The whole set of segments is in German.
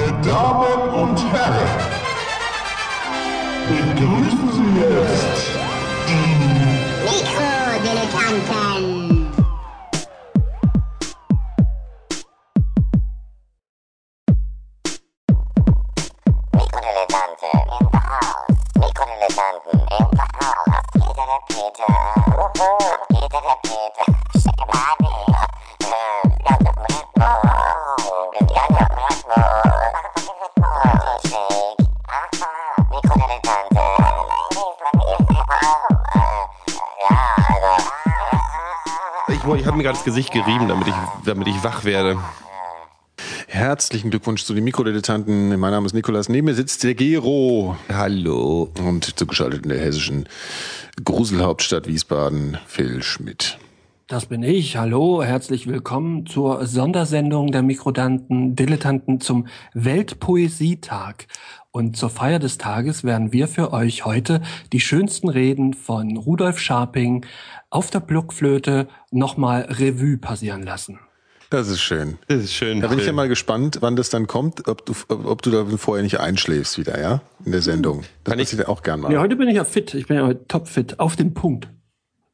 Meine Damen und Herren, begrüßen Sie jetzt Gesicht gerieben, damit ich, damit ich wach werde. Herzlichen Glückwunsch zu den Mikrodilettanten. Mein Name ist Nikolas. Neben mir sitzt der Gero. Hallo. Und zugeschaltet in der hessischen Gruselhauptstadt Wiesbaden, Phil Schmidt. Das bin ich. Hallo, herzlich willkommen zur Sondersendung der Mikrodanten Dilettanten zum Weltpoesietag. Und zur Feier des Tages werden wir für euch heute die schönsten Reden von Rudolf Scharping auf der Blockflöte nochmal Revue passieren lassen. Das ist schön. Das ist schön. Da bin ich ja mal gespannt, wann das dann kommt, ob du, ob du da vorher nicht einschläfst wieder, ja? In der Sendung. Das Kann ich- ja auch gern mal. Ja, heute bin ich ja fit. Ich bin ja heute topfit. Auf den Punkt.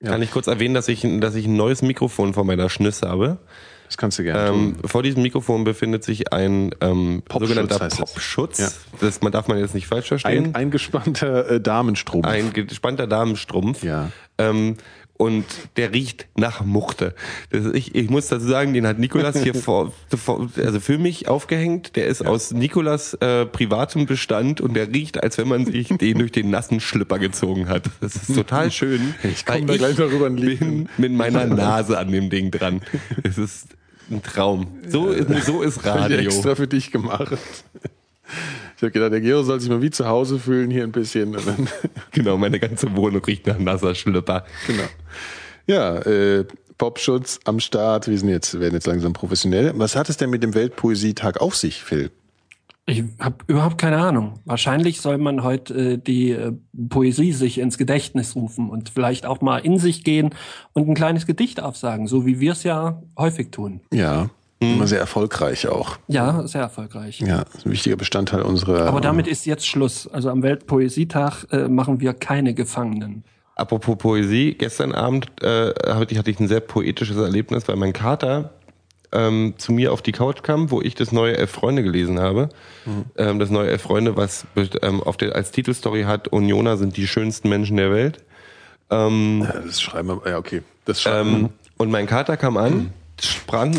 Kann ich kurz erwähnen, dass ich, dass ich ein neues Mikrofon vor meiner Schnüss habe. Das kannst du gerne Ähm, tun. vor diesem Mikrofon befindet sich ein ähm, Popschutz sogenannter. Popschutz. Ja. Das man darf man jetzt nicht falsch verstehen. Ein eingespannter äh, Damenstrumpf. Ein gespannter Damenstrumpf. Ja. Ähm, und der riecht nach Muchte. Das ich, ich muss dazu sagen, den hat Nikolas hier vor, vor, also für mich aufgehängt. Der ist aus Nikolas äh, privatem Bestand und der riecht, als wenn man sich den durch den nassen Schlipper gezogen hat. Das ist total schön. Ich komm weil da gleich noch rüber und lieg- bin mit meiner Nase an dem Ding dran. Es ist ein Traum. So ist, so ist Hab ich Radio. extra für dich gemacht. Ich habe gedacht, der Gero soll sich mal wie zu Hause fühlen hier ein bisschen. Und dann, Genau, meine ganze Wohnung riecht nach nasser Schlipper. genau. Ja, äh, Popschutz am Start. Wir sind jetzt, wir werden jetzt langsam professionell. Was hat es denn mit dem Weltpoesietag auf sich, Phil? Ich habe überhaupt keine Ahnung. Wahrscheinlich soll man heute äh, die äh, Poesie sich ins Gedächtnis rufen und vielleicht auch mal in sich gehen und ein kleines Gedicht aufsagen, so wie wir es ja häufig tun. Ja, immer sehr erfolgreich auch. Ja, sehr erfolgreich. Ja, ist ein wichtiger Bestandteil unserer. Aber damit ist jetzt Schluss. Also am Weltpoesietag äh, machen wir keine Gefangenen. Apropos Poesie, gestern Abend äh, hatte ich hatte ich ein sehr poetisches Erlebnis, weil mein Kater ähm, zu mir auf die Couch kam, wo ich das neue Elf Freunde gelesen habe. Ähm, das neue Elf Freunde, was ähm, auf der, als Titelstory hat, Unioner sind die schönsten Menschen der Welt. Ähm, Ja, das schreiben wir. Ja, okay. Das schreiben ähm, und mein Kater kam an, sprang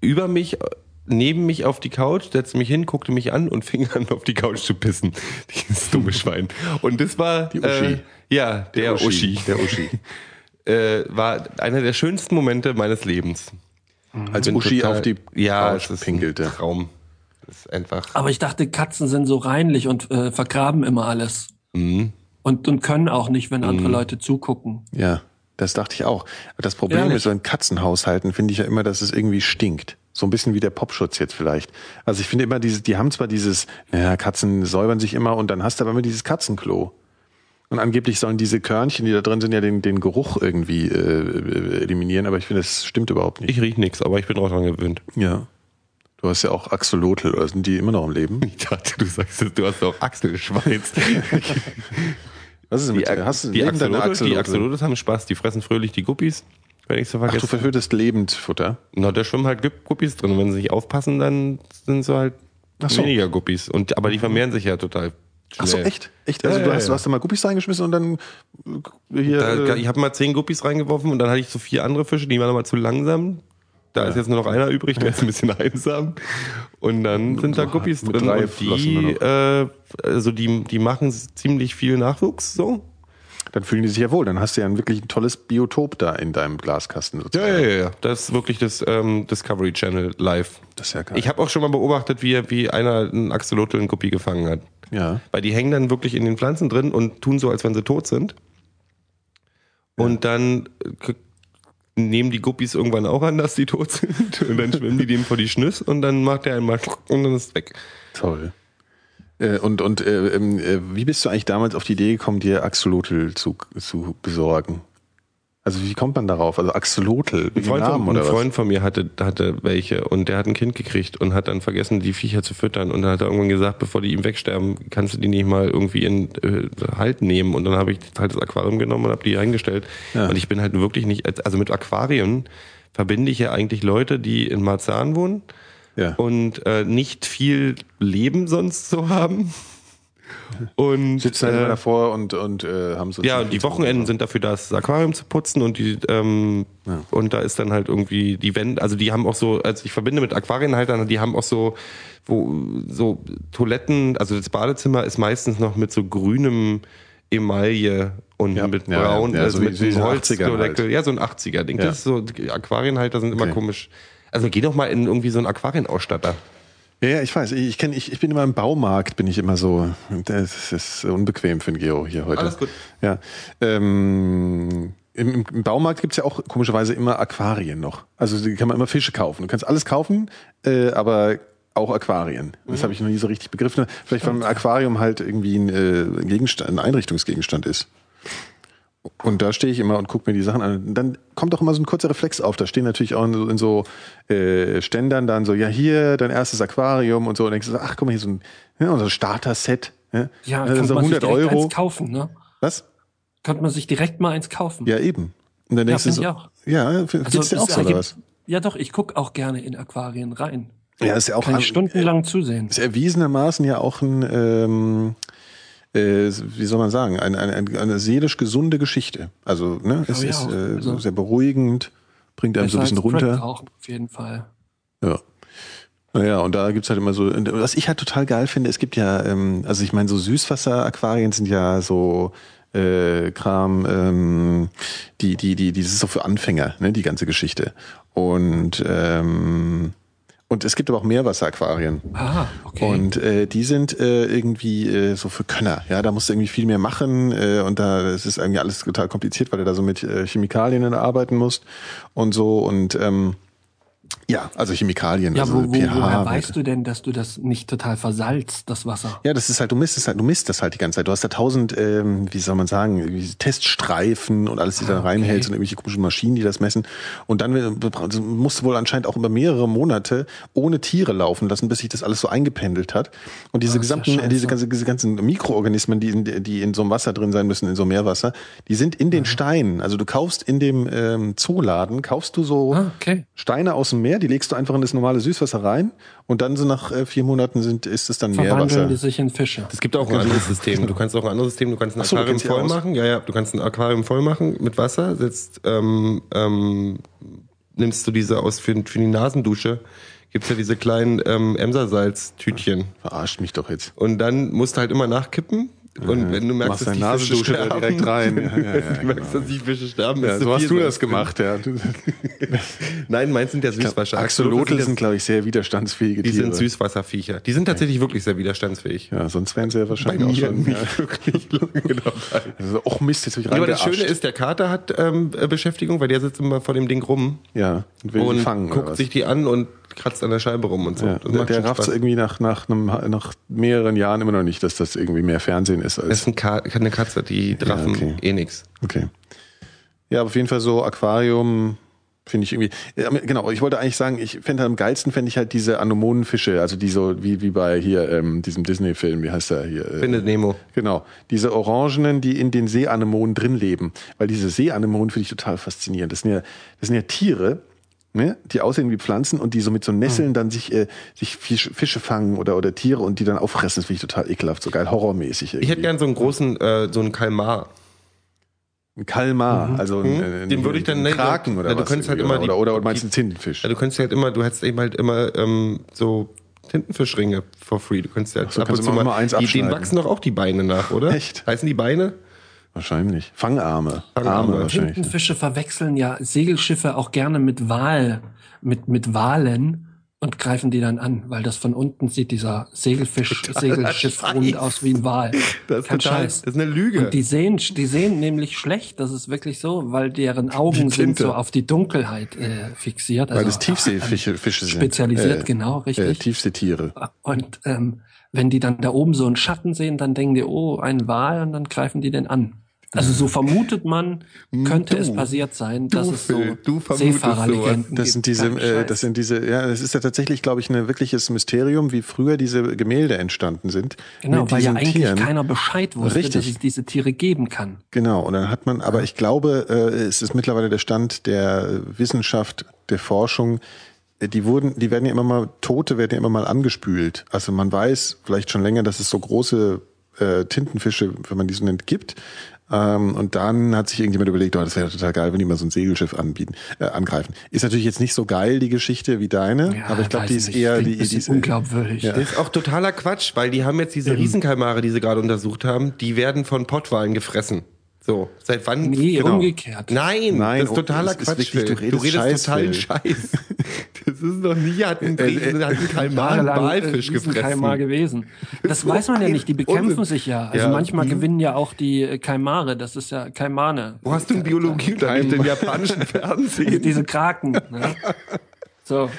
über mich, neben mich auf die Couch, setzte mich hin, guckte mich an und fing an, auf die Couch zu pissen. Dieses dumme Schwein. Und das war Die Uschi. Äh, ja, der, Uschi. Der Uschi. Äh, war einer der schönsten Momente meines Lebens. Als Bin Uschi total- auf die ja, Couch es ist pinkelte. ein Traum. Das ist einfach. Aber ich dachte, Katzen sind so reinlich und äh, vergraben immer alles. Mhm. Und, und können auch nicht, wenn andere Leute zugucken. Ja, das dachte ich auch. Das Problem Ehrlich? mit so einem Katzenhaushalten finde ich ja immer, dass es irgendwie stinkt. So ein bisschen wie der Popschutz jetzt vielleicht. Also ich finde immer, diese, die haben zwar dieses, naja, Katzen säubern sich immer und dann hast du aber immer dieses Katzenklo. Und angeblich sollen diese Körnchen, die da drin sind, ja den, den Geruch irgendwie äh, eliminieren, aber ich finde, das stimmt überhaupt nicht. Ich riech nix, aber ich bin auch dran gewöhnt. Ja. Du hast ja auch Axolotl, oder sind die immer noch im Leben? Ich dachte, du sagst, du hast auch Achselschweiz. Was ist mit dir? Hast du die, Axolotl, die Axolotl? Axolotls haben Spaß, die fressen fröhlich die Guppies. Wenn ich so Ach, du vergesse. verhütest Lebendfutter. Na, da schwimmen halt Gup- Guppies drin. Und wenn sie nicht aufpassen, dann sind sie halt Ach so. weniger Guppies. Und, aber die vermehren sich ja total Ach so, schnell. echt? Echt? Also Ja, du, ja, hast, du ja. hast da mal Guppies reingeschmissen und dann äh, hier. Da, äh, ich habe mal zehn Guppies reingeworfen und dann hatte ich so vier andere Fische, die waren aber zu langsam. Da ist jetzt nur noch einer übrig, der ist ein bisschen einsam. Und dann sind da Guppies drin und die, äh, also die, die machen ziemlich viel Nachwuchs so. dann fühlen die sich ja wohl. Dann hast du ja ein wirklich ein tolles Biotop da in deinem Glaskasten sozusagen. Ja, ja, ja, ja. Das ist wirklich das ähm, Discovery Channel live. Das ist ja geil. Ich habe auch schon mal beobachtet, wie, wie einer einen Axolotl einen Guppi gefangen hat. ja. Weil die hängen dann wirklich in den Pflanzen drin und tun so, als wenn sie tot sind. Und dann nehmen die Guppies irgendwann auch an, dass die tot sind. Und dann schwimmen die dem vor die Schnüss und dann macht der einmal und dann ist weg. Toll. Äh, und und äh, ähm, äh, wie bist du eigentlich damals auf die Idee gekommen, dir Axolotl zu, zu besorgen? Also wie kommt man darauf? Also Axolotl, Ein Freund, Namen von, ein? Freund von mir hatte, hatte welche und der hat ein Kind gekriegt und hat dann vergessen, die Viecher zu füttern. Und dann hat er irgendwann gesagt, bevor die ihm wegsterben, kannst du die nicht mal irgendwie in äh, Halt nehmen. Und dann habe ich halt das Aquarium genommen und habe die eingestellt. Ja. Und ich bin halt wirklich nicht, also mit Aquarien verbinde ich ja eigentlich Leute, die in Marzahn wohnen Ja. und äh, nicht viel Leben sonst so haben. Und Sitzen halt äh, immer davor und, und äh, haben so. ja, und die Wochenenden sind dafür da, das Aquarium zu putzen und die ähm, Ja. und da ist dann halt irgendwie die Wände, also die haben auch so, also ich verbinde mit Aquarienhaltern, die haben auch so wo so Toiletten, also das Badezimmer ist meistens noch mit so grünem Emaille und Ja, mit braun, Ja, also so mit wie einem so Holzdeckel, 80ern halt. ja so ein 80er Ding. Ja. Das ist so die Aquarienhalter sind immer Okay. komisch. Also geh doch mal in irgendwie so einen Aquarienausstatter. Ja, ich weiß. Ich, kenn, ich, ich bin immer im Baumarkt, bin ich immer so. Das ist unbequem für den Geo hier heute. Alles gut. Ja. Ähm, im, Im Baumarkt gibt's ja auch komischerweise immer Aquarien noch. Also die kann man immer Fische kaufen. Du kannst alles kaufen, äh, aber auch Aquarien. Das habe ich noch nie so richtig begriffen. Vielleicht weil ein Aquarium halt irgendwie ein, äh, Gegenstand, ein Einrichtungsgegenstand ist. Und da stehe ich immer und gucke mir die Sachen an. Und dann kommt auch immer so ein kurzer Reflex auf. Da stehen natürlich auch in so, in so äh, Ständern dann so, ja hier, dein erstes Aquarium und so. Und denkst du so, ach guck mal, hier so ein, ja, so ein Starter-Set. Ja, Ja, Das kann sind man sich 100 direkt Euro. eins kaufen, ne? Was? Könnte man sich direkt mal eins kaufen. Ja, eben. Und dann denkst Ja, du so, ja, f- geht's dir es auch so oder was? Ja, doch, ich guck auch gerne in Aquarien rein. Ja, ist ja auch Kann an- ich stundenlang zusehen. ist erwiesenermaßen ja auch ein, ähm, äh, wie soll man sagen, ein, ein, ein, eine seelisch gesunde Geschichte. Also, ne, es ist auch. äh, Also- sehr beruhigend, bringt einem so ein bisschen runter. rauchen, auf jeden Fall. Ja. Naja, und da gibt's halt immer so, was ich halt total geil finde, es gibt ja, ähm, also ich meine, so Süßwasser-Aquarien sind ja so äh, Kram, ähm, die, die, die, die das ist so für Anfänger, ne, die ganze Geschichte. Und ähm, und es gibt aber auch Meerwasser-Aquarien. Ah, okay. Und äh, die sind äh, irgendwie äh, so für Könner. Ja, da musst du irgendwie viel mehr machen äh, und da es ist irgendwie alles total kompliziert, weil du da so mit äh, Chemikalien arbeiten musst und so und ähm, ja, also Chemikalien, ja, also wo, wo, pH. woher weißt du denn, dass du das nicht total versalzt, das Wasser? Ja, das ist halt, du misst es halt, du misst das halt die ganze Zeit. Du hast da tausend, ähm, wie soll man sagen, Teststreifen und alles, die da Ah, okay. reinhältst und irgendwelche komischen Maschinen, die das messen. Und dann äh, musst du wohl anscheinend auch über mehrere Monate ohne Tiere laufen lassen, bis sich das alles so eingependelt hat. Und diese ja gesamten, scheiße. diese, ganze, diese ganzen Mikroorganismen, die in, die in so einem Wasser drin sein müssen, in so einem Meerwasser, die sind in den Steinen. Also du kaufst in dem ähm, Zooladen, kaufst du so Ah, okay. Steine aus dem Meer, die legst du einfach in das normale Süßwasser rein und dann so nach äh, vier Monaten sind, ist es dann Verwandeln Meerwasser. die sich in Fische. Es gibt auch ein anderes System. Du kannst auch ein anderes System, du kannst ein so, Aquarium voll machen. Ja, ja, du kannst ein Aquarium voll machen mit Wasser, setzt, ähm, ähm, nimmst du diese aus für, für die Nasendusche, gibt's ja diese kleinen ähm, Emsersalz-Tütchen. Verarscht mich doch jetzt. Und dann musst du halt immer nachkippen. Und wenn du merkst, dass die deine Fische sterben, direkt rein. Ja, ja, ja, wenn du genau. merkst, dass die Fische sterben, Ja, so hast du das gemacht, ja. Nein, meins sind ja Süßwasser. Axolotl sind, sind, glaube ich, sehr widerstandsfähige die Tiere. sind Süßwasserviecher. Die sind tatsächlich wirklich sehr widerstandsfähig. Ja, sonst wären sie ja Bei wahrscheinlich auch mir schon. nicht wirklich lange dabei. Also, och Mist, jetzt hab ich aber das. Schöne ist, der Kater hat ähm, äh, Beschäftigung, weil der sitzt immer vor dem Ding rum ja, und will und die fangen. guckt sich die an und kratzt an der Scheibe rum und so. ja, Das der rafft Spaß. irgendwie nach, nach, einem, nach mehreren Jahren immer noch nicht, dass das irgendwie mehr Fernsehen ist Das als. ist ein Ka keine Katze, die Drachen okay. eh nix. Okay. Ja, aber auf jeden Fall so Aquarium finde ich irgendwie. Ja, genau, ich wollte eigentlich sagen, ich fände am geilsten fände ich halt diese Anemonenfische, also die so wie wie bei hier ähm, diesem Disney-Film, wie heißt der hier? Äh, Findet Nemo. Genau, diese Orangenen, die in den Seeanemonen drin leben. Weil diese Seeanemonen finde ich total faszinierend. Das sind ja, das sind ja Tiere, ne, die aussehen wie Pflanzen und die so mit so Nesseln dann sich, äh, sich Fisch, Fische fangen oder, oder Tiere und die dann auffressen. Das finde ich total ekelhaft, so geil horrormäßig. Irgendwie. Ich hätte gern so einen großen, äh, so einen Kalmar. Ein Kalmar, also ein, Mhm. äh, Den würde ich dann ein nennen. Kraken oder Ja, du was. könntest halt immer die- oder, oder, oder meinst du einen Tintenfisch? Ja, du könntest halt immer, du hättest eben halt immer ähm, so Tintenfischringe for free. Du könntest ja so, kannst du immer mal eins die, denen abschneiden. wachsen doch auch die Beine nach, oder? Echt? Heißen die Beine? Wahrscheinlich. Fangarme. Fangarme. Arme wahrscheinlich. Tintenfische verwechseln ja Segelschiffe auch gerne mit Wal, mit, mit Walen und greifen die dann an, weil das von unten sieht dieser Segelfisch, Segelschiff rund aus wie ein Wal. Das ist Kein total- Scheiß. das ist eine Lüge. Und die sehen, die sehen nämlich schlecht, das ist wirklich so, weil deren Augen sind so auf die Dunkelheit äh, fixiert. Weil also das Tiefseefische Fische sind. Spezialisiert, Äh, genau, Äh, richtig. Tiefseetiere. Und ähm, wenn die dann da oben so einen Schatten sehen, dann denken die, oh, ein Wal, und dann greifen die den an. Also so vermutet man, könnte Du. es passiert sein, dass Du, es so du Seefahrerlegenden Das sind diese, äh, das sind diese, ja, das ist ja tatsächlich, glaube ich, ein wirkliches Mysterium, wie früher diese Gemälde entstanden sind. Genau, weil ja eigentlich Tieren. keiner Bescheid wusste, Richtig. dass es diese Tiere geben kann. Genau, und dann hat man, aber ich glaube, äh, es ist mittlerweile der Stand der Wissenschaft, der Forschung, die wurden, die werden ja immer mal, Tote werden ja immer mal angespült. Also man weiß vielleicht schon länger, dass es so große äh, Tintenfische, wenn man die so nennt, gibt. Ähm, und dann hat sich irgendjemand überlegt, oh, das wäre total geil, wenn die mal so ein Segelschiff anbieten, äh, angreifen. Ist natürlich jetzt nicht so geil, die Geschichte wie deine, Ja, aber ich glaube, die ist nicht. eher, die, die ist, unglaubwürdig. Ja. Das ist auch totaler Quatsch, weil die haben jetzt diese Riesenkalmare, die sie gerade untersucht haben, die werden von Pottwalen gefressen. So, seit wann? Nee, Genau. umgekehrt. Nein, Nein, das ist totaler ist Quatsch. wirklich, du Phil. redest Scheiß, totalen. Scheiß. Das ist noch nie, hat ein, äh, hat ein Kalmar einen äh, Walfisch gefressen. Kalmar gewesen. Das weiß man ja nicht, die bekämpfen Unsinn. sich ja. Also Ja. manchmal Mhm. gewinnen ja auch die äh, Kaimare, das ist ja Kaimane. Wo hast du einen Biologieunterricht im japanischen Diese, Fernsehen? diese Kraken. Ne? So.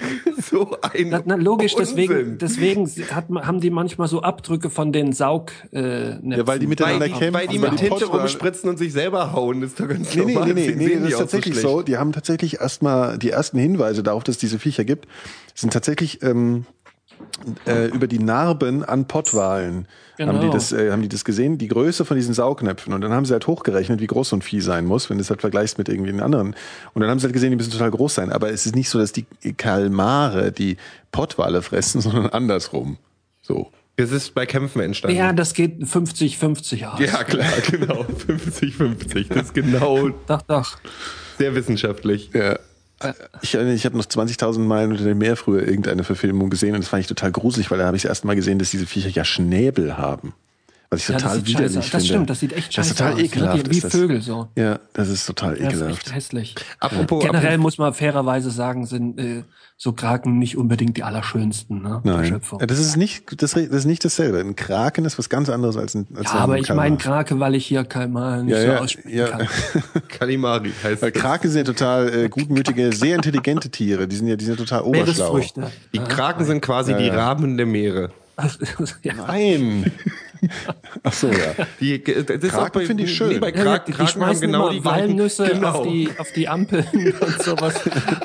So ein Na, na, logisch, deswegen, Unsinn. deswegen hat, man- haben die manchmal so Abdrücke von den Saug. Äh, Ja, weil die miteinander Weil kämpfen. weil die mit Tinte rumspritzen und sich selber hauen, ist doch ganz Nee, nee, normal. nee, nee, Deswegen nee, sehen das die ist tatsächlich schlecht. so. Die haben tatsächlich erstmal die ersten Hinweise darauf, dass es diese Viecher gibt, sind tatsächlich ähm, äh, über die Narben an Pottwalen. Genau. Haben, die das, äh, haben die das gesehen? Die Größe von diesen Saugnäpfen. Und dann haben sie halt hochgerechnet, wie groß so ein Vieh sein muss, wenn du es halt vergleichst mit irgendwie den anderen. Und dann haben sie halt gesehen, die müssen total groß sein. Aber es ist nicht so, dass die Kalmare die Pottwale fressen, sondern andersrum. So. Das ist bei Kämpfen entstanden. Ja, das geht 50-50 aus. Ja, klar, genau. 50-50. Das ist genau Doch, doch. sehr wissenschaftlich. Ja. Ich, erinnere, ich habe noch 20.000 Meilen unter dem Meer früher irgendeine Verfilmung gesehen und das fand ich total gruselig, weil da habe ich das erste Mal gesehen, dass diese Viecher ja Schnäbel haben. Was ich Ja, das total sieht widerlich scheiße aus. finde. Das stimmt, das sieht echt Das scheiße ist total aus. ne? ekelhaft. Wie ist das. Vögel so. Ja, das ist total Ja, das ist ekelhaft. echt hässlich. Apropos, Generell muss man fairerweise sagen, sind äh, so Kraken nicht unbedingt die allerschönsten ne, Nein, Schöpfung. Ja, das ist nicht, das, das ist nicht dasselbe. Ein Kraken ist was ganz anderes als ein, als Ja, ein aber ich Kalmar. meine Krake, weil ich hier Kalmar nicht Ja, so ja, aussprechen ja. kann. Kalimari heißt Weil das. Kraken sind ja total äh, gutmütige, sehr intelligente Tiere. Die sind ja, die sind total oberschlau. Meeresfrüchte. Die Kraken sind quasi die Raben der Meere. ja. Nein. Ach so, ja. Die, das ist Kraken finde ich schön. Nee, bei Ja, Kraken, die, die schmeißen genau immer die. Walnüsse genau. auf, die, auf die Ampeln und sowas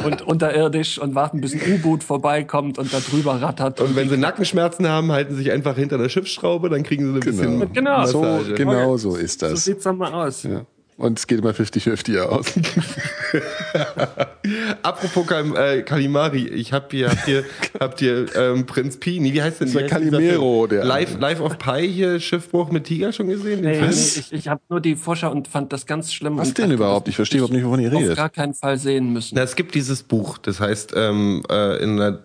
und unterirdisch und warten, bis ein U-Boot vorbeikommt und da drüber rattert. Und wenn sie Nackenschmerzen haben, halten sie sich einfach hinter der Schiffsschraube, dann kriegen sie ein bisschen Genau. So, Massage. genau so ist so das. sieht's dann mal aus. Ja. Und es geht immer 50-50 aus. Apropos Kal äh, Kalimari, ich hab hier, habt ihr, habt ihr ähm, Prinz Pi, nee, wie heißt denn Das heißt Calimero, der- Life, Life of Pi hier, Schiffbruch mit Tiger schon gesehen? Nee, ich, ich habe nur die Vorschau und fand das ganz schlimm. Was denn überhaupt? Ich verstehe überhaupt nicht, wovon ihr Auf redet. gar keinen Fall sehen müssen. Na, es gibt dieses Buch, das heißt ähm, äh, in der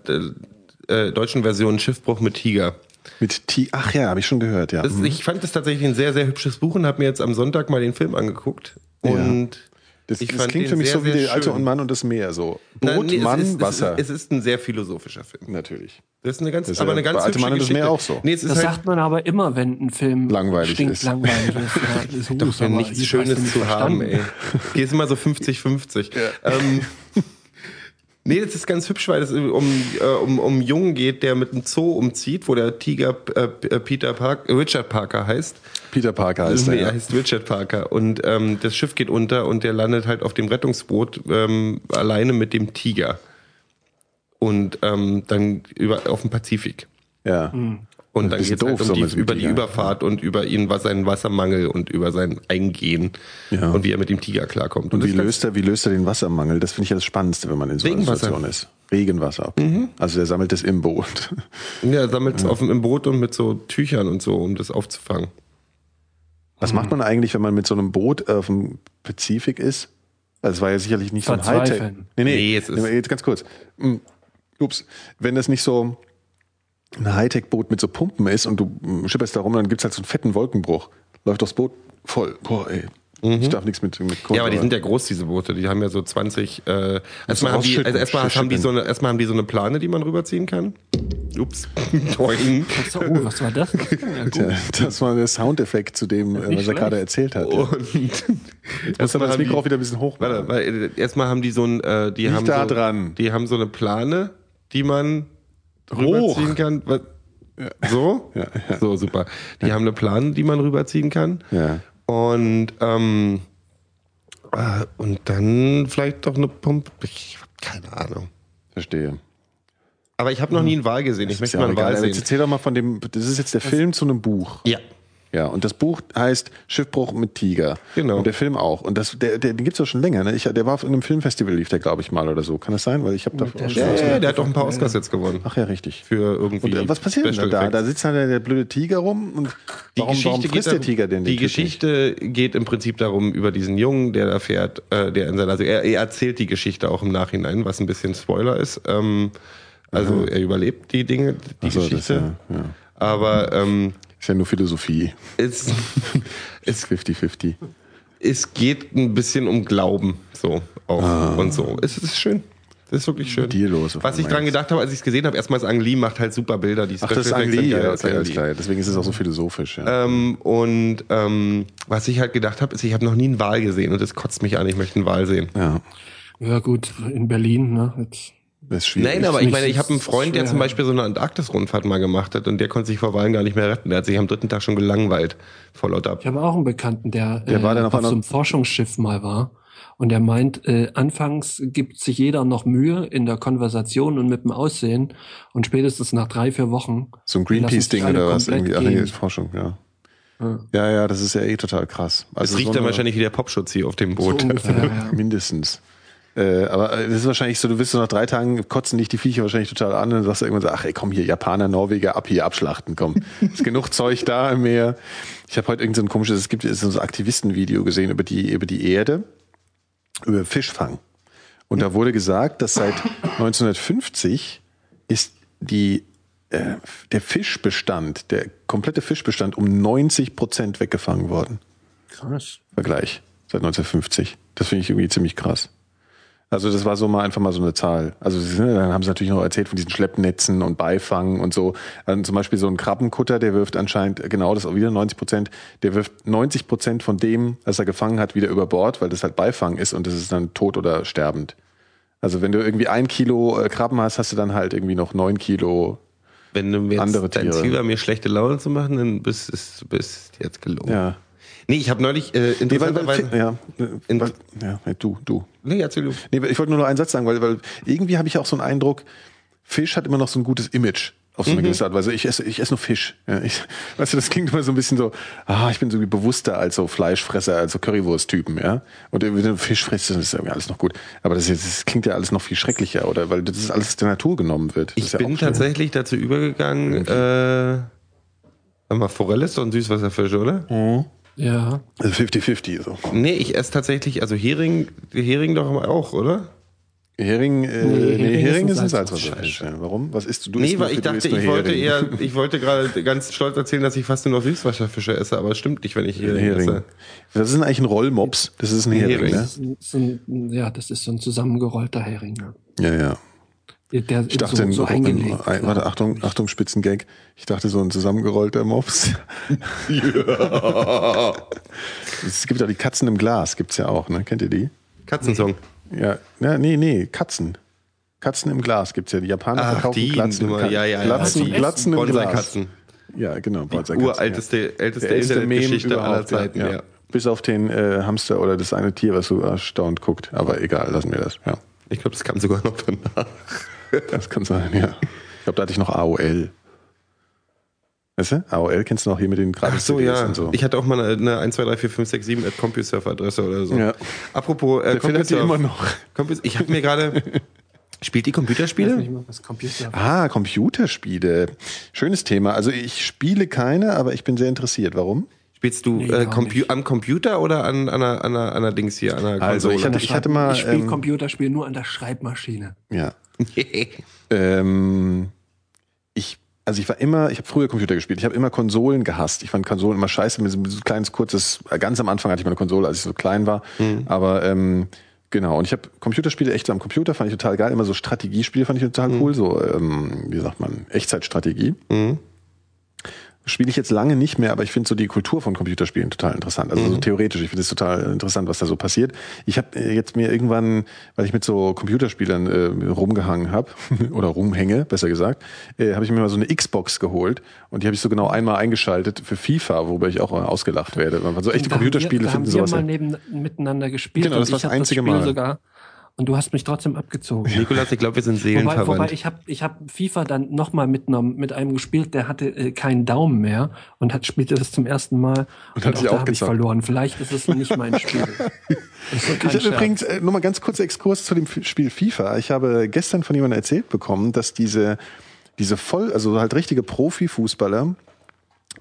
äh, deutschen Version Schiffbruch mit Tiger. Mit T. Ach ja, habe ich schon gehört, ja. Das, Mhm. Ich fand das tatsächlich ein sehr, sehr hübsches Buch und habe mir jetzt am Sonntag mal den Film angeguckt. Und Das, ich das fand klingt für mich sehr, so wie sehr der alte und Mann und das Meer so. Na, Boot, nee, es Mann, ist, Wasser. Es ist, es ist ein sehr philosophischer Film. Natürlich. Das ist eine ganz, Das ist aber ja eine ganz Alte hübsche Mann und das Geschichte. Meer auch so. Nee, es ist Das halt, sagt man aber immer, wenn ein Film Langweilig ist. langweilig ist. Ja, das ist doch, nichts Schönes zu haben, ey. Hier ist immer so 50-50. Ähm, nee, das ist ganz hübsch, weil es um, äh, um, um einen Jungen geht, der mit einem Zoo umzieht, wo der Tiger äh, äh, Peter Park, äh, Richard Parker heißt. Peter Parker heißt nee, er. er Ja. heißt Richard Parker. Und ähm, das Schiff geht unter und der landet halt auf dem Rettungsboot ähm, alleine mit dem Tiger. Und ähm, dann über, auf dem Pazifik. ja. Und dann geht es halt doof, um die, über die Tiger. Überfahrt und über ihn, was seinen Wassermangel und über sein Eingehen Ja. und wie er mit dem Tiger klarkommt. Und das wie löst, er, wie löst er den Wassermangel? Das finde ich ja das Spannendste, wenn man in so einer Regenwasser. Situation ist. Regenwasser. Also der sammelt das im Boot. Ja, er sammelt auf dem, im Boot und mit so Tüchern und so, um das aufzufangen. Was macht man eigentlich, wenn man mit so einem Boot auf dem Pazifik ist? Also es war ja sicherlich nicht so ein Hightech. Verzweifeln. Nee, nee, Nee, es ist- jetzt ganz kurz. Hm. Ups. Wenn das nicht so ein Hightech-Boot mit so Pumpen ist und du hm, schipperst da rum, dann gibt's halt so einen fetten Wolkenbruch. Läuft das Boot voll. Boah, ey. Ich darf nichts mit, mit. Mhm. Ja, aber die sind ja groß, diese Boote. Die haben ja so 20. Äh, erstmal haben die, also erstmal haben die so eine, erstmal haben die so eine Plane, die man rüberziehen kann. Ups. Doing. So, oh, was war das? Ja das war der Soundeffekt zu dem, äh, was er schlecht. gerade erzählt hat. Ja. Und Muss er erstmal das Mikro auch wieder ein bisschen hoch warte, weil, äh, erstmal haben die so ein, äh, die Nicht haben da so, dran. die haben so eine Plane, die man. Rüberziehen kann. Was, So? Ja, ja. So, super. Die haben eine Plane, die man rüberziehen kann. Ja. Und, ähm, äh, und dann vielleicht doch eine Pumpe. Ich hab keine Ahnung. Verstehe. Aber ich habe noch nie einen Wal gesehen. Ich möchte ja mal einen egal. Wal Aber Jetzt sehen. erzähl doch mal von dem, das ist jetzt der Film zu einem Buch. Ja. Ja, und das Buch heißt Schiffbruch mit Tiger. Genau. Und der Film auch. Und das, der, der, den gibt's doch schon länger. Ne? Ich, der war auf einem Filmfestival, lief der, glaube ich, mal oder so. Kann das sein? Weil ich habe da schon Ja, ja, gehört. der hat doch ein paar Oscars jetzt gewonnen. Ach ja, richtig. Für irgendwie. Und äh, was passiert denn da? Da sitzt halt der, der blöde Tiger rum und Die warum, Geschichte warum geht frisst der darum- Tiger denn den Die Typ nicht? Geschichte geht im Prinzip darum, über diesen Jungen, der da fährt, äh, der in seiner, also er, er erzählt die Geschichte auch im Nachhinein, was ein bisschen Spoiler ist. Ähm, also er überlebt die Dinge, die so, das, Geschichte. ja, ja. Aber ähm, Ist ja nur Philosophie. es, Ist 50-50. es geht ein bisschen um Glauben, so auch und so. Es ist schön. Es ist wirklich schön. Ah. Los, Was ich dran gedacht habe, als ich es gesehen habe, erstmals Ang Lee macht halt super Bilder. Die Ach, das ist sind geil, ja, das ist okay, Ang alles Lee. klar. Deswegen ist es auch so philosophisch. Ja. Ähm, und ähm, was ich halt gedacht habe, ist, ich habe noch nie einen Wal gesehen und das kotzt mich an, ich möchte einen Wal sehen. ja, Ja gut, in Berlin, ne? Jetzt, das ist schwierig. Nein, aber ich meine, ich habe einen so Freund, der zum Beispiel so eine Antarktis-Rundfahrt mal gemacht hat und der konnte sich vor Wahlen gar nicht mehr retten. Der hat sich am dritten Tag schon gelangweilt vor lauter ich habe auch einen Bekannten, der, Der war dann auf auf so einem Forschungsschiff mal war. Und der meint, äh, anfangs gibt sich jeder noch Mühe in der Konversation und mit dem Aussehen. Und spätestens nach drei, vier Wochen. So ein Greenpeace-Ding oder was? Irgendwie. Ach nee, Forschung, ja. Ja. Ja, ja, das ist ja eh total krass. Es Also riecht so dann wahrscheinlich wie der Popschutz hier auf dem So Boot. ungefähr, ja. Mindestens. Äh, aber äh, das ist wahrscheinlich so, du wirst so nach drei Tagen kotzen dich die Viecher wahrscheinlich total an und dann sagst du irgendwann so, ach ey, komm hier, Japaner, Norweger, ab hier, abschlachten, komm. ist genug Zeug da im Meer. Ich habe heute irgend so ein komisches, es gibt so ein Aktivistenvideo gesehen über die, über die Erde, über Fischfang. Und da wurde gesagt, dass seit 1950 ist die, äh, der Fischbestand, der komplette Fischbestand um 90 Prozent weggefangen worden. Krass. Vergleich seit 1950. Das finde ich irgendwie ziemlich krass. Also das war so mal einfach mal so eine Zahl. Also dann haben sie natürlich noch erzählt von diesen Schleppnetzen und Beifangen und so. Also zum Beispiel so ein Krabbenkutter, der wirft anscheinend genau das auch wieder 90 Prozent. Der wirft 90 Prozent von dem, was er gefangen hat, wieder über Bord, weil das halt Beifang ist und das ist dann tot oder sterbend. Also wenn du irgendwie ein Kilo äh, Krabben hast, hast du dann halt irgendwie noch neun Kilo. Wenn du jetzt Andere dein Tiere. Ziel war, mir schlechte Laune zu machen, dann bist es jetzt gelogen. Ja. Nee, ich habe neulich äh, Nee, interessanterweise... ja, äh, In- weil, ja, du, du. nee, erzähl du. Nee, ich wollte nur noch einen Satz sagen, weil, weil irgendwie habe ich auch so einen Eindruck, Fisch hat immer noch so ein gutes Image auf so eine gewisse Art. Also ich esse, ich esse nur Fisch. Ja, ich, weißt du, das klingt immer so ein bisschen so, ah, ich bin so bewusster als so Fleischfresser, als so Currywurst-Typen, ja. Und wenn du Fisch frisst, dann ist irgendwie alles noch gut. Aber das, das klingt ja alles noch viel schrecklicher, oder? Weil das ist alles der Natur genommen wird. Das Ich ja bin tatsächlich dazu übergegangen, äh, sag mal, Forelle ist doch ein Süßwasserfisch, oder? Ja. Also 50-50 so. Nee, ich esse tatsächlich, also Hering, Hering doch auch, oder? Hering, äh, Nee, nee, Hering ist ein Salzwasser. Salzwasserfisch. Ja, warum? Was isst du? du Nee, isst nur- weil ich du dachte, nur ich wollte Hering. eher, ich wollte gerade ganz stolz erzählen, dass ich fast nur noch Süßwasserfische esse, aber es stimmt nicht, wenn ich Hering, Hering. esse. Das ist eigentlich ein Rollmops. Das ist ein Hering, Hering. ne? Das ist, ein- ja, das ist so ein zusammengerollter Hering. Ne? Ja, ja. Der Ich dachte, so, ein, so ein, eingelegt. ein, warte, Achtung, Achtung, Spitzengag. Ich dachte, so ein zusammengerollter Mops. Es gibt auch die Katzen im Glas, gibt's ja auch, ne? Kennt ihr die? Katzensong. Ja, ja nee, nee, Katzen. Katzen im Glas gibt's ja. Die Japaner Ach, verkaufen die Glatzen, im Nummer, ja, ja, ja. Glatzen, Die Glatzen im Glas. Bonsai-Katzen. Ja, genau, Bonsai-Katzen. Uralteste, älteste Der älteste Meme Internetgeschichte aller Zeiten, ja, ja. ja. Bis auf den äh, Hamster oder das eine Tier, was so erstaunt guckt. Aber egal, lassen wir das. Ja, Ich glaube, das kam sogar noch danach. Das kann sein, ja. Ich glaube, da hatte ich noch AOL. Weißt du? AOL kennst du noch hier mit den gratis Ach so, ja. und so. Ich hatte auch mal eine, eine 1, 2, 3, 4, 5, 6, 7 at CompuServe-Adresse oder so. Ja. Apropos, äh, CompuServe. immer noch. Compus, ich habe mir gerade... Spielt die Computerspiele? Computer. Ah, Computerspiele. Schönes Thema. Also ich spiele keine, aber ich bin sehr interessiert. Warum? Spielst du Nee, äh, Compu am Computer oder an, an, einer, an, einer, an einer Dings hier, an einer Also, ich hatte- ich hatte mal, Ich spiele ähm, Computerspiele nur an der Schreibmaschine. Ja. Ähm, ich, also ich war immer, ich habe früher Computer gespielt. Ich habe immer Konsolen gehasst. Ich fand Konsolen immer scheiße. Mit so ein kleines, kurzes, ganz am Anfang hatte ich mal eine Konsole, als ich so klein war. Aber ähm, genau. Und ich habe Computerspiele echt so am Computer, fand ich total geil. Immer so Strategiespiele fand ich total cool. So, ähm, wie sagt man, Echtzeitstrategie. Spiele ich jetzt lange nicht mehr, aber ich finde so die Kultur von Computerspielen total interessant. Also so theoretisch, ich finde es total interessant, was da so passiert. Ich habe jetzt mir irgendwann, weil ich mit so Computerspielern äh, rumgehangen habe oder rumhänge, besser gesagt, äh, habe ich mir mal so eine Xbox geholt und die habe ich so genau einmal eingeschaltet für FIFA, worüber ich auch äh, ausgelacht werde. Weil man so echte Da haben Computerspiele wir, da haben finden wir sowas. mal ja- neben, miteinander gespielt. Genau, das war das einzige Spiel Mal. sogar. Und du hast mich trotzdem abgezogen. Nikolas, ich glaube, wir sind Wobei, seelenverwandt. wobei ich habe ich hab FIFA dann nochmal mitgenommen mit einem gespielt, der hatte äh, keinen Daumen mehr und hat spielte das zum ersten Mal und, hat auch sich da auch habe ich verloren. Vielleicht ist es nicht mein Spiel. Ich habe übrigens äh, nur mal ganz kurzer Exkurs zu dem F- Spiel FIFA. Ich habe gestern von jemandem erzählt bekommen, dass diese, diese voll, also halt richtige Profifußballer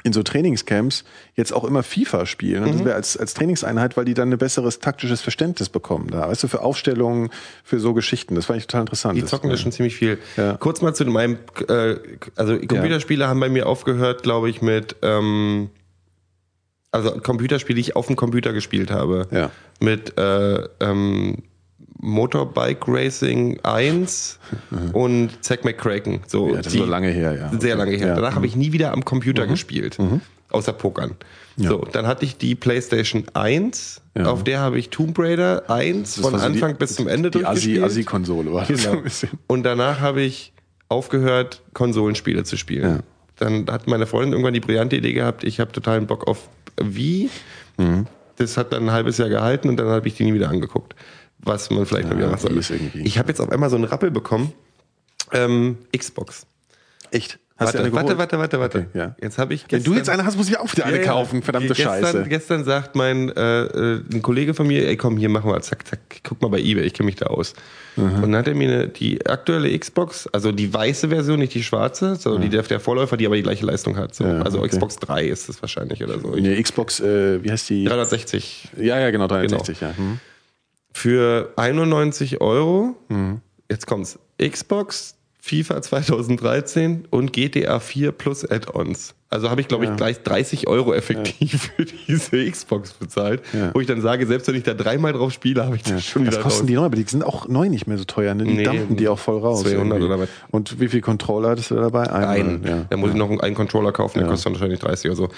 in so Trainingscamps jetzt auch immer FIFA spielen. Und das wäre als, als Trainingseinheit, weil die dann ein besseres taktisches Verständnis bekommen da. Weißt du, für Aufstellungen, für so Geschichten. Das fand ich total interessant. Die zocken da schon ziemlich viel. Ja. Kurz mal zu meinem, äh, also Computerspiele haben bei mir aufgehört, glaube ich, mit, ähm, also Computerspiele, die ich auf dem Computer gespielt habe. Ja. Mit äh, ähm, Motorbike Racing 1 und Zack McCracken. So, Ja, das ist lange her, ja. Sehr lange her. Ja. Mhm. Danach habe ich nie wieder am Computer gespielt. Außer Pokern. So, dann hatte ich die PlayStation 1, Ja. auf der habe ich Tomb Raider 1 Das von Anfang die, bis zum Ende Die durchgespielt. Assi- Assi-Konsole war das so Genau. ein bisschen. Und danach habe ich aufgehört, Konsolenspiele zu spielen. Ja. Dann hat meine Freundin irgendwann die brillante Idee gehabt, ich habe totalen Bock auf Wii. Mhm. Das hat dann ein halbes Jahr gehalten und dann habe ich die nie wieder angeguckt. Was man vielleicht mal wieder Ja, machen soll. Ich habe jetzt auf einmal so einen Rappel bekommen. Ähm, Xbox. Echt? Hast du Warte, warte, warte, warte, warte. Okay, ja. Jetzt habe ich Wenn du jetzt eine hast, muss ich auch wieder eine Ja, ja. kaufen. Verdammte gestern, Scheiße. Gestern sagt mein äh, äh, ein Kollege von mir, ey komm, hier machen wir, zack, zack, guck mal bei Ebay, ich kenne mich da aus. Und dann hat er mir eine, die aktuelle Xbox, also die weiße Version, nicht die schwarze, sondern die der, der Vorläufer, die aber die gleiche Leistung hat. So. Ja, also okay. Xbox 3 ist es wahrscheinlich oder so. Eine Xbox, äh, wie heißt die? 360 Ja, ja, genau, 360, ja. Hm. Für 91 Euro. Mhm. Jetzt kommt's. Xbox, FIFA 2013 und GTA 4 plus Add-ons. Also habe ich, glaube Ja. ich, gleich 30 Euro effektiv für diese Xbox bezahlt. Ja. Wo ich dann sage, selbst wenn ich da dreimal drauf spiele, habe ich das schon Was wieder kosten raus. die neu? Aber die sind auch neu nicht mehr so teuer, ne? Die Nee, dampfen die auch voll raus. 200 irgendwie. oder was. Und wie viel Controller hattest du dabei? Ein. Ja. Da muss ich noch einen Controller kaufen, der Ja. kostet wahrscheinlich 30 oder so.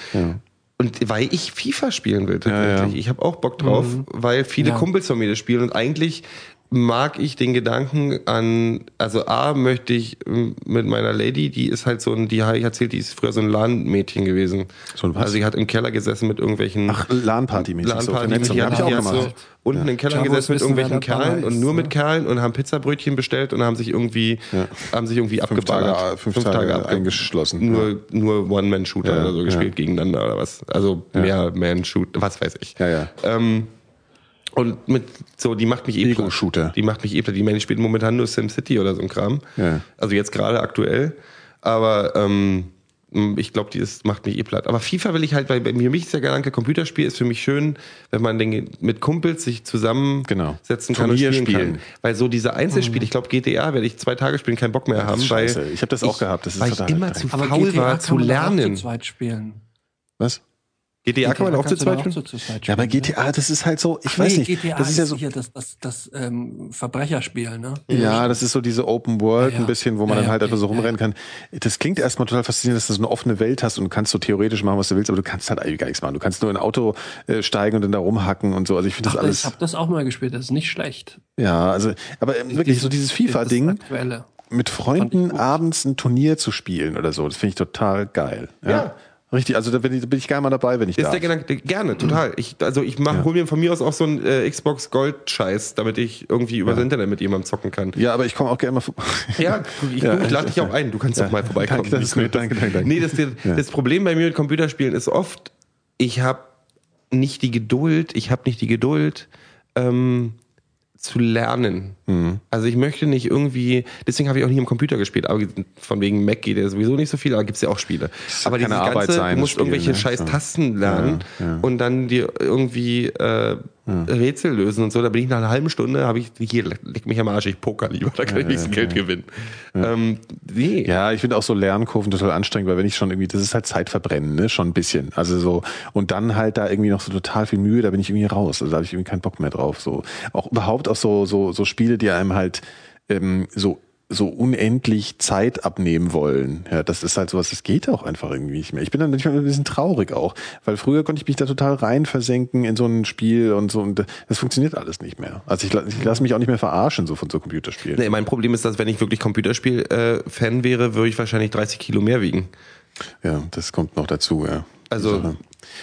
Und weil ich FIFA spielen will tatsächlich. Ja, Mhm. ja. Ich habe auch Bock drauf, weil viele. Kumpels von mir das spielen und eigentlich mag ich den Gedanken an, also A, möchte ich ähm, mit meiner Lady, die ist halt so ein, die habe ich erzählt, die ist früher so ein LAN-Mädchen gewesen. So ein was? Also sie hat im Keller gesessen mit irgendwelchen Ach, LAN-Party-mäßig. so, LAN-Party, vernetzt. die, Ja, hat, hab ich auch die hat so gemacht. unten im Keller gesessen mit irgendwelchen Kerlen und nur mit Kerlen und haben Pizzabrötchen bestellt und haben sich irgendwie, haben sich irgendwie Fünf Tage, abgeballert. fünf Tage abge- eingeschlossen. Nur, nur One-Man-Shooter Ja, oder so ja. gespielt gegeneinander oder was. Also mehr Man-Shoot, was weiß ich. Ja, ja. Ähm, und mit so, die macht mich eh platt. Ego-Shooter. Die macht mich eh platt. Die meine, ich spiele momentan nur SimCity oder so ein Kram. Ja. Also jetzt gerade aktuell. Aber ähm, ich glaube, die ist, macht mich eh platt. Aber FIFA will ich halt, weil bei mir mich ist der Gedanke, Computerspiel ist für mich schön, wenn man den, mit Kumpels sich zusammensetzen Genau. kann und Turnier spielen, spielen. kann. Weil so diese Einzelspiele, ich glaube GTA werde ich zwei Tage spielen, keinen Bock mehr haben, ist weil scheiße. Ich hab das auch gehabt. Das ist weil ich immer zu Aber faul war zu lernen. zu zweit spielen. Was? GTA kann man auch zu zweit spielen? zu zweit Ja, aber GTA, das ist halt so, ich Ach weiß nee, nicht. GTA das ist ja so, hier das, das, das ähm, Verbrecherspiel, ne? ja, das ist so diese Open World Ja, ja. ein bisschen, wo man Ja, dann halt einfach so rumrennen kann. Das klingt erstmal total faszinierend, dass du so eine offene Welt hast und du kannst so theoretisch machen, was du willst, aber du kannst halt eigentlich gar nichts machen. Du kannst nur in ein Auto äh, steigen und dann da rumhacken und so. Also ich finde das alles, ich habe das auch mal gespielt, das ist nicht schlecht. ja, also, aber ähm, wirklich so dieses FIFA-Ding. aktuelle. mit Freunden abends ein Turnier zu spielen oder so. Das finde ich total geil. Ja. Ja. Richtig, also da bin ich, bin ich gerne mal dabei, wenn ich Ist darf. der Gedanke, gerne, total. Ich, also ich mach, Ja. hol mir von mir aus auch so einen äh, Xbox Gold Scheiß, damit ich irgendwie übers Internet mit jemandem zocken kann. ja, aber ich komme auch gerne mal vorbei. Ja, ich, Ja, ich lade dich auch ein. Du kannst Ja. doch mal vorbeikommen. Danke, das. Danke, danke, danke. Nee, das, das, Ja. das Problem bei mir mit Computerspielen ist oft, ich habe nicht die Geduld, ich habe nicht die Geduld, ähm, zu lernen. Mhm. Also ich möchte nicht irgendwie, deswegen habe ich auch nie am Computer gespielt, aber von wegen Mac geht ja sowieso nicht so viel, aber gibt's ja auch Spiele. aber Arbeit ganze, sein, du musst Spiel, irgendwelche ne? scheiß. Tasten lernen Ja, ja. und dann dir irgendwie äh, Rätsel lösen und so, da bin ich nach einer halben Stunde, habe ich, hier, leg mich am Arsch, ich poker lieber, da kann ich wenigstens Geld gewinnen. Ähm, nee. Ja, ich finde auch so Lernkurven total anstrengend, weil wenn ich schon irgendwie, das ist halt Zeitverbrennen, ne, schon ein bisschen. Also so, und dann halt da irgendwie noch so total viel Mühe, da bin ich irgendwie raus. Also da habe ich irgendwie keinen Bock mehr drauf. So, auch überhaupt auch so, so, so Spiele, die einem halt ähm, so so unendlich Zeit abnehmen wollen. Ja, das ist halt sowas, das geht auch einfach irgendwie nicht mehr. Ich bin dann manchmal ein bisschen traurig auch, weil früher konnte ich mich da total rein versenken in so ein Spiel und so und das funktioniert alles nicht mehr. Also ich, ich lasse mich auch nicht mehr verarschen so von so Computerspielen. Nee, mein Problem ist, dass wenn ich wirklich Computerspiel-Fan wäre, würde ich wahrscheinlich 30 Kilo mehr wiegen. Ja, das kommt noch dazu, ja. Also-.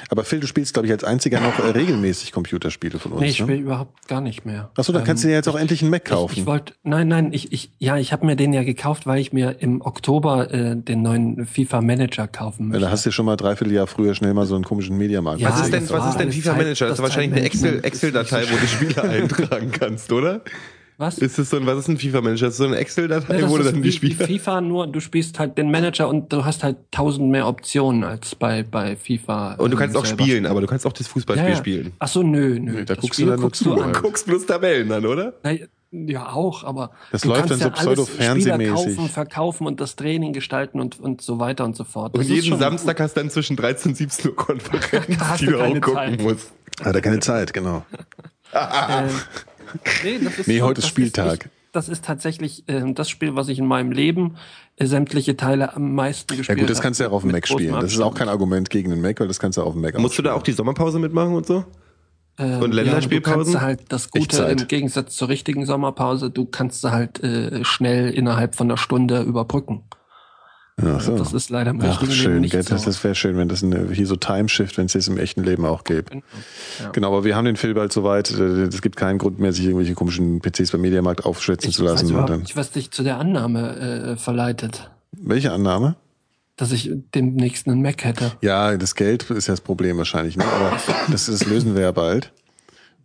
Aber Phil, du spielst, glaube ich, als einziger noch äh, regelmäßig Computerspiele von uns. Nee, ich ne? will überhaupt gar nicht mehr. Achso, dann kannst du dir jetzt auch endlich einen Mac kaufen. Ich, ich wollte, nein, nein, ich, ich, ja, ich habe mir den ja gekauft, weil ich mir im Oktober äh, den neuen FIFA Manager kaufen Ja, möchte. da hast du ja schon mal dreiviertel Jahr früher schnell mal so einen komischen Mediamarkt. Ja, was ist denn, was ist denn FIFA Zeit- Manager? Das ist wahrscheinlich eine Excel- Excel-Datei, nicht wo du Spiele eintragen kannst, oder? Was? Ist es so ein, was ist ein FIFA Manager? Das ist so eine Excel-Datei, Ja, das wo du ist dann die wie Spiele. FIFA, nur du spielst halt den Manager und du hast halt tausend mehr Optionen als bei, bei FIFA. Und du kannst ähm, auch selber spielen, aber du kannst auch das Fußballspiel ja. spielen. Ach so, nö, nö. Da Das guckst du Spiel dann nur guckst zu, du. Du guckst bloß Tabellen an, oder? Na, Ja, auch, aber Das du läuft kannst dann so ja alles pseudo-fernsehmäßig. Spieler kaufen, verkaufen und das Training gestalten und, und so weiter und so fort. Und Das ist jeden Samstag hast du dann zwischen 13 und 17 Uhr Konferenz, die du du auch keine gucken Zeit. musst. Hat er keine Zeit, genau. Äh, nee, das ist Nee, heute ist Spieltag. Ist, das ist tatsächlich äh, das Spiel, was ich in meinem Leben äh, sämtliche Teile am meisten Ja gespielt gut, das kannst du ja auch auf dem Mac spielen. Das ist auch kein Argument gegen den Mac, weil das kannst du auch auf dem Mac Musst du da auch die Sommerpause mitmachen und so? Ähm, Und Länderspielpausen? Ja, du kannst halt das Gute Echtzeit. im Gegensatz zur richtigen Sommerpause, du kannst sie halt äh, schnell innerhalb von einer Stunde überbrücken. Ach so. Das ist leider im Ach, richtigen Leben schön, nicht gell, so. das, das wäre schön, wenn das eine, hier so Timeshift, wenn es das im echten Leben auch gäbe. Ja. Genau, aber wir haben den Film bald soweit. äh, Es gibt keinen Grund mehr, sich irgendwelche komischen PCs beim Mediamarkt aufschwätzen ich zu weiß lassen. Überhaupt dann, nicht, was dich zu der Annahme äh, verleitet, welche Annahme? dass ich demnächst einen Mac hätte. Ja, das Geld ist ja das Problem wahrscheinlich, ne? aber das, das lösen wir ja bald.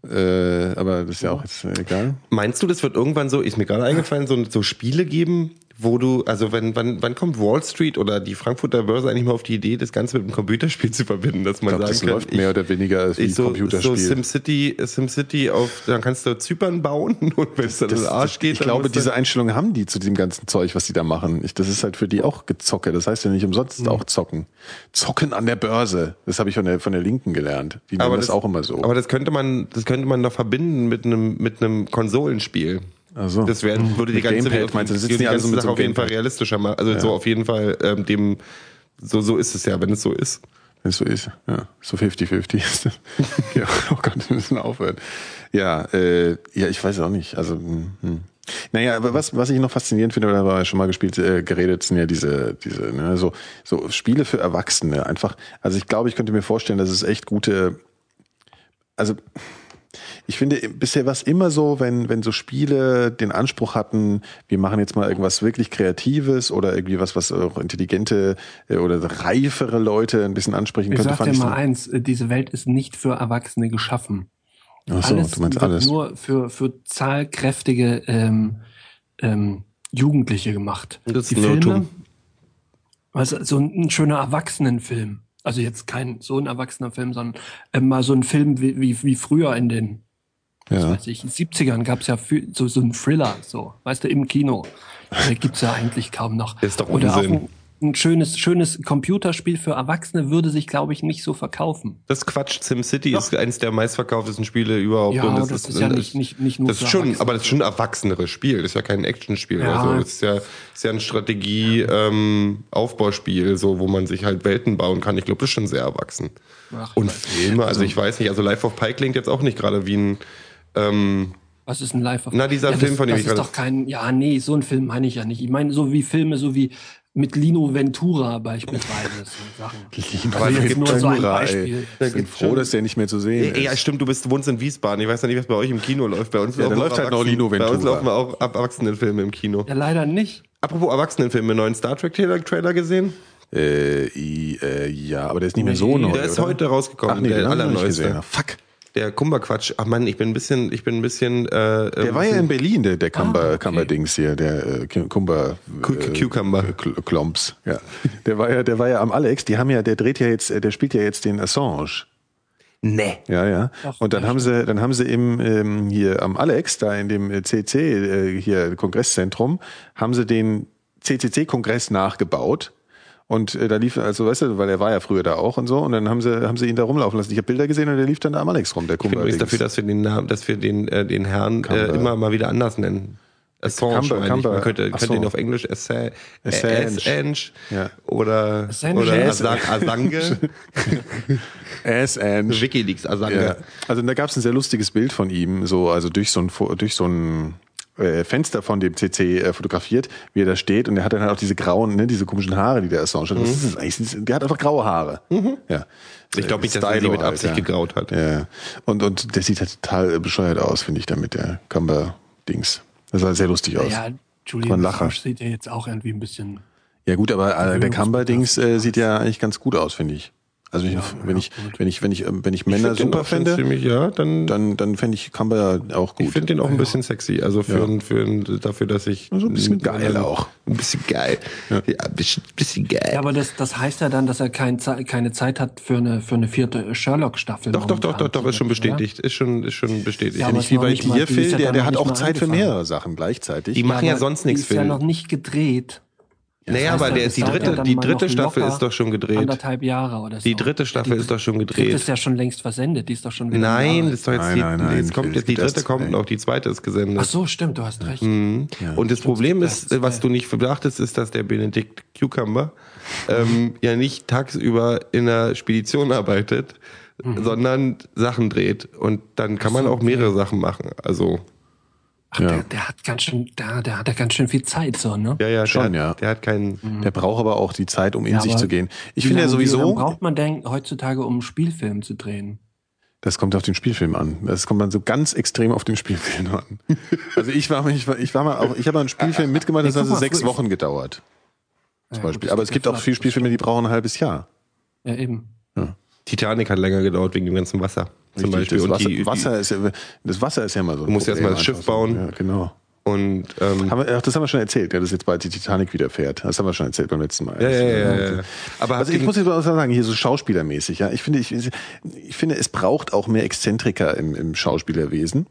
Äh, aber das ist ja auch jetzt äh, egal. Meinst du, das wird irgendwann so, ist mir gerade eingefallen, so, so Spiele geben, wo du, also wenn, wann, wann kommt Wall Street oder die Frankfurter Börse eigentlich mal auf die Idee, das Ganze mit einem Computerspiel zu verbinden, dass man Ich glaube, sagen das kann, läuft mehr oder weniger als wie ich ein so, Computerspiel. so SimCity, SimCity auf, dann kannst du Zypern bauen und wenn es dann den Arsch geht, ich glaube, diese Einstellung haben die zu diesem ganzen Zeug, was die da machen. Ich, das ist halt für die auch gezocke. Das heißt ja nicht umsonst Hm. auch zocken. Zocken an der Börse. Das habe ich von der, von der Linken gelernt. Die nennen das, auch immer so. Aber das könnte man, das könnte man doch verbinden mit einem, mit einem Konsolenspiel. Ach so. Das wäre, würde die ganze, Gamepad meinst du, das die sitzen die alle ganze so Sache auf jeden Fall realistischer machen. Also so auf jeden Fall ähm, dem, so, so ist es ja, wenn es so ist. Wenn es so ist. Ja, so 50-50 ist das. ja, oh Gott, wir müssen aufhören. Ja, äh, ja, ich weiß auch nicht. Also, hm, hm. Naja, aber was, was ich noch faszinierend finde, da war ja schon mal gespielt, äh, geredet, sind ja diese, diese, ne, so, so Spiele für Erwachsene. Einfach, also ich glaube, ich könnte mir vorstellen, dass es echt gute, also ich finde, bisher war es immer so, wenn, wenn so Spiele den Anspruch hatten, wir machen jetzt mal irgendwas wirklich Kreatives oder irgendwie was, was auch intelligente äh, oder reifere Leute ein bisschen ansprechen Ich könnte, sag fand dir ich mal so- eins, äh, diese Welt ist nicht für Erwachsene geschaffen. Ach so, alles du meinst wird alles. nur für, für zahlkräftige ähm, ähm, Jugendliche gemacht. Das ist Die Filme, was, so ein, ein schöner Erwachsenenfilm. Also jetzt kein so ein erwachsener Film, sondern äh, mal so ein Film wie, wie, wie früher in den Ja. weiß ich, 70ern gab's ja viel, so, so ein Thriller, so, weißt du, im Kino. Äh, gibt's ja eigentlich kaum noch. Ist doch Oder auch Unsinn. ein, ein schönes, schönes Computerspiel für Erwachsene würde sich, glaube ich, nicht so verkaufen. Das ist Quatsch. SimCity ist eines der meistverkauftesten Spiele überhaupt. Ja, und das ist ja nicht- nicht- nicht nur Das ist schon, aber das ist schon ein erwachseneres Spiel. Das ist ja kein Actionspiel Ja. oder so. Das ist ja, das ist ja ein Strategie-Aufbauspiel, so wo man sich halt Welten bauen kann. Ich glaube, das ist schon sehr erwachsen. Ach, Und Filme, also ich weiß nicht, also Life of Pi klingt jetzt auch nicht gerade wie ein ähm, Was ist ein Live? Na, dieser ja, Film, das, von dem das ich ist gerade- doch kein. Ja, nee, so ein Film meine ich ja nicht. Ich meine so wie Filme, so wie mit Lino Ventura beispielsweise. Aber Also es jetzt nur so ein. Beispiel. Ich bin froh, dass der nicht mehr zu sehen Ja, ist. stimmt, du bist, wohnst in Wiesbaden. Ich weiß ja nicht, was bei euch im Kino läuft. Bei uns Ja, läuft auch halt noch Lino Bei uns Ventura. laufen auch Erwachsenenfilme im Kino. Ja, leider nicht. Apropos Erwachsenenfilme, neuen Star Trek Trailer, gesehen? Äh, äh, ja, aber der ist nicht mehr so neu. Der ist oder? heute rausgekommen, Ach nee, der nicht allerneueste. gesehen. Fuck. Der Kumberquatsch. Ach Mann, ich bin ein bisschen, ich bin ein bisschen. Äh, Der war ja in Berlin, der, der Kumber, Ah, okay. Kumber-Dings hier, der äh, Kumber Cu- äh, Cucumber. Kl- Klomps. Ja. Der war ja, der war ja am Alex, die haben ja, der dreht ja jetzt, äh, der spielt ja jetzt den Assange. Nee. Ja, ja. Ach, und dann haben sie, dann haben sie im ähm, hier am Alex, da in dem äh, CC äh, hier Kongresszentrum, haben sie den CCC-Kongress nachgebaut. Und äh, da lief, also weißt du, weil er war ja früher da auch und so, und dann haben sie, haben sie ihn da rumlaufen lassen. Ich habe Bilder gesehen und der lief dann da am Alex rum, der Ich bin übrigens dafür, dass wir den Namen, dass wir den, äh, den Herrn äh, immer mal wieder anders nennen. Assange, Cumber- meine ich. Cumber- Man könnte, Ach könnte so. ihn auf Englisch Assange, Assange. Assange Ja. oder, Assange. oder Assange. Assange, Wikileaks Assange. Ja. Also da gab es ein sehr lustiges Bild von ihm, so also durch so ein durch so ein äh, Fenster von dem CC äh, fotografiert, wie er da steht und er hat dann halt auch diese grauen, ne, diese komischen Haare, die der Assange hat. Was ist das eigentlich? Der hat einfach graue Haare. Ja. Ich glaube nicht, dass er sie mit halt, Absicht ja. gegraut hat. Ja. Und und der sieht halt total äh, bescheuert aus, finde ich, damit der Cumber Dings. Das sah sehr lustig aus. Ja, Julian Lacher. Assange sieht ja jetzt auch irgendwie ein bisschen. Ja gut, aber äh, der. Cumber-Dings äh, sieht ja eigentlich ganz gut aus, finde ich. Also wenn, ich, wenn, ich, wenn ich wenn ich ähm, wenn ich Männer find den super fände, Ziemlich, ja, dann, dann dann fände ich Cumber auch gut. ich finde den auch ein bisschen sexy. Also für, Ja. ein, für ein, dafür, dass ich So ein bisschen geil auch. Ein bisschen geil. Ja, ein bisschen, bisschen geil. Ja, aber das, das heißt ja dann, dass er kein, keine Zeit hat für eine, für eine vierte Sherlock-Staffel. doch, doch, doch, momentan doch, doch, ist schon bestätigt. Ist schon, ist schon bestätigt. Ja, nicht wie bei dir, Phil, ja der, der hat auch Zeit für mehrere Sachen gleichzeitig. die Ja, machen ja aber sonst nichts, ist ja Phil. noch nicht gedreht. Naja, Das aber der, die ja dritte, die dritte Staffel ist doch schon gedreht. Anderthalb Jahre oder so. Die dritte Staffel ist doch schon Die dritte gedreht. ist ja schon längst versendet. Die ist doch schon wieder Nein, das ist doch jetzt Nein, die, nein, nein, jetzt kommt jetzt die dritte kommt und auch die zweite ist gesendet. Ach so, stimmt, du hast recht. Mhm. und das Problem stimmt, ist, das ist was du nicht bedachtest, ist, dass der Benedikt Cucumber ähm, ja nicht tagsüber in der Spedition arbeitet, sondern Sachen dreht. Und dann kann man auch mehrere Sachen machen. Also, Ach, Ja. der, der hat ganz schön, der, der hat ja ganz schön viel Zeit, so, ne? ja, ja, Schon, der, ja. der hat keinen. Der braucht aber auch die Zeit, um in Ja, sich zu gehen. Ich finde ja lange- Wie lange sowieso, braucht man denn heutzutage, um einen Spielfilm zu drehen? das kommt auf den Spielfilm an. Das kommt dann so ganz extrem auf den Spielfilm an. Also ich war, ich war, ich war mal, auch, ich habe mal einen Spielfilm mitgemacht, das hat so sechs Wochen gedauert. Zum Ja, Beispiel. Aber es gibt auch viele Spielfilme, die brauchen ein halbes Jahr. Ja, eben. Titanic hat länger gedauert wegen dem ganzen Wasser. Zum Richtig, Beispiel. Das und Wasser, die, Wasser ist ja, das Wasser ist ja immer so. Du musst erst Problem mal das Schiff bauen. Ja, genau. Und ähm, Haben wir, ach, das haben wir schon erzählt, ja, dass jetzt bald die Titanic wieder fährt. Das haben wir schon erzählt beim letzten Mal. ja, ja, ja, ja, ja. Aber Also ich muss jetzt mal sagen, hier so schauspielermäßig, ja. Ich finde, ich, ich finde, es braucht auch mehr Exzentriker im, im Schauspielerwesen.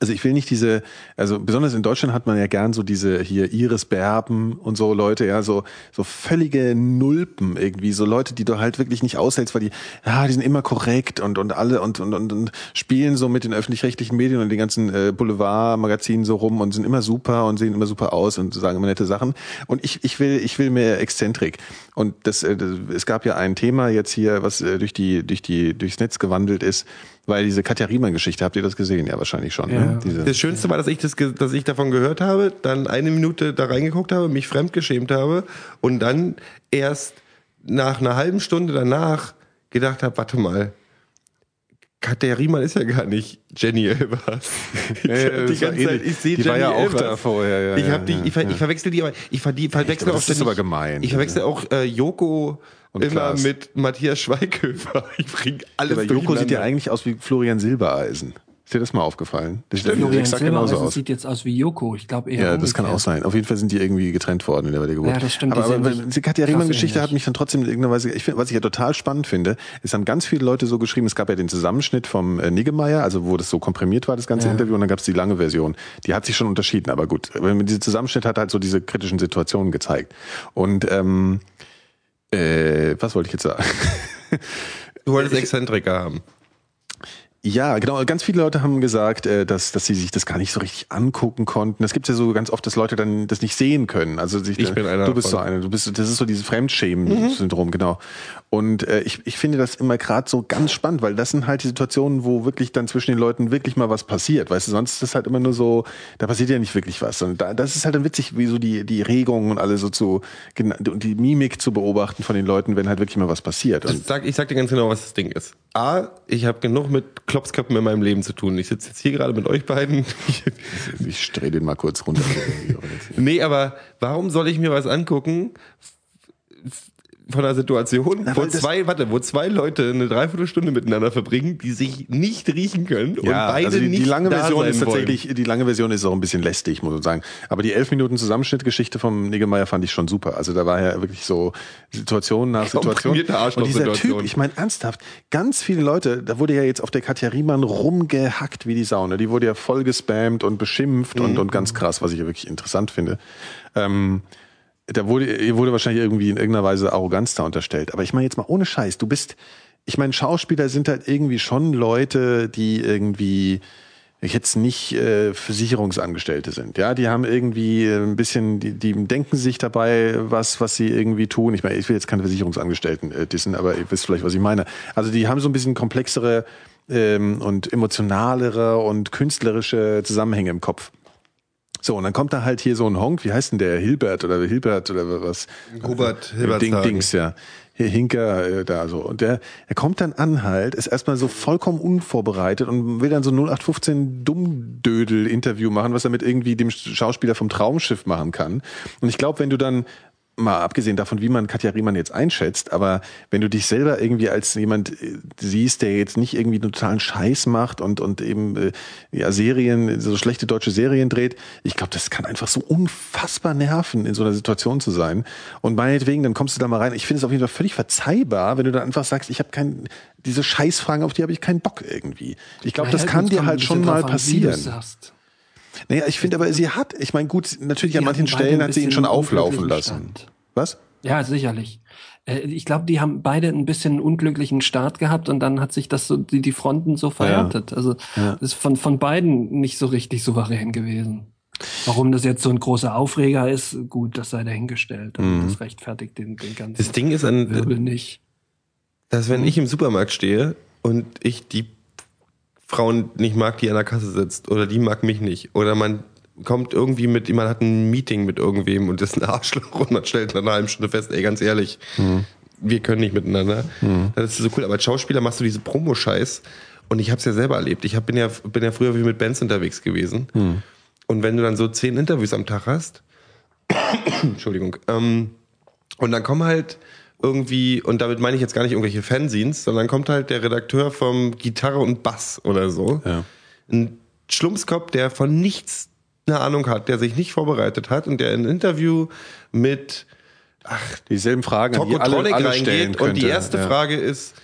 Also ich will nicht diese, also besonders in Deutschland hat man ja gern so diese hier Iris Berben und so Leute, ja, so so völlige Nulpen irgendwie, so Leute, die du halt wirklich nicht aushältst, weil die, ja, die sind immer korrekt und und alle und und und, und spielen so mit den öffentlich-rechtlichen Medien und den ganzen äh, Boulevard-Magazinen so rum und sind immer super und sehen immer super aus und sagen immer nette Sachen. Und ich ich will ich will mehr Exzentrik. Und das, äh, das es gab ja ein Thema jetzt hier, was äh, durch die durch die durchs Netz gewandelt ist, weil diese Katja Riemann-Geschichte, habt ihr das gesehen? Ja, wahrscheinlich schon. Ja. Ne? Diese, Das Schönste war, dass ich, das, dass ich davon gehört habe, dann eine Minute da reingeguckt habe, mich fremdgeschämt habe und dann erst nach einer halben Stunde danach gedacht habe, warte mal, Katja Riemann ist ja gar nicht Jenny Elvers. Ich, Ja, ja, hab die ganze Zeit, ich sehe Die Jenny war ja auch Elvers. da vorher, ja, ich ja, hab die, ja, ich, ver, ja. ich verwechsel die, aber ich, ver, die verwechsel aber auch das ist aber gemein. Ich verwechsel auch äh, Joko Und immer Klaas. mit Matthias Schweighöfer. Ich bring alles aber Joko sieht ja eigentlich aus wie Florian Silbereisen. Ist dir das mal aufgefallen? Das sieht Florian exakt genauso Silbereisen aus. sieht jetzt aus wie Joko. Ich glaube eher Ja, das kann auch umgekehrt. sein. Auf jeden Fall sind die irgendwie getrennt worden in der Geburt. Ja, das stimmt, Aber, aber die Katja Riemann-Geschichte hat mich dann trotzdem in irgendeiner Weise, ich find, was ich ja total spannend finde, ist haben ganz viele Leute so geschrieben, es gab ja den Zusammenschnitt vom äh, Niggemeier, also wo das so komprimiert war, das ganze Ja. Interview, und dann gab es die lange Version. Die hat sich schon unterschieden, aber gut. Dieser Zusammenschnitt hat halt so diese kritischen Situationen gezeigt. Und ähm, äh, was wollte ich jetzt sagen? Du wolltest Exzentriker haben. Ja, genau. Ganz viele Leute haben gesagt, äh, dass, dass sie sich das gar nicht so richtig angucken konnten. Das gibt ja so ganz oft, dass Leute dann das nicht sehen können. Also sich, Ich bin einer Du bist so davon. einer. Du bist, das ist so dieses Fremdschämen-Syndrom, genau. Und äh, ich, ich finde das immer gerade so ganz spannend, weil das sind halt die Situationen, wo wirklich dann zwischen den Leuten wirklich mal was passiert. Weißt du, sonst ist das halt immer nur so, da passiert ja nicht wirklich was. Und da, das ist halt dann witzig, wie so die, die Regungen und alle so zu, und die Mimik zu beobachten von den Leuten, wenn halt wirklich mal was passiert. Ich Und sag, ich sag dir ganz genau, was das Ding ist. A, ich habe genug mit Klopsköppen in meinem Leben zu tun. Ich sitze jetzt hier gerade mit euch beiden. ich drehe den mal kurz runter. nee, aber warum soll ich mir was angucken von einer Situation, Na, wo zwei, warte, wo zwei Leute eine Dreiviertelstunde miteinander verbringen, die sich nicht riechen können und beide also die, nicht die lange da Version sein ist wollen. tatsächlich, die lange Version ist auch ein bisschen lästig, muss man sagen. Aber die elf Minuten Zusammenschnittgeschichte vom Niggemeier fand ich schon super. Also da war ja wirklich so Situation nach Situation. Und dieser. Typ, ich meine ernsthaft, ganz viele Leute, da wurde ja jetzt auf der Katja Riemann rumgehackt wie die Sau. Ne? Die wurde ja voll gespammt und beschimpft Mhm. und, und ganz krass, was ich ja wirklich interessant finde. Ähm, da wurde, ihr wurde wahrscheinlich irgendwie in irgendeiner Weise Arroganz da unterstellt. Aber ich meine jetzt mal ohne Scheiß, du bist, ich meine, Schauspieler sind halt irgendwie schon Leute, die irgendwie jetzt nicht äh, Versicherungsangestellte sind. Ja, die haben irgendwie äh, ein bisschen, die, die denken sich dabei, was, was sie irgendwie tun. Ich meine, ich will jetzt keine Versicherungsangestellten äh, dissen, aber ihr wisst vielleicht, was ich meine. Also die haben so ein bisschen komplexere ähm, und emotionalere und künstlerische Zusammenhänge im Kopf. So, und dann kommt da halt hier so ein Honk, wie heißt denn der? Hilbert oder Hilbert oder was? Hubert Ding, Hilbertshagen. Dings, ja. Hier Hinker äh, da so. Und der, er kommt dann an halt, ist erstmal so vollkommen unvorbereitet und will dann so 0815 Dummdödel-Interview machen, was er mit irgendwie dem Schauspieler vom Traumschiff machen kann. Und ich glaube, wenn du dann mal abgesehen davon, wie man Katja Riemann jetzt einschätzt, aber wenn du dich selber irgendwie als jemand äh, siehst, der jetzt nicht irgendwie einen totalen Scheiß macht und und eben äh, ja Serien, so schlechte deutsche Serien dreht, ich glaube, das kann einfach so unfassbar nerven, in so einer Situation zu sein. Und meinetwegen, dann kommst du da mal rein. Ich finde es auf jeden Fall völlig verzeihbar, wenn du dann einfach sagst, ich habe kein diese Scheißfragen, auf die habe ich keinen Bock irgendwie. Ich glaube, das kann dir halt schon mal drauf an, wie du's passieren. sagst. Naja, ich finde aber, sie hat, ich meine, gut, natürlich an manchen Stellen hat sie ihn schon auflaufen lassen. Stand. Was? Ja, sicherlich. Äh, Ich glaube, die haben beide ein bisschen einen unglücklichen Start gehabt und dann hat sich das so, die, die Fronten so verhärtet. Also das ist von, von beiden nicht so richtig souverän gewesen. Warum das jetzt so ein großer Aufreger ist, gut, das sei dahingestellt. Also Das rechtfertigt den, den ganzen Das Ding ist an, Wirbel nicht. dass wenn ich im Supermarkt stehe und ich die Frauen nicht mag, die an der Kasse sitzt, oder die mag mich nicht, oder man kommt irgendwie mit, man hat ein Meeting mit irgendwem und ist ein Arschloch und man stellt nach einer halben Stunde fest, ey, ganz ehrlich, wir können nicht miteinander. Das ist so cool. Aber als Schauspieler machst du diese Promo-Scheiß und ich habe es ja selber erlebt. Ich hab, bin, ja, bin ja früher wie mit Bands unterwegs gewesen. Und wenn du dann so zehn Interviews am Tag hast, Entschuldigung, ähm, und dann kommen halt irgendwie, und damit meine ich jetzt gar nicht irgendwelche Fanzines, sondern kommt halt der Redakteur vom Gitarre und Bass oder so. Ja. Ein Schlumpskopf, der von nichts eine Ahnung hat, der sich nicht vorbereitet hat und der in ein Interview mit Dieselben Fragen, an die alle, Tokotronic alle reingeht und die erste ja. Frage ist,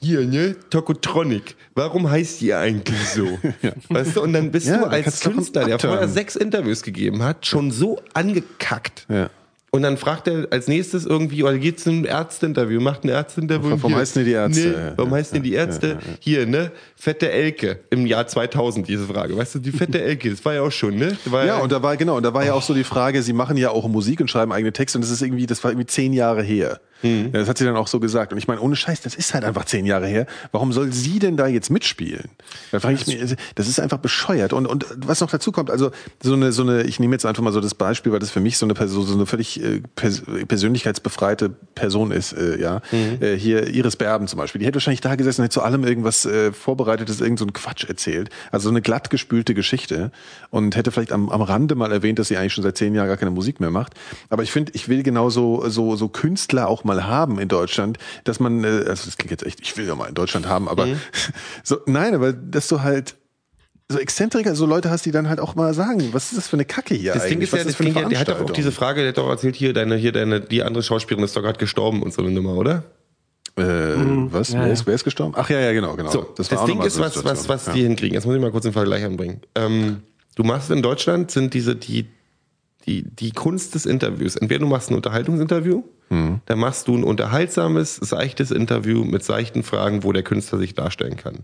hier, ne? Tokotronic. Warum heißt die eigentlich so? Weißt du, und dann bist Ja, du als Künstler, der vorher sechs Interviews gegeben hat, schon so angekackt. Ja. Und dann fragt er als nächstes irgendwie, oder geht zu einem Ärzteinterview, macht ein Ärzteinterview. Warum hier. heißen die die Ärzte? Nee, warum Ja, heißen die die Ärzte? Hier, ne? Fette Elke im Jahr 2000, diese Frage. Weißt du, die fette Elke, das war ja auch schon, ne? Ja, und da war, genau, und da war ja auch so die Frage, sie machen ja auch Musik und schreiben eigene Texte und das ist irgendwie, das war irgendwie zehn Jahre her. Mhm. Das hat sie dann auch so gesagt. Und ich meine, ohne Scheiß, das ist halt einfach zehn Jahre her. Warum soll sie denn da jetzt mitspielen? Da frage ich mich, das ist einfach bescheuert. Und, und was noch dazu kommt, also so eine, so eine, ich nehme jetzt einfach mal so das Beispiel, weil das für mich so eine Person, so eine völlig äh, pers persönlichkeitsbefreite Person ist, äh, ja. Mhm. Äh, hier Iris Berben zum Beispiel, die hätte wahrscheinlich da gesessen und hätte zu allem irgendwas äh, vorbereitetes, irgend so Quatsch erzählt. Also so eine glatt gespülte Geschichte und hätte vielleicht am, am Rande mal erwähnt, dass sie eigentlich schon seit zehn Jahren gar keine Musik mehr macht. Aber ich finde, ich will genauso so, so Künstler auch mal haben in Deutschland, dass man, äh, also das klingt jetzt echt, ich will ja mal in Deutschland haben, aber so, nein, aber dass du halt so Exzentriker, so Leute hast, die dann halt auch mal sagen, was ist das für eine Kacke hier Das eigentlich? Ding ist was ja, das Ding, ja, der hat doch auch diese Frage, der hat doch erzählt, hier, deine, hier, deine, die andere Schauspielerin ist doch gerade gestorben und so eine Nummer, oder? Äh, was? ja, wer, ist, wer ist gestorben? Ach ja, ja, genau, genau. So, das, war auch Ding ist, was, was, Situation. was ja. die hinkriegen. Jetzt muss ich mal kurz den Vergleich anbringen. Ähm, du machst in Deutschland sind diese, die, die, die Kunst des Interviews. Entweder du machst ein Unterhaltungsinterview, Mhm. dann machst du ein unterhaltsames, seichtes Interview mit seichten Fragen, wo der Künstler sich darstellen kann.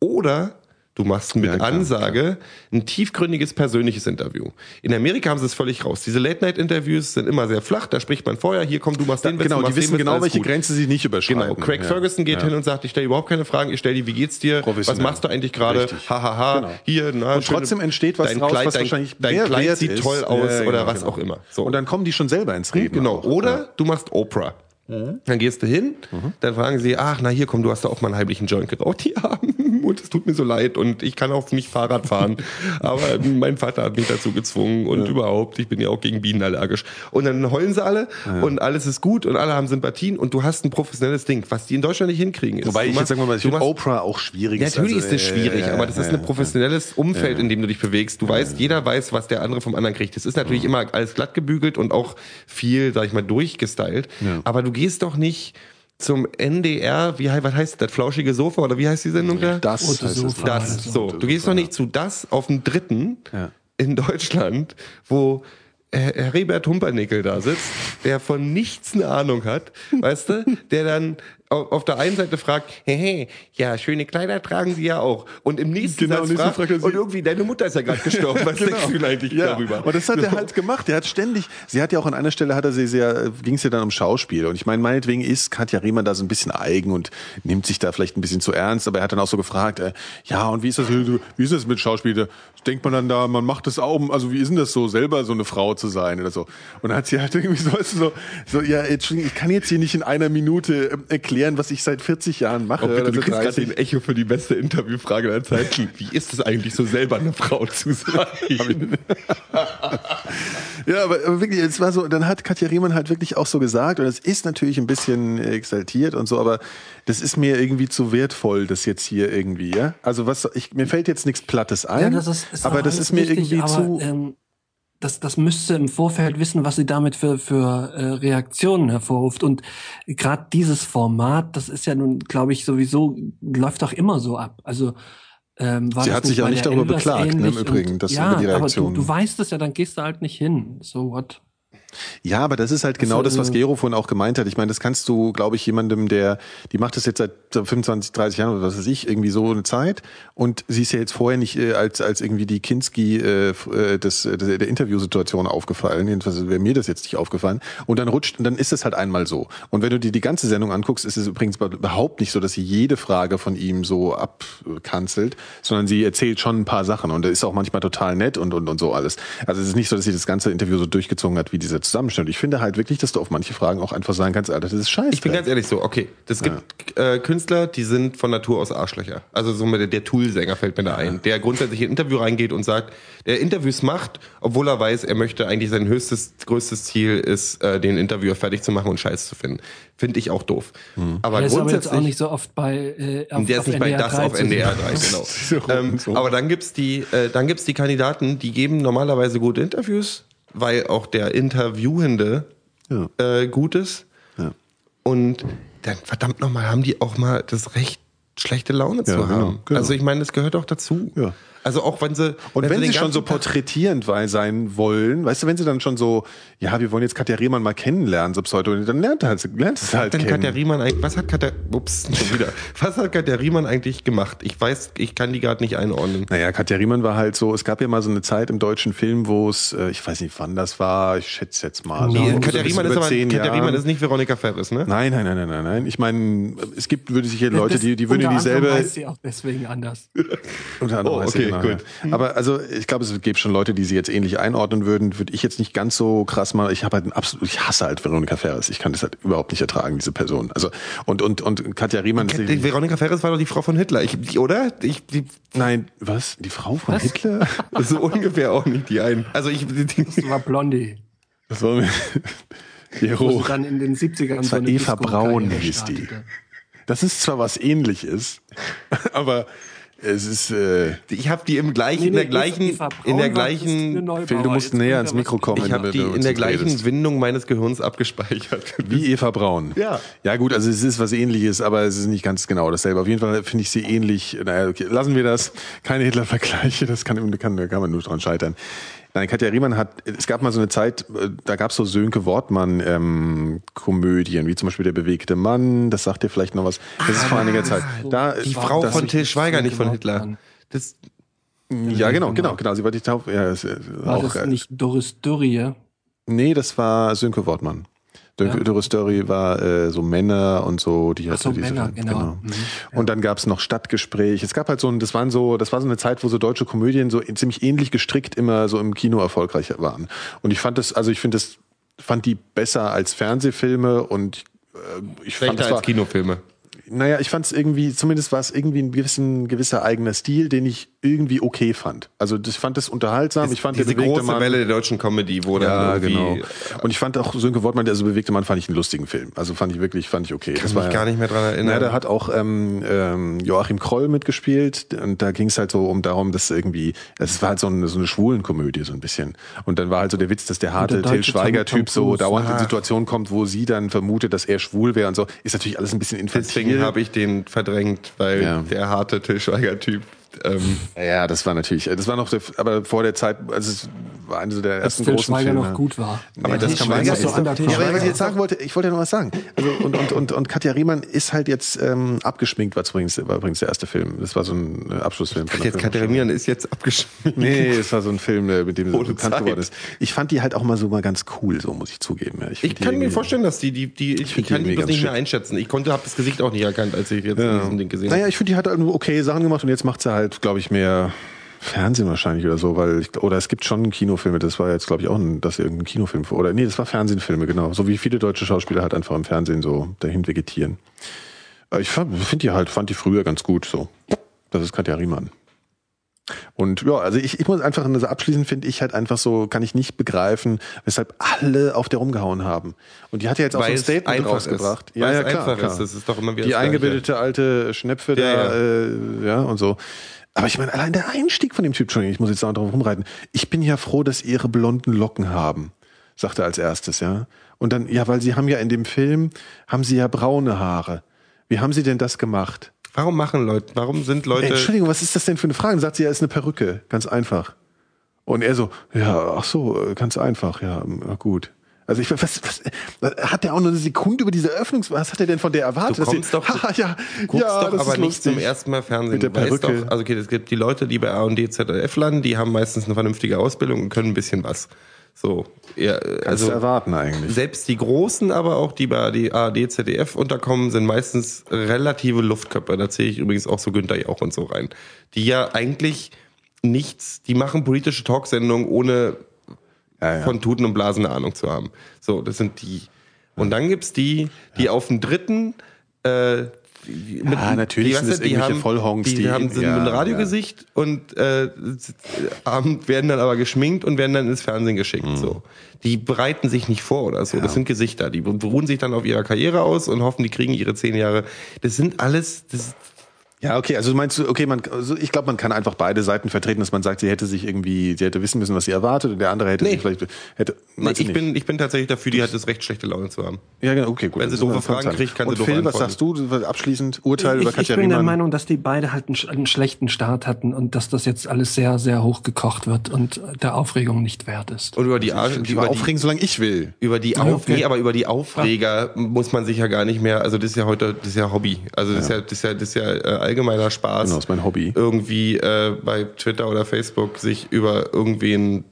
Oder du machst mit Ja, klar, Ansage ein tiefgründiges persönliches Interview. In Amerika haben sie es völlig raus. Diese Late-Night-Interviews sind immer sehr flach, da spricht man vorher, hier komm, du machst den Witz, du Genau, die wissen genau, welche gut. Grenze sie nicht überschreiten. Genau, Craig Ja. Ferguson geht Ja. hin und sagt, ich stelle überhaupt keine Fragen, ich stelle die, wie geht's dir? Was machst du eigentlich gerade? Hahaha, Genau. hier, na, Und trotzdem entsteht was dein draus, Kleid, was dein, wahrscheinlich dein mehr Kleid sieht ist. toll aus Ja, oder genau, was genau. auch immer. So. Und dann kommen die schon selber ins Reden. Genau. auch. Oder du machst Oprah. Dann gehst du hin, dann fragen sie, ach, na hier, komm, du hast da auch mal einen heimlichen Joint geraucht. Ja, und es tut mir so leid und ich kann auch nicht Fahrrad fahren. aber mein Vater hat mich dazu gezwungen und überhaupt, ich bin ja auch gegen Bienen allergisch. Und dann heulen sie alle und alles ist gut und alle haben Sympathien und du hast ein professionelles Ding, was die in Deutschland nicht hinkriegen. Ist, Wobei ich machst- jetzt sagen wir mal, ich machst- Oprah auch schwierig. ja, natürlich Also, ist das äh, schwierig, ja, aber das ja, ist ein ja. professionelles Umfeld, in dem du dich bewegst. Du weißt, jeder weiß, was der andere vom anderen kriegt. Das ist natürlich immer alles glatt gebügelt und auch viel, sag ich mal, durchgestylt. Aber du gehst doch nicht zum NDR, wie was heißt das, flauschige Sofa oder wie heißt die Sendung da? Das Rote heißt. Sofa. Das, so. Du gehst doch nicht zu das auf dem dritten Ja. in Deutschland, wo Herr Herbert Humpernickel da sitzt, der von nichts eine Ahnung hat, weißt du, der dann auf der einen Seite fragt, hey, hey, ja, schöne Kleider tragen sie ja auch. Und im nächsten Genau, Satz nächsten fragt, fragt sie- und irgendwie, deine Mutter ist ja gerade gestorben, was denkst du eigentlich ja. darüber? Und das hat er halt gemacht. Er hat ständig, sie hat ja auch an einer Stelle, hat er sie sehr, ging es ja dann um Schauspiel. Und ich meine, meinetwegen ist Katja Riemann da so ein bisschen eigen und nimmt sich da vielleicht ein bisschen zu ernst, aber er hat dann auch so gefragt, äh, ja, und wie ist das, wie ist das mit Schauspiel? Denkt man dann da, man macht das auch, also wie ist denn das so, selber so eine Frau zu sein oder so? Und dann hat sie halt irgendwie so, so, so ja, ich kann jetzt hier nicht in einer Minute ähm, erklären, was ich seit 40 Jahren mache. Oh, bitte, oder du kriegst gerade 30. den Echo für die beste Interviewfrage der Zeit. Wie ist es eigentlich so selber eine Frau zu sein? Ja, aber, aber wirklich, es war so, dann hat Katja Riemann halt wirklich auch so gesagt, und es ist natürlich ein bisschen exaltiert und so, aber das ist mir irgendwie zu wertvoll, das jetzt hier irgendwie, ja. Also was, ich, mir fällt jetzt nichts Plattes ein, Ja, das ist, ist aber das ist mir richtig, irgendwie aber, zu. Ähm, das, das müsste im Vorfeld wissen, was sie damit für, für äh, Reaktionen hervorruft. Und gerade dieses Format, das ist ja nun, glaube ich, sowieso, läuft doch immer so ab. Also ähm, war Sie hat sich bei nicht darüber Elvers beklagt, ne, im? Übrigen, dass ja, über die aber du, du weißt es ja, dann gehst du halt nicht hin. So what? Ja, aber das ist halt genau Also, das, was äh, Gero vorhin auch gemeint hat. Ich meine, das kannst du, glaube ich, jemandem, der, die macht das jetzt seit 25, 30 Jahren oder was weiß ich, irgendwie so eine Zeit. Und sie ist ja jetzt vorher nicht äh, als, als irgendwie die Kinski äh, äh, des, des, der Interviewsituation aufgefallen. Jedenfalls wäre mir das jetzt nicht aufgefallen. Und dann rutscht, und dann ist es halt einmal so. Und wenn du dir die ganze Sendung anguckst, ist es übrigens überhaupt nicht so, dass sie jede Frage von ihm so abkanzelt, sondern sie erzählt schon ein paar Sachen und ist auch manchmal total nett und, und, und so alles. Also es ist nicht so, dass sie das ganze Interview so durchgezogen hat wie Zusammenschnitt. Ich finde halt wirklich, dass du auf manche Fragen auch einfach sagen kannst, Alter, das ist scheiße. Ich bin ganz ehrlich so, okay, das gibt äh, Künstler, die sind von Natur aus Arschlöcher. Also so mit der, der Tool-Sänger fällt mir da ein, der grundsätzlich in ein Interview reingeht und sagt, der Interviews macht, obwohl er weiß, er möchte eigentlich sein höchstes, größtes Ziel ist, äh, den Interviewer fertig zu machen und Scheiß zu finden. Finde ich auch doof. Aber Der ist aber jetzt grundsätzlich auch nicht so oft bei äh, auf, der ist nicht bei das 3 auf. NDR 3, genau. ähm, aber dann gibt's die, äh, dann gibt's die Kandidaten, die geben normalerweise gute Interviews, weil auch der Interviewende Ja. äh, gut ist. Ja. Und dann, verdammt nochmal, haben die auch mal das Recht, schlechte Laune zu Ja, genau, haben. genau. Also ich meine, das gehört auch dazu. Ja. Also auch wenn sie Und wenn, den sie schon so porträtierend weil sein wollen, weißt du, wenn sie dann schon so, ja, wir wollen jetzt Katja Riemann mal kennenlernen, so Pseudo, dann lernt er halt, lernt es halt Denn kennen. Katja Riemann eigentlich, was hat Katja, ups, schon wieder, was hat Katja Riemann eigentlich gemacht? Ich weiß, ich kann die gerade nicht einordnen. Naja, Katja Riemann war halt so, es gab ja mal so eine Zeit im deutschen Film, wo es, äh, ich weiß nicht wann das war, ich schätze jetzt mal. Nee, so Katja Riemann ist aber, zehn Katja. Riemann ist nicht Veronika Ferris, ne? Nein, nein, nein, nein, nein, nein. Ich meine, es gibt, würde sicher Leute, Das- die, die würden dieselbe, heißt sie auch deswegen anders. Unter anderem Oh, okay, gut. ja. Aber also ich glaube, es gibt schon Leute, die sie jetzt ähnlich einordnen würden. Würde ich jetzt nicht ganz so krass mal. Ich habe halt ein absolut, ich hasse halt Veronika Ferris. Ich kann das halt überhaupt nicht ertragen, diese Person. Also und und und Katja Riemann. ist Die Veronika Ferris war doch die Frau von Hitler, ich, die, oder? Ich, die, nein, was? Die Frau von Hitler? so ungefähr auch nicht die einen. Also ich, die, Das war Blondie. Das war Jero. sie dann in den 70ern Das so war eine Eva Braun, hieß die. Das ist zwar was ähnliches, aber es ist. Äh, ich habe die im gleichen, Nee, in der nee, gleichen, in der gleichen. Phil, du musst Jetzt näher ans Mikro kommen. ich habe die in der gleichen redest. Windung meines Gehirns abgespeichert. Wie Eva Braun. Ja. Ja gut, also es ist was ähnliches, aber es ist nicht ganz genau dasselbe. Auf jeden Fall finde ich sie ähnlich. Naja, okay, lassen wir das. Keine Hitler-Vergleiche, das kann, kann, da kann man nur dran scheitern. Nein, Katja Riemann hat, es gab mal so eine Zeit, äh, da gab es so Sönke Wortmann ähm, Komödien, wie zum Beispiel Der bewegte Mann, das sagt dir vielleicht noch was. Das ist vor einiger Zeit. Da, Die Frau das, von Till Schweiger, nicht von Hitler. Das, Ja, genau, genau, genau. Sie war die Taub. Ja, War auch, das äh, nicht Doris Dürrie? Nee, das war Sönke Wortmann. Dönke, Ja. Doris Dörri war äh, so Männer und so, die Ach so, diese Männer, genau. Mhm. Und dann gab's noch Stadtgespräch. Es gab halt so ein, das waren so, das war so eine Zeit, wo so deutsche Komödien so ziemlich ähnlich gestrickt immer so im Kino erfolgreich waren. Und ich fand das, also ich finde das, fand die besser als Fernsehfilme und äh, ich fand schlechter das als war, Kinofilme. naja, ich fand es irgendwie, zumindest war es irgendwie ein gewissen, gewisser eigener Stil, den ich irgendwie okay fand. Also das- ich fand das unterhaltsam. ich fand Diese große Mann, Welle der deutschen Comedy, wo ja, dann irgendwie, genau. Und ich fand auch Sönke Wortmann, der so bewegte Mann, fand ich einen lustigen Film. Also fand ich wirklich, fand ich okay. kann mich gar nicht mehr dran erinnern. Ja, da hat auch ähm, ähm, Joachim Kroll mitgespielt und da ging es halt so um darum, dass irgendwie, es war halt so eine, so eine Schwulenkomödie so ein bisschen. Und dann war halt so der Witz, dass der harte Till Schweiger-Typ so dauernd in Ah. Situationen kommt, wo sie dann vermutet, dass er schwul wäre und so. Ist natürlich alles ein bisschen infantil. Deswegen habe ich den verdrängt, weil Ja. der harte Till Schweiger-Typ. Ähm, Ja, das war natürlich, das war noch, der, aber vor der Zeit, also es war eine so der ersten Till großen Schweiger Filme. noch gut war. Aber das Till kann man jetzt ist so Ja, aber was ich jetzt sagen wollte, ich wollte ja noch was sagen. Also und und und und Katja Riemann ist halt jetzt ähm, abgeschminkt, war übrigens war übrigens der erste Film. Das war so ein äh, Abschlussfilm. von der Jetzt Filmhochschule. Katharina ist jetzt abgeschminkt. Nee, es war so ein Film, mit dem sie so Ohne bekannt Zeit. geworden ist. Ich fand die halt auch mal so mal ganz cool, so muss ich zugeben. Ja, Ich die kann mir vorstellen, dass die, die, die ich, die kann die das nicht ganz mehr schick. einschätzen. Ich konnte, habe das Gesicht auch nicht erkannt, als ich jetzt diesen Ding gesehen Naja, ich finde, die hat halt nur okay Sachen gemacht und jetzt macht sie halt, glaube ich, mehr Fernsehen wahrscheinlich oder so, weil ich, oder es gibt schon Kinofilme, das war jetzt, glaube ich, auch ein, das irgendein Kinofilm oder nee, das war Fernsehfilme, genau. So wie viele deutsche Schauspieler halt einfach im Fernsehen so dahin vegetieren. Aber ich finde die halt, fand die früher ganz gut so. Das ist Katja Riemann. Und ja, also ich, ich muss einfach also abschließend finde ich halt einfach so, kann ich nicht begreifen, weshalb alle auf der rumgehauen haben. Und die hat ja jetzt auch Weil so ein Statement rausgebracht. ist. Weil es einfach ist. Das ist doch immer wieder Die eingebildete alte Schnepfe Ja, da, Äh, ja, und so. Aber ich meine, allein der Einstieg von dem Typ, Entschuldigung, ich muss jetzt auch drauf rumreiten. Ich bin ja froh, dass ihre blonden Locken haben, sagt er als erstes, ja. Und dann, ja, weil sie haben ja in dem Film, haben sie ja braune Haare. Wie haben sie denn das gemacht? Warum machen Leute, warum sind Leute, Ey, Entschuldigung, was ist das denn für eine Frage? Dann sagt sie, ja, ist eine Perücke. Ganz einfach. Und er so, ja, ach so, äh, ganz einfach, ja, gut. Also ich was, was hat der auch nur eine Sekunde über diese Öffnungs was hat er denn von der erwartet? Du Dass sie- kommst doch- Haha, ja, guckst ja, doch aber nicht zum ersten Mal Fernsehen. Mit der Perücke. Doch, also okay, es gibt die Leute, die bei A&D, ZDF landen, die haben meistens eine vernünftige Ausbildung und können ein bisschen was. So, ja, Kannst also erwarten eigentlich. selbst die Großen, aber auch die bei die ARD, ZDF unterkommen, sind meistens relative Luftköpfe. Da zähle ich übrigens auch so Günther Jauch und so rein. Die ja eigentlich nichts, die machen politische Talksendungen ohne Ja, ja. von Tuten und Blasen eine Ahnung zu haben. So, das sind die. Und dann gibt's die, die auf dem dritten äh, die, mit, natürlich sind das die irgendwelche haben, Vollhongs, die, die- haben sind ja, ein Radiogesicht und äh, abend werden dann aber geschminkt und werden dann ins Fernsehen geschickt. Mhm. So, die bereiten sich nicht vor oder so. Das sind Gesichter. Die beruhen sich dann auf ihrer Karriere aus und hoffen, die kriegen ihre zehn Jahre. Das sind alles. Das, Ja, okay, also meinst du, okay, man, also ich glaube, man kann einfach beide Seiten vertreten, dass man sagt, sie hätte sich irgendwie, sie hätte wissen müssen, was sie erwartet, und der andere hätte Nee. sich vielleicht, hätte, nee, ich nicht? bin, ich bin tatsächlich dafür, die hat das recht schlechte Laune zu haben. ja, genau, okay, gut. wenn sie Also, doofe kann's Fragen kriegt, kann sie Und doof Phil, was sagst du, abschließend, Urteil über Ich, ich Katja bin der Riemann? Meinung, dass die beide halt einen, einen schlechten Start hatten und dass das jetzt alles sehr, sehr hochgekocht wird und der Aufregung nicht wert ist. Und über die, Ar- ich über über die aufregen, solange ich will. Über die Ja, Auf okay. nee, aber über die Aufreger muss man sich ja gar nicht mehr, also das ist ja heute, das ist ja Hobby. Also das ist ja, das ist ja, das ist ja äh, allgemeiner Spaß. Genau, ist mein Hobby. Irgendwie äh, bei Twitter oder Facebook sich über irgendwen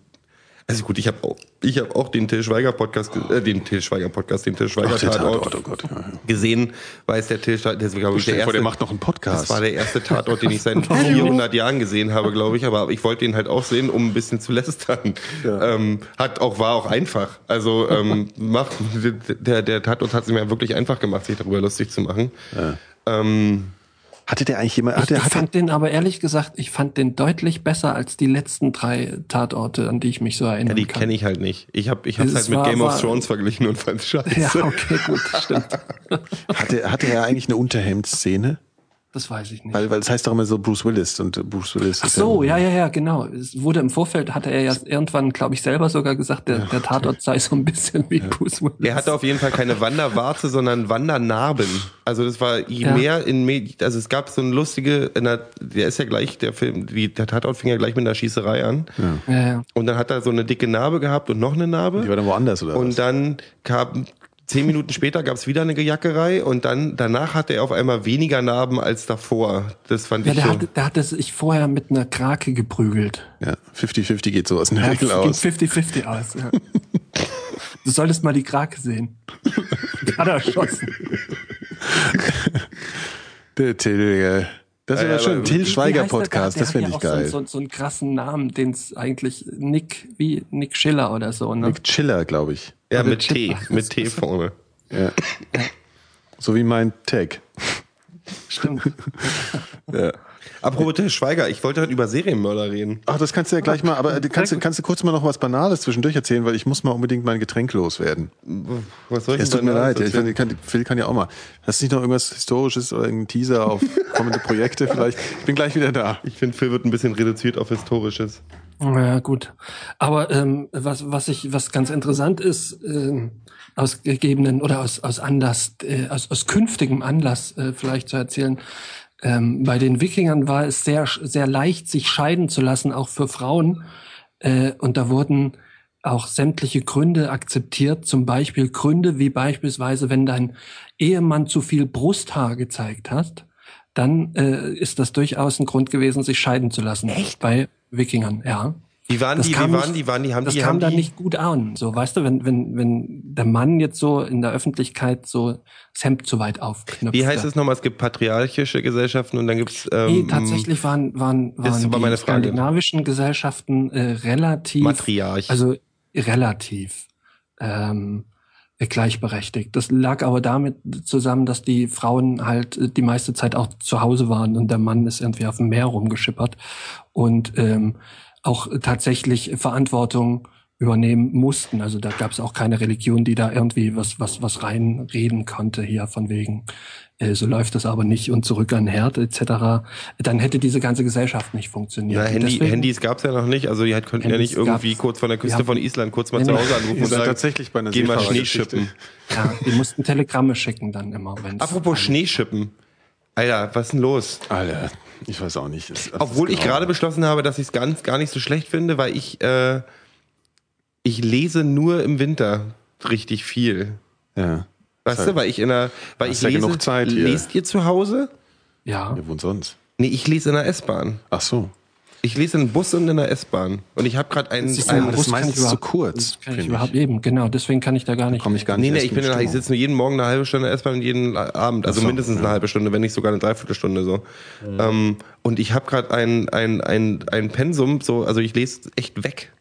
also gut, ich habe auch, ich habe auch den Till Schweiger Podcast, äh, den Till Schweiger Podcast, den Till Schweiger Ach, der Tatort, Tatort, oh Gott, ja, ja. gesehen, weiß der Till, Schweiger- ist glaube ich der erste, der macht noch einen Podcast. das war der erste Tatort, den ich seit 400 Jahren gesehen habe, glaube ich. Aber ich wollte den halt auch sehen, um ein bisschen zu lästern. Ähm, hat auch war auch einfach. Also ähm, macht der der Tatort hat es mir wirklich einfach gemacht, sich darüber lustig zu machen. Ähm, Hatte der eigentlich jemand, Ich, hatte, ich hatte, fand den aber ehrlich gesagt, ich fand den deutlich besser als die letzten drei Tatorte, an die ich mich so erinnern ja, die kenne ich halt nicht. Ich habe ich hab's Es halt mit war- Game of war- Thrones verglichen und fand scheiße. Ja, okay, gut, stimmt. hatte, hatte er eigentlich eine Unterhemdszene? Das weiß ich nicht. Weil, weil es heißt doch immer so Bruce Willis und äh, Bruce Willis. Ach so, ja, ja, ja, genau. Es wurde im Vorfeld, hatte er ja irgendwann, glaube ich, selber sogar gesagt, der, der Tatort sei so ein bisschen wie Bruce Willis. Er hatte auf jeden Fall keine Wanderwarte, sondern Wandernarben. Also das war je Ja. mehr in Me- also es gab so eine lustige, in der, der ist ja gleich der Film, die, der Tatort fing ja gleich mit einer Schießerei an. Ja, ja. Und dann hat er so eine dicke Narbe gehabt und noch eine Narbe. Die war dann woanders, oder Und was? dann kam zehn Minuten später gab's wieder eine Gejackerei und dann danach hatte er auf einmal weniger Narben als davor. Das fand Ja, ich der so. hatte, der hatte sich vorher mit einer Krake geprügelt. Ja, 50-50 geht sowas in der Ja, Regel aus. 50-50 aus. Ja. Du solltest mal die Krake sehen. Die hat er erschossen. Der Till, das Ja, wäre ja, schon ein Till Schweiger? Podcast, Der das hat fände ja ich geil. So, so, so einen krassen Namen, den es eigentlich Nick, wie Nick Schiller oder so, ne? Nick Chiller, glaube ich. ja, Oder mit T, mit T vorne. Ja. So wie mein Tag. Stimmt. Ja. Apropos Till Schweiger, ich wollte heute über Serienmörder reden. Ach, das kannst du ja gleich mal, aber äh, kannst, du- kannst du kurz mal noch was Banales zwischendurch erzählen, weil ich muss mal unbedingt mein Getränk loswerden. Was soll ich Es tut mir leid, ja, ich, kann, Phil kann ja auch mal. Hast du nicht noch irgendwas Historisches oder irgendeinen Teaser auf kommende Projekte vielleicht? Ich bin gleich wieder da. Ich finde, Phil wird ein bisschen reduziert auf Historisches. Ja, gut. Aber ähm, was, was ich, was ganz interessant ist, ähm, aus gegebenen oder aus, aus Anlass, äh, aus, aus künftigem Anlass äh, vielleicht zu erzählen, ähm, bei den Wikingern war es sehr, sehr leicht, sich scheiden zu lassen, auch für Frauen, Äh, und da wurden auch sämtliche Gründe akzeptiert, zum Beispiel Gründe wie beispielsweise, wenn dein Ehemann zu viel Brusthaar gezeigt hat, dann äh, ist das durchaus ein Grund gewesen, sich scheiden zu lassen. Echt? Bei Wikingern, ja. Wie waren Das die, wie kam waren nicht- die, waren die, haben das die, kam haben dann die, nicht gut an. So, weißt du, wenn, wenn, wenn der Mann jetzt so in der Öffentlichkeit so das Hemd zu weit aufknüpft. wie heißt es nochmal? Es gibt patriarchische Gesellschaften und dann gibt's ähm, Nee, tatsächlich waren, waren, Das waren war die skandinavischen Gesellschaften äh, relativ, Matriarch. also relativ ähm, gleichberechtigt. Das lag aber damit zusammen, dass die Frauen halt äh, die meiste Zeit auch zu Hause waren und der Mann ist irgendwie auf dem Meer rumgeschippert und ähm, auch tatsächlich Verantwortung übernehmen mussten. Also da gab es auch keine Religion, die da irgendwie was was was reinreden konnte hier von wegen äh, so läuft das aber nicht und zurück an den Herd etc. Dann hätte diese ganze Gesellschaft nicht funktioniert. Ja, Handy, deswegen- Handys gab's ja noch nicht. Also die halt konnten ja Handys nicht irgendwie kurz von der Küste Ja. von Island kurz mal zu. Hause anrufen und sagen, tatsächlich bei einer geh mal Schnee Seefahrergeschichte. schippen. Ja, die mussten Telegramme schicken dann immer, wenn Apropos Schneeschippen. Alter, was ist denn los? Alter, ich weiß auch nicht. Es- Obwohl ich genau- gerade beschlossen habe, dass ich es ganz gar nicht so schlecht finde, weil ich äh, ich lese nur im Winter richtig viel. Ja. Weißt Halt. du, weil ich in der, weil ich ja lese, genug Zeit hier. lest ihr zu Hause? Ja, Ja, wo sonst? Nee, ich lese in der S-Bahn. Ach so. Ich lese in Bus und in der S-Bahn. Und ich habe gerade einen, einen das ist Bus kann ich überhaupt- zu kurz, das kann ich finde überhaupt ich. eben, genau, deswegen kann ich da gar nicht. Komme ich gar nicht Nee, nee, ich in bin in, ich sitze nur jeden Morgen eine halbe Stunde S-Bahn und jeden Abend, also so, mindestens eine ja. halbe Stunde, wenn nicht sogar eine Dreiviertelstunde so. Ähm, und ich habe gerade ein, ein, ein, ein Pensum, so, also ich lese echt weg.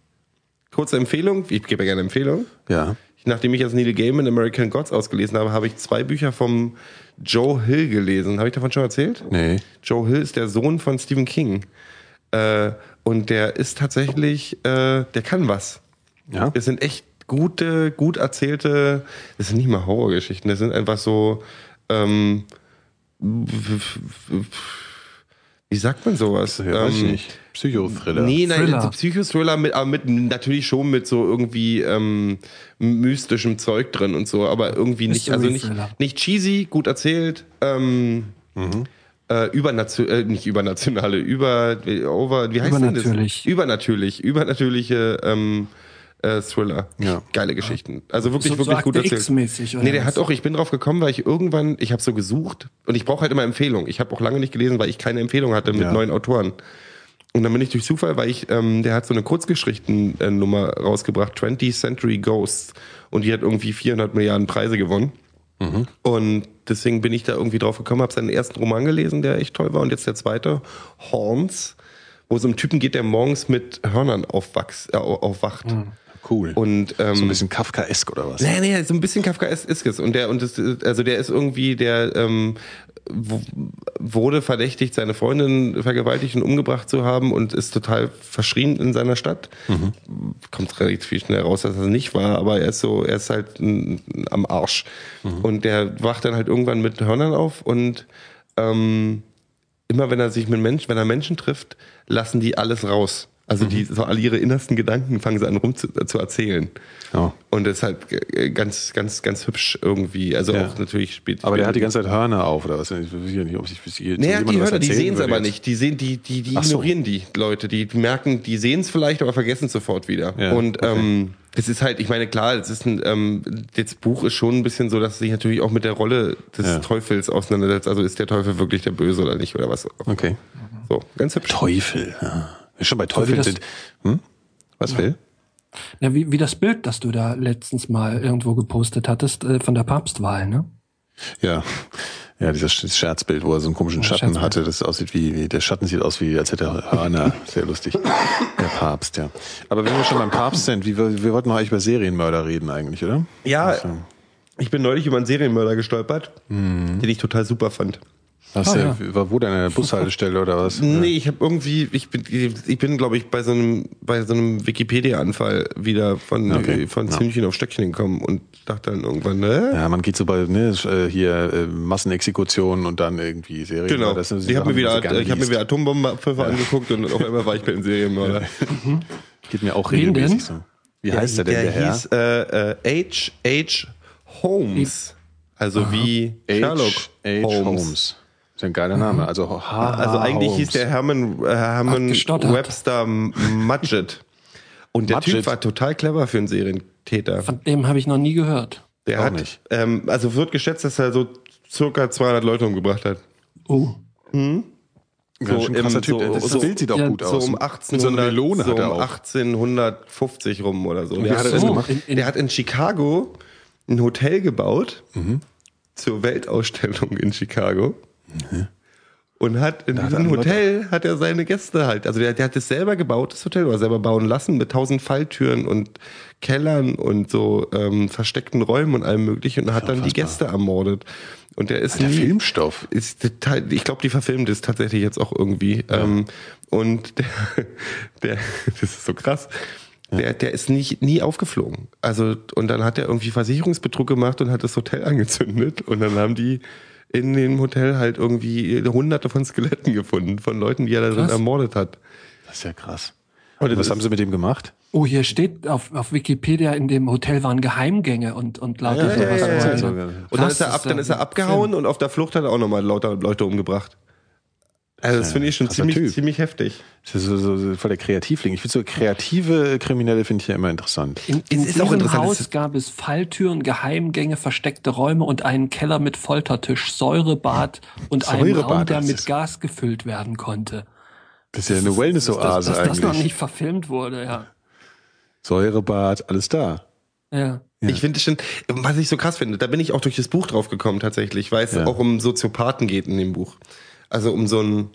Kurze Empfehlung, ich gebe ja gerne Empfehlung. Ja. Nachdem ich jetzt Neil Gaiman American Gods ausgelesen habe, habe ich zwei Bücher vom Joe Hill gelesen. Habe ich davon schon erzählt? Nee. Joe Hill ist der Sohn von Stephen King. Äh, und der ist tatsächlich, äh, der kann was. Ja. Es sind echt gute, gut erzählte, das sind nicht mal Horrorgeschichten, das sind einfach so, ähm, wie sagt man sowas? Ja, weiß ich Ähm, nicht. Psychothriller. Nee, nein, Thriller. so Psychothriller mit, aber mit natürlich schon mit so irgendwie ähm, mystischem Zeug drin und so, aber irgendwie nicht, also nicht, nicht cheesy, gut erzählt, ähm, äh, übernation, äh, nicht übernationale, über, over, wie heißt denn das? Übernatürlich. Übernatürlich, übernatürliche ähm, äh, Thriller. Ja. Geile Geschichten. Also wirklich, So- so wirklich gut Akte erzählt. Oder nee, der was? hat auch, ich bin drauf gekommen, weil ich irgendwann, ich habe so gesucht und ich brauche halt immer Empfehlungen. Ich habe auch lange nicht gelesen, weil ich keine Empfehlung hatte mit Ja. neuen Autoren. Und dann bin ich durch Zufall, weil ich, ähm, der hat so eine Kurzgeschichten-Nummer rausgebracht, 20th Century Ghosts. Und die hat irgendwie 400 Milliarden Preise gewonnen. Und deswegen bin ich da irgendwie drauf gekommen, habe seinen ersten Roman gelesen, der echt toll war. Und jetzt der zweite, Horns, wo es um Typen geht, der morgens mit Hörnern aufwachs, äh, aufwacht. Cool. Und ähm, so ein bisschen Kafkaesk oder was? Nee, nee, so ein bisschen Kafka ist, es. Und der, und das, also der ist irgendwie, der ähm, wurde verdächtigt, seine Freundin vergewaltigt und umgebracht zu haben und ist total verschrien in seiner Stadt. Kommt relativ schnell raus, dass er nicht war, aber er ist so, er ist halt am Arsch. Und der wacht dann halt irgendwann mit Hörnern auf und ähm, immer wenn er sich mit Menschen, wenn er Menschen trifft, lassen die alles raus. Also die, so alle ihre innersten Gedanken fangen sie an rum zu, zu erzählen. Ja. Und das ist halt äh, ganz, ganz, ganz hübsch irgendwie. Also Ja. auch natürlich spielt. Aber der hat die ganze Zeit Hörner auf oder was? Ich weiß ja nicht, ob sich bis hier jemandem die was Hörer, die sehen es aber jetzt. nicht. Die sehen, die, die, die so. ignorieren die Leute. Die merken, die sehen es vielleicht, aber vergessen es sofort wieder. Ja, und okay. ähm, es ist halt, ich meine, klar, es ist ein, ähm, das Buch ist schon ein bisschen so, dass es sich natürlich auch mit der Rolle des Ja. Teufels auseinandersetzt. Also ist der Teufel wirklich der Böse oder nicht oder was? Okay. So, ganz hübsch. Teufel. Ja. Schon bei Teufel das- sind. Hm? Was will? Ja, wie, wie das Bild, das du da letztens mal irgendwo gepostet hattest äh, von der Papstwahl, ne? Ja. Ja, dieses Sch- Scherzbild, wo er so einen komischen Schatten Scherzbild. hatte, das aussieht wie, wie, der Schatten sieht aus wie, als hätte er Hörner. Sehr lustig. Der Papst, ja. Aber wenn wir schon beim Papst sind, wie, wir, wir wollten noch eigentlich über Serienmörder reden eigentlich, oder? Ja, ich bin neulich über einen Serienmörder gestolpert, den ich total super fand. Hast Ah, du, war wo denn an der Bushaltestelle oder was? Nee, ich habe irgendwie, ich bin, ich bin, glaube ich, bei so einem, bei so einem Wikipedia-Anfall wieder von, Okay, von ja. Zündchen auf Stöckchen gekommen und dachte dann irgendwann, ne? Ja, man geht so bei ne, äh, hier äh, Massenexekutionen und dann irgendwie Serien. Genau. Das sind so ich habe mir wieder, ich habe mir liest. wieder Atombombenabpfiffe angeguckt und auf einmal war ich bei den Serienmörder. Geht mir auch Wen regelmäßig denn? so. Wie heißt der denn, der, der Herr? hieß äh, äh, H. H. Holmes. Also wie Sherlock H. Holmes. Ist ja ein geiler Name. Also, H. Also eigentlich hieß der Herman, äh, Herman. Webster Mudgett. Und der. Typ war total clever für einen Serientäter. Von dem habe ich noch nie gehört. Der Auch hat, nicht. Ähm, also wird geschätzt, dass er so circa 200 Leute umgebracht hat. Oh. Ganz schön im- krasser Typ. so- das so- das Bild sieht auch ja, gut So aus. um Mit so 1800, einer Melone so hat er um auch. 1850 rum oder so. Der hat er hat, das in, gemacht? In- in- der hat in Chicago ein Hotel gebaut Mhm. zur Weltausstellung in Chicago. Und hat in er diesem Leute- Hotel hat er seine Gäste halt. Also der, der hat es selber gebaut, das Hotel, oder selber bauen lassen mit tausend Falltüren und Kellern und so ähm, versteckten Räumen und allem möglichen und hat dann die Gäste ermordet. Und der ist Der nie, Filmstoff. ist ich glaube, die verfilmen das tatsächlich jetzt auch irgendwie. Ähm, und der, der, das ist so krass. Der, der ist nicht, nie aufgeflogen. Also, und dann hat er irgendwie Versicherungsbetrug gemacht und hat das Hotel angezündet. Und dann haben die in dem Hotel halt irgendwie hunderte von Skeletten gefunden, von Leuten, die er da drin ermordet hat. Das ist ja krass. Und was haben sie mit dem gemacht? Oh, hier steht auf, auf Wikipedia, in dem Hotel waren Geheimgänge und, und lauter Ja, sowas. ja, ja, Also, ja. so- Und dann ist er ab, dann ist er abgehauen und auf der Flucht hat er auch nochmal lauter Leute umgebracht. Also das finde ich schon ziemlich, Typ. ziemlich heftig. Das ist so, so, so voll der Kreativling. Ich finde so kreative Kriminelle finde ich ja immer interessant. In, in Es ist auch diesem interessant, es Haus ist- gab es Falltüren, Geheimgänge, versteckte Räume und einen Keller mit Foltertisch, Säurebad und einen Säurebad, Raum, der mit Gas gefüllt werden konnte. Das ist ja eine Wellness-Oase dass, dass das noch eigentlich. nicht verfilmt wurde, ja. Säurebad, alles da. Ja. Ich finde schon, was ich so krass finde, da bin ich auch durch das Buch drauf gekommen tatsächlich, weil es Ja. auch um Soziopathen geht in dem Buch. Also um so einen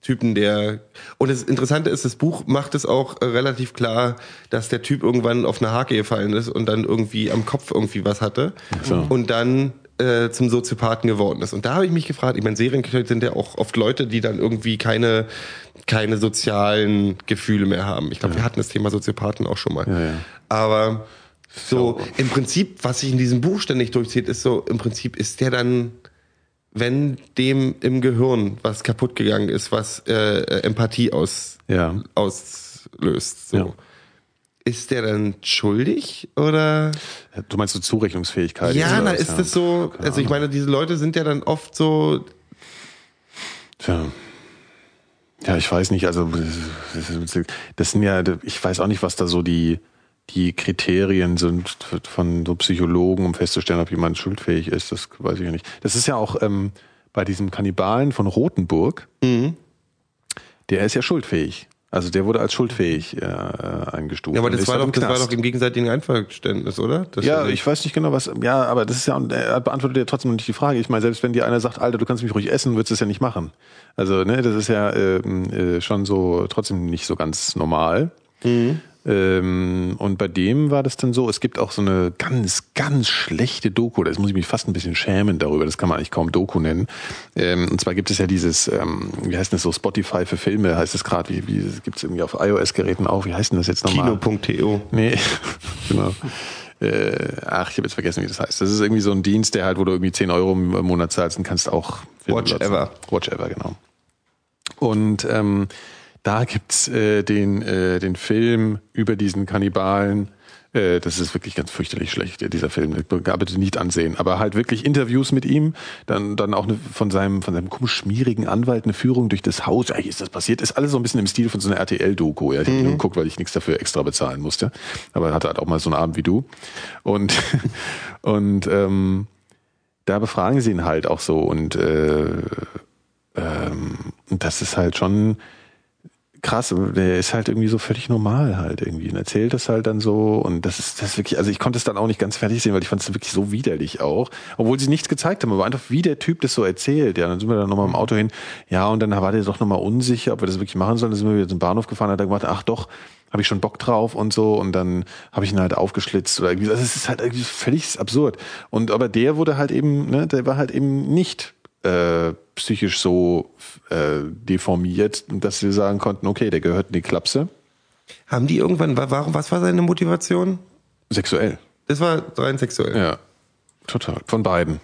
Typen, der und das Interessante ist, das Buch macht es auch äh, relativ klar, dass der Typ irgendwann auf eine Hake gefallen ist und dann irgendwie am Kopf irgendwie was hatte so. und dann äh, zum Soziopathen geworden ist. Und da habe ich mich gefragt, ich meine, Serienkiller sind ja auch oft Leute, die dann irgendwie keine, keine sozialen Gefühle mehr haben. Ich glaube, wir hatten das Thema Soziopathen auch schon mal. Ja, ja. Aber so, im Prinzip, was sich in diesem Buch ständig durchzieht, ist so, im Prinzip ist der dann, wenn dem im Gehirn was kaputt gegangen ist, was äh, Empathie aus, Ja. auslöst, so. Ja. Ist der dann schuldig oder? Du meinst so Zurechnungsfähigkeit? Ja, na, ist das so, also ich meine, diese Leute sind ja dann oft so, Tja. Ja, ich weiß nicht, also das sind ja, ich weiß auch nicht, was da so die, die Kriterien sind von so Psychologen, um festzustellen, ob jemand schuldfähig ist, das weiß ich ja nicht. Das ist ja auch ähm, bei diesem Kannibalen von Rothenburg, Mhm. der ist ja schuldfähig. Also der wurde als schuldfähig äh, eingestuft. ja, aber und das war halt doch, im das war doch im gegenseitigen Einverständnis, oder? Das Ja, ist- ich weiß nicht genau, was. Ja, aber das ist ja, er beantwortet ja trotzdem noch nicht die Frage. Ich meine, selbst wenn dir einer sagt, Alter, du kannst mich ruhig essen, würdest du es ja nicht machen. Also, ne, das ist ja ähm, äh, schon so trotzdem nicht so ganz normal. Ähm, und bei dem war das dann so, es gibt auch so eine ganz, ganz schlechte Doku, das muss ich mich fast ein bisschen schämen darüber, das kann man eigentlich kaum Doku nennen. Ähm, und zwar gibt es ja dieses, ähm, wie heißt das so, Spotify für Filme, heißt es gerade, wie, wie gibt es irgendwie auf iOS-Geräten auch, wie heißt denn das jetzt nochmal? Kino.to. Nee, genau. Äh, ach, ich habe jetzt vergessen, wie das heißt. Das ist irgendwie so ein Dienst, der halt, wo du irgendwie 10 Euro im Monat zahlst und kannst auch Filme Watch. Ever. Watch Ever, genau. Und ähm, da gibt's äh, den, äh, den Film über diesen Kannibalen. Äh, das ist wirklich ganz fürchterlich schlecht, äh, dieser Film. Aber bitte nicht ansehen. Aber halt wirklich Interviews mit ihm, dann, dann auch eine, von seinem, von seinem komisch schmierigen Anwalt eine Führung durch das Haus. Ja, hier ist das passiert. Ist alles so ein bisschen im Stil von so einer RTL-Doku. Ja, ich habe nur geguckt, weil ich nichts dafür extra bezahlen musste. Aber er hatte halt auch mal so einen Abend wie du. Und, und ähm, da befragen sie ihn halt auch so und äh, ähm, und das ist halt schon krass. Der ist halt irgendwie so völlig normal halt irgendwie und erzählt das halt dann so und das ist das ist wirklich, also ich konnte es dann auch nicht ganz fertig sehen, weil ich fand es wirklich so widerlich auch, obwohl sie nichts gezeigt haben, aber einfach wie der Typ das so erzählt. Ja, dann sind wir dann nochmal im Auto hin. Ja, und dann war der doch nochmal unsicher, ob wir das wirklich machen sollen. Dann sind wir wieder zum Bahnhof gefahren, hat er gemacht, ach doch, habe ich schon Bock drauf und so und dann habe ich ihn halt aufgeschlitzt oder irgendwie. Also es ist halt irgendwie völlig absurd. Und aber der wurde halt eben, ne, der war halt eben nicht äh, psychisch so äh, deformiert, dass wir sagen konnten, okay, der gehört in die Klapse. Haben die irgendwann, wa- warum, was war seine Motivation? Sexuell. Das war rein sexuell. Ja. Total. Von beiden.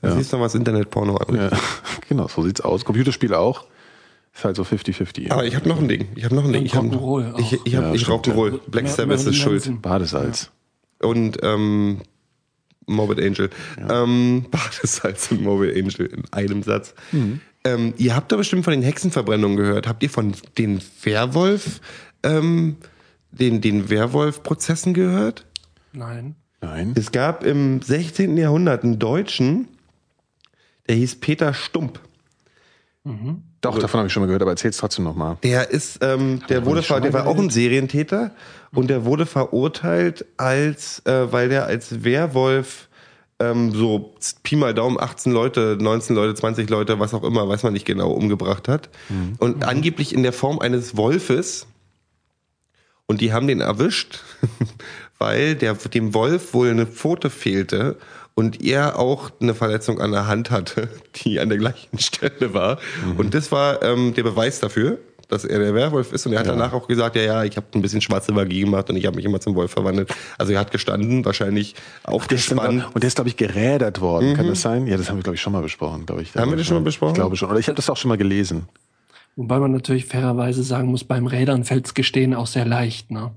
Da siehst du noch was Internetporno an. Ja. genau, so sieht's aus. Computerspiele auch. Ist halt so 50-50. Aber ich habe noch ein Ding. Ich habe noch ein Ding. Ich, hab- Rock'n'Roll ich, ich, hab, Ja, ich Rock'n'Roll. Black Sabbath ist schuld. Badesalz. Und ähm, Morbid Angel. Ähm, Badesalz und Morbid Angel in einem Satz. Mhm. Ähm, ihr habt doch bestimmt von den Hexenverbrennungen gehört. Habt ihr von den Werwolf ähm, den, den Werwolf-Prozessen gehört? Nein. Nein. Es gab im 16. Jahrhundert einen Deutschen, der hieß Peter Stump. Doch, davon habe ich schon mal gehört, aber erzähl's trotzdem nochmal. Der ist, ähm, der wurde, ver der war auch ein Serientäter und der wurde verurteilt als, äh, weil der als Werwolf ähm, so Pi mal Daumen 18 Leute, 19 Leute, 20 Leute, was auch immer, weiß man nicht genau, umgebracht hat. Und angeblich in der Form eines Wolfes. Und die haben den erwischt, weil der, dem Wolf wohl eine Pfote fehlte und er auch eine Verletzung an der Hand hatte, die an der gleichen Stelle war. Und das war ähm, der Beweis dafür, dass er der Werwolf ist. Und er hat danach auch gesagt, ja, ja, ich habe ein bisschen schwarze Magie gemacht und ich habe mich immer zum Wolf verwandelt. Also er hat gestanden, wahrscheinlich aufgespannt. und der ist, glaube ich, gerädert worden. Kann das sein? Ja, das haben wir, glaube ich, schon mal besprochen, glaube ich. Haben wir das schon mal besprochen? Ich glaube schon. Oder ich habe das auch schon mal gelesen. Wobei man natürlich fairerweise sagen muss, beim Rädern fällt's Gestehen auch sehr leicht, ne?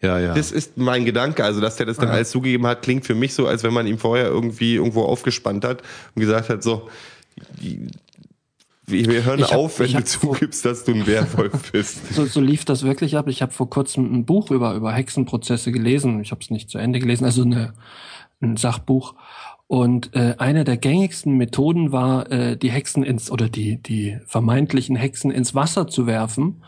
Ja, ja. Das ist mein Gedanke, also dass der das dann alles zugegeben hat, klingt für mich so, als wenn man ihm vorher irgendwie irgendwo aufgespannt hat und gesagt hat, so, wir wir hören hab- auf, wenn du zugibst, dass du ein Werwolf bist. So, so lief das wirklich ab. Ich habe vor kurzem ein Buch über, über Hexenprozesse gelesen. Ich habe es nicht zu Ende gelesen, also eine, ein Sachbuch. Und äh, eine der gängigsten Methoden war, äh, die Hexen ins oder die die vermeintlichen Hexen ins Wasser zu werfen.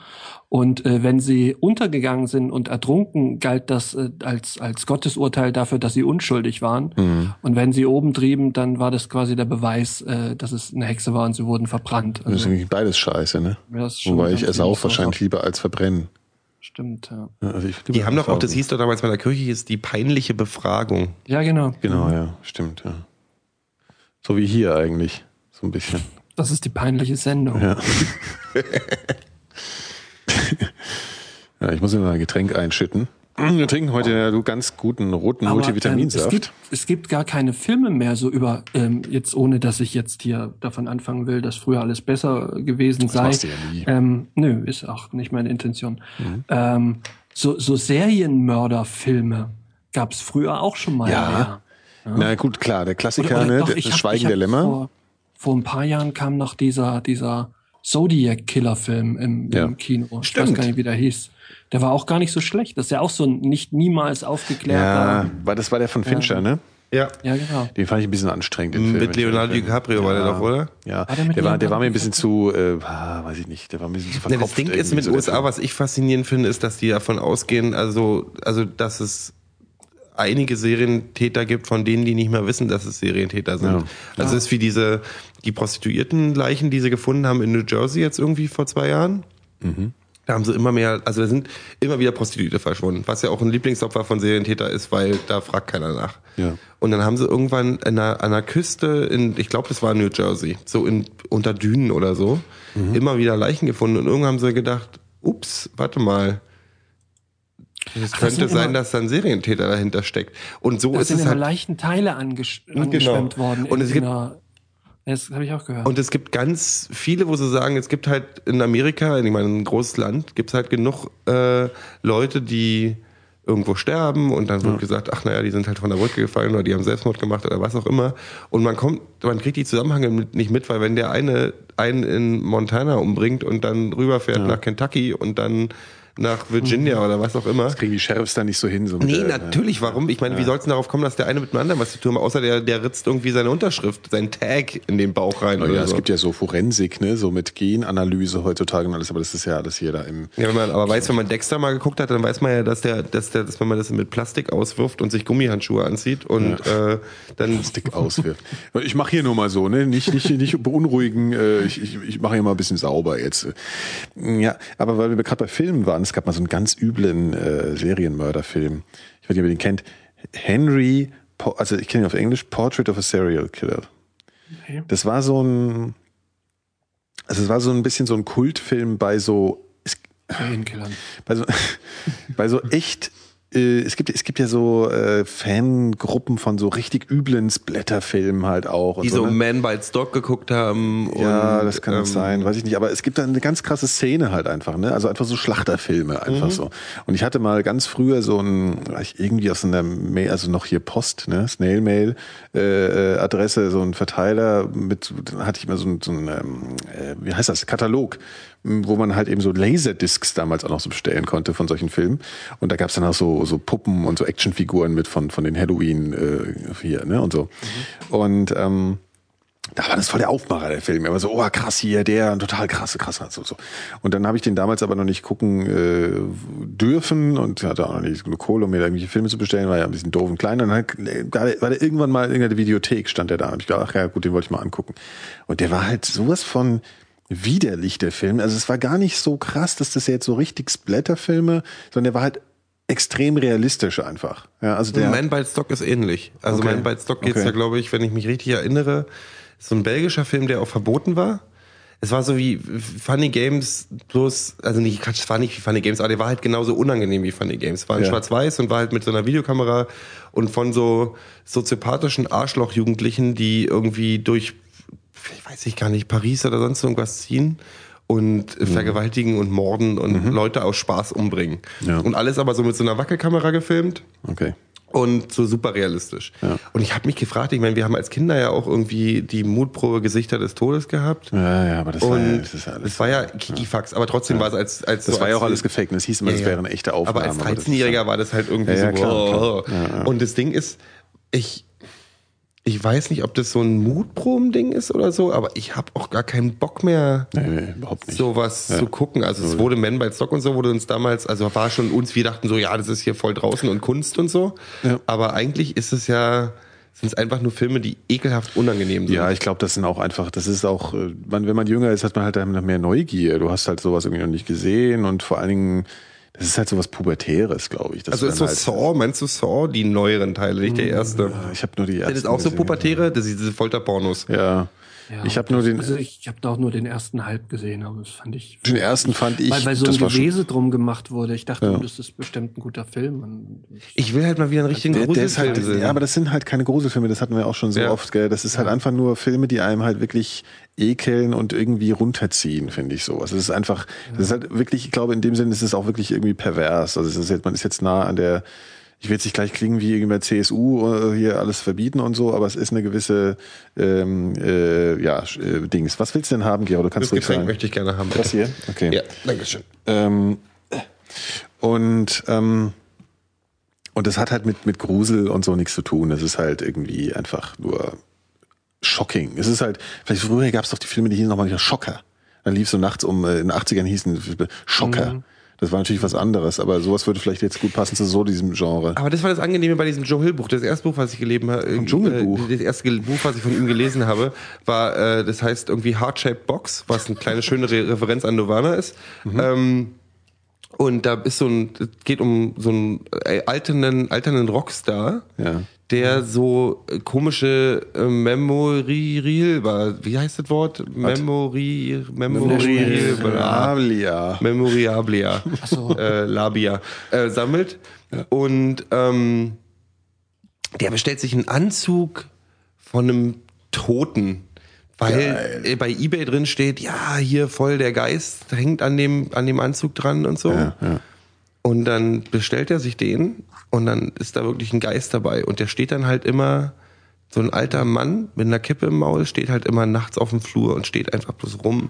Und äh, wenn sie untergegangen sind und ertrunken, galt das äh, als als Gottesurteil dafür, dass sie unschuldig waren. Und wenn sie oben trieben, dann war das quasi der Beweis, äh, dass es eine Hexe war und sie wurden verbrannt. Das ist Also, irgendwie beides scheiße, ne? ist Wobei ich esse auch wahrscheinlich lieber als verbrennen. Stimmt, ja. Also ich Die haben doch auch, das hieß doch damals bei der Kirche, hieß die peinliche Befragung. Ja, genau. Genau, ja, stimmt, ja. So wie hier eigentlich. So ein bisschen. Das ist die peinliche Sendung. Ja. ja, ich muss mal ein Getränk einschütten. Wir trinken heute ja du ganz guten roten Aber, ähm, Multivitaminsaft. es, gibt, es gibt gar keine Filme mehr so über, ähm, jetzt ohne dass ich jetzt hier davon anfangen will, dass früher alles besser gewesen sei. machst du ja nie. Ähm, nö, ist auch nicht meine Intention. Mhm. Ähm, so, so Serienmörderfilme gab es früher auch schon mal. Ja. Na gut, klar, der Klassiker, ne? doch, das ich hab- Schweigen der Lämmer. Vor, vor ein paar Jahren kam noch dieser, dieser Zodiac-Killer-Film im, Ja. im Kino. Ich weiß gar nicht, wie der hieß. Der war auch gar nicht so schlecht. Das ist ja auch so ein nicht niemals aufgeklärter. Ja, weil das war der von Fincher, ne? Ja. Ja, genau. Den fand ich ein bisschen anstrengend. Den Film, Mit Leonardo DiCaprio war der doch, oder? Ja, War der der war, der war mir ein bisschen zu, äh, ah, weiß ich nicht, der war ein bisschen zu Ja, verkopft. das Ding ist mit so der USA, Film. was ich faszinierend finde, ist, dass die davon ausgehen, also, also, dass es einige Serientäter gibt, von denen die nicht mehr wissen, dass es Serientäter sind. Ja. Also es ist wie diese, die Prostituierten-Leichen, die sie gefunden haben in New Jersey jetzt irgendwie vor zwei Jahren. Mhm. Da haben sie immer mehr, also da sind immer wieder Prostituierte verschwunden, was ja auch ein Lieblingsopfer von Serientäter ist, weil da fragt keiner nach. Ja. Und dann haben sie irgendwann an einer, einer Küste in, ich glaube, das war New Jersey, so in, unter Dünen oder so, Mhm. immer wieder Leichen gefunden. Und irgendwann haben sie gedacht, ups, warte mal. Es könnte sein, immer- dass da ein Serientäter dahinter steckt. Und so ist sind es immer halt. leichten Teile angesch angeschwemmt worden. Und es gibt- das habe ich auch gehört. Und es gibt ganz viele, wo sie sagen, es gibt halt in Amerika, ich meine, ein großes Land, gibt es halt genug äh, Leute, die irgendwo sterben und dann wird gesagt, ach naja, die sind halt von der Brücke gefallen oder die haben Selbstmord gemacht oder was auch immer. Und man kommt, man kriegt die Zusammenhänge nicht mit, weil wenn der eine einen in Montana umbringt und dann rüberfährt nach Kentucky und dann nach Virginia oder was auch immer. Das kriegen die Sheriffs da nicht so hin. So Nee, der- natürlich, warum? Ich meine, wie soll es denn darauf kommen, dass der eine mit dem anderen was zu tun hat, außer der, der ritzt irgendwie seine Unterschrift, seinen Tag in den Bauch rein Oh ja, es so. gibt ja so Forensik, ne, so mit Genanalyse heutzutage und alles, aber das ist ja alles hier da im. Ja, wenn man aber weiß, wenn man Dexter mal geguckt hat, dann weiß man ja, dass der, dass der, dass wenn man das mit Plastik auswirft und sich Gummihandschuhe anzieht und äh, dann Stick auswirft. Ich mache hier nur mal so, ne? Nicht, nicht, nicht beunruhigen. Äh, ich ich, ich mache hier mal ein bisschen sauber jetzt. Ja, aber weil wir gerade bei Filmen waren, es gab mal so einen ganz üblen äh, Serienmörderfilm. Ich weiß nicht, ob ihr den kennt. Henry, also ich kenne ihn auf Englisch, Portrait of a Serial Killer. Okay. Das war so ein, also es war so ein bisschen so ein Kultfilm bei so, es, bei so, bei so echt, es gibt, es gibt ja so äh, Fangruppen von so richtig üblen Splatter-Filmen halt auch. Die so ne? Man Bites Dog geguckt haben. Ja, und, das kann ähm, sein, weiß ich nicht. Aber es gibt da eine ganz krasse Szene halt einfach, ne? Also einfach so Schlachterfilme einfach so. Und ich hatte mal ganz früher so ein, ich irgendwie aus einer Mail, also noch hier Post, ne, Snail Mail äh, äh, Adresse, so ein Verteiler mit, dann hatte ich immer so ein, so ein ähm, äh, wie heißt das, Katalog wo man halt eben so Laserdiscs damals auch noch so bestellen konnte von solchen Filmen. Und da gab's dann auch so, so Puppen und so Actionfiguren mit von, von den Halloween äh, hier, ne? Und so. Und ähm, da war das voll der Aufmacher, der Film. Er war so, oh krass hier, der, total krasse, krass, so, so. Und dann habe ich den damals aber noch nicht gucken äh, dürfen und hatte auch noch nicht genug Kohle, um mir da irgendwelche Filme zu bestellen, war ja ein bisschen doof und klein. Und dann war der, der irgendwann mal in irgendeiner Videothek, stand der da. Und ich dachte, ach ja, gut, den wollte ich mal angucken. Und der war halt sowas von widerlich, der Film. Also es war gar nicht so krass, dass das jetzt so richtig Splatterfilme, sondern der war halt extrem realistisch einfach. Ja, also der, Man by Stock ist ähnlich. Also Okay. Man by Stock geht's Okay. da, glaube ich, wenn ich mich richtig erinnere, ist so ein belgischer Film, der auch verboten war. Es war so wie Funny Games bloß, also nicht, es war nicht wie Funny Games, aber der war halt genauso unangenehm wie Funny Games. War in Ja. schwarz-weiß und war halt mit so einer Videokamera und von so soziopathischen Arschloch-Jugendlichen, die irgendwie durch, weiß ich gar nicht, Paris oder sonst irgendwas ziehen und Mhm. vergewaltigen und morden und Leute aus Spaß umbringen. Ja. Und alles aber so mit so einer Wackelkamera gefilmt okay. und so super realistisch. Ja. Und ich habe mich gefragt, ich meine, wir haben als Kinder ja auch irgendwie die Mutprobe Gesichter des Todes gehabt. Ja, ja, aber das war, ja, Und das ist ja alles. es war ja Kikifax, aber trotzdem war es als als das so war ja auch alles gefaked. Es hieß immer, das Ja, ja. wäre eine echte Aufnahme. Aber als das ist 13-Jähriger war das halt irgendwie so. klar, klar. Und das Ding ist, ich ich weiß nicht, ob das so ein Mutproben-Ding ist oder so, aber ich habe auch gar keinen Bock mehr, Nee, nee, sowas zu gucken. Also es wurde Men by Stock und so wurde uns damals, also war schon uns, wir dachten so, ja, das ist hier voll draußen und Kunst und so. Ja. Aber eigentlich ist es ja, sind es einfach nur Filme, die ekelhaft unangenehm sind. Ja, ich glaube, das sind auch einfach, das ist auch, äh, wenn man jünger ist, hat man halt noch mehr Neugier. Du hast halt sowas irgendwie noch nicht gesehen und vor allen Dingen, das ist halt sowas Pubertäres, glaube ich. also ist so halt, Saw, meinst du Saw, die neueren Teile, nicht der erste? Ich habe nur die ersten Das ist auch so. Pubertäre, das sind diese Folterpornos. Ja. Ja, ich habe nur den, Also ich habe da auch nur den ersten halb gesehen, aber das fand ich. den ersten fand ich, weil, weil so das ein Gewese drum gemacht wurde. Ich dachte, Ja. das ist bestimmt ein guter Film. Und Ich will halt mal wieder einen richtigen der, der ist Gruselfilm halt, sehen. ja, aber das sind halt keine Gruselfilme, das hatten wir auch schon so Ja. oft, gell. Das ist halt einfach nur Filme, die einem halt wirklich ekeln und irgendwie runterziehen, finde ich sowas. Das ist einfach, das ist halt wirklich, ich glaube, in dem Sinne ist es auch wirklich irgendwie pervers. Also es ist jetzt, man ist jetzt nah an der, ich will jetzt nicht gleich klingen wie irgendwie bei CSU äh, hier alles verbieten und so, aber es ist eine gewisse ähm, äh, ja, äh, Dings. Was willst du denn haben, Gero? Du das kannst ruhig Getränk sagen. möchte ich gerne haben. Das hier? Okay. Ja, Dankeschön. Ähm, und ähm, und das hat halt mit mit Grusel und so nichts zu tun. Das ist halt irgendwie einfach nur shocking. Es ist halt, vielleicht früher gab es doch die Filme, die hießen nochmal Schocker. Dann lief so nachts um, äh, in den 80ern hießen Schocker. Das war natürlich was anderes, aber sowas würde vielleicht jetzt gut passen zu so diesem Genre. Aber das war das Angenehme bei diesem Joe Hill Buch. Das erste Buch, was ich gelesen habe, äh, Dschungelbuch? äh, das erste Buch, was ich von ihm gelesen habe, war, äh, das heißt irgendwie Heart-Shaped Box, was eine kleine schöne Re Referenz an Nirvana ist. Ähm, und da ist so ein, es geht um so einen äh, alternden, alternden Rockstar, Ja. der so äh, komische äh, Memorial war. Wie heißt das Wort? Memori, Memorial, Memorabilia. Memoriablia, äh, Labia, äh, sammelt. Und ähm, der bestellt sich einen Anzug von einem Toten. Weil äh, bei Ebay drin steht, ja, hier voll der Geist hängt an dem, an dem Anzug dran und so. Ja, ja. Und dann bestellt er sich den und dann ist da wirklich ein Geist dabei. Und der steht dann halt immer, so ein alter Mann mit einer Kippe im Maul steht halt immer nachts auf dem Flur und steht einfach bloß rum.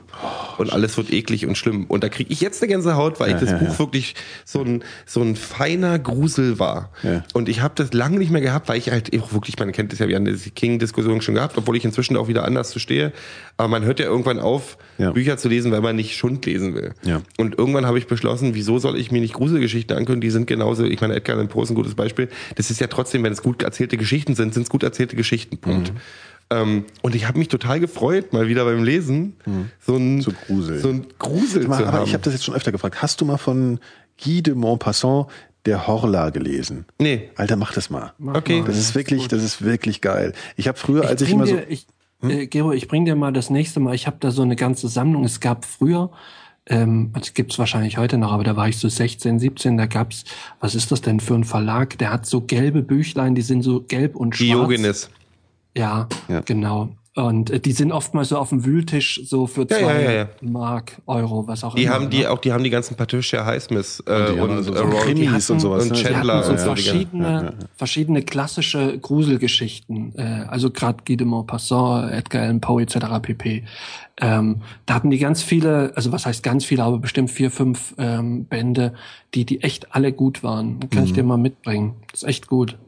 Und alles wird eklig und schlimm. Und da kriege ich jetzt eine Gänsehaut, weil ich das ja, Buch ja. wirklich so ein, so ein feiner Grusel war. Ja. Und ich habe das lange nicht mehr gehabt, weil ich halt auch wirklich, man kennt das ja, wir haben diese King-Diskussion schon gehabt, obwohl ich inzwischen auch wieder anders zu stehe. Aber man hört ja irgendwann auf, Ja. Bücher zu lesen, weil man nicht Schund lesen will. Ja. Und irgendwann habe ich beschlossen, wieso soll ich mir nicht Gruselgeschichten ankündigen? Die sind genauso, ich meine, Edgar Allan Poe ist ein gutes Beispiel. Das ist ja trotzdem, wenn es gut erzählte Geschichten sind, sind es gut erzählte Geschichten. Punkt. Ähm, und ich habe mich total gefreut, mal wieder beim Lesen so ein Zu Grusel. so ein Grusel Mal, zu aber haben. ich habe das jetzt schon öfter gefragt. Hast du mal von Guy de Maupassant, der Horla, gelesen? nee. Alter, mach das mal. Okay. Das ist wirklich, das ist wirklich geil. Ich habe früher, als ich, immer so, dir, ich, äh, Gero, ich bring dir mal das nächste Mal. Ich habe da so eine ganze Sammlung. Es gab früher, ähm, das gibt's wahrscheinlich heute noch, aber da war ich so 16, 17, da gab's, was ist das denn für ein Verlag? Der hat so gelbe Büchlein, die sind so gelb und schwarz. Diogenes. Ja, Ja. genau. Und äh, die sind oftmals so auf dem Wühltisch so für Ja, zwei ja, ja, ja. Mark, Euro, was auch Die immer. haben die ne? auch, die haben die ganzen Patricia Highsmiths äh, und, also äh, so Rory- Krimis und sowas. und? Die Chandler hatten so und verschiedene, verschiedene klassische Gruselgeschichten, äh, also gerade Guy de Maupassant, Edgar Allan Poe etc. pp. Ähm, da hatten die ganz viele, also was heißt ganz viele, aber bestimmt vier, fünf ähm, Bände, die die echt alle gut waren. Kann Mhm. ich dir mal mitbringen. Das ist echt gut.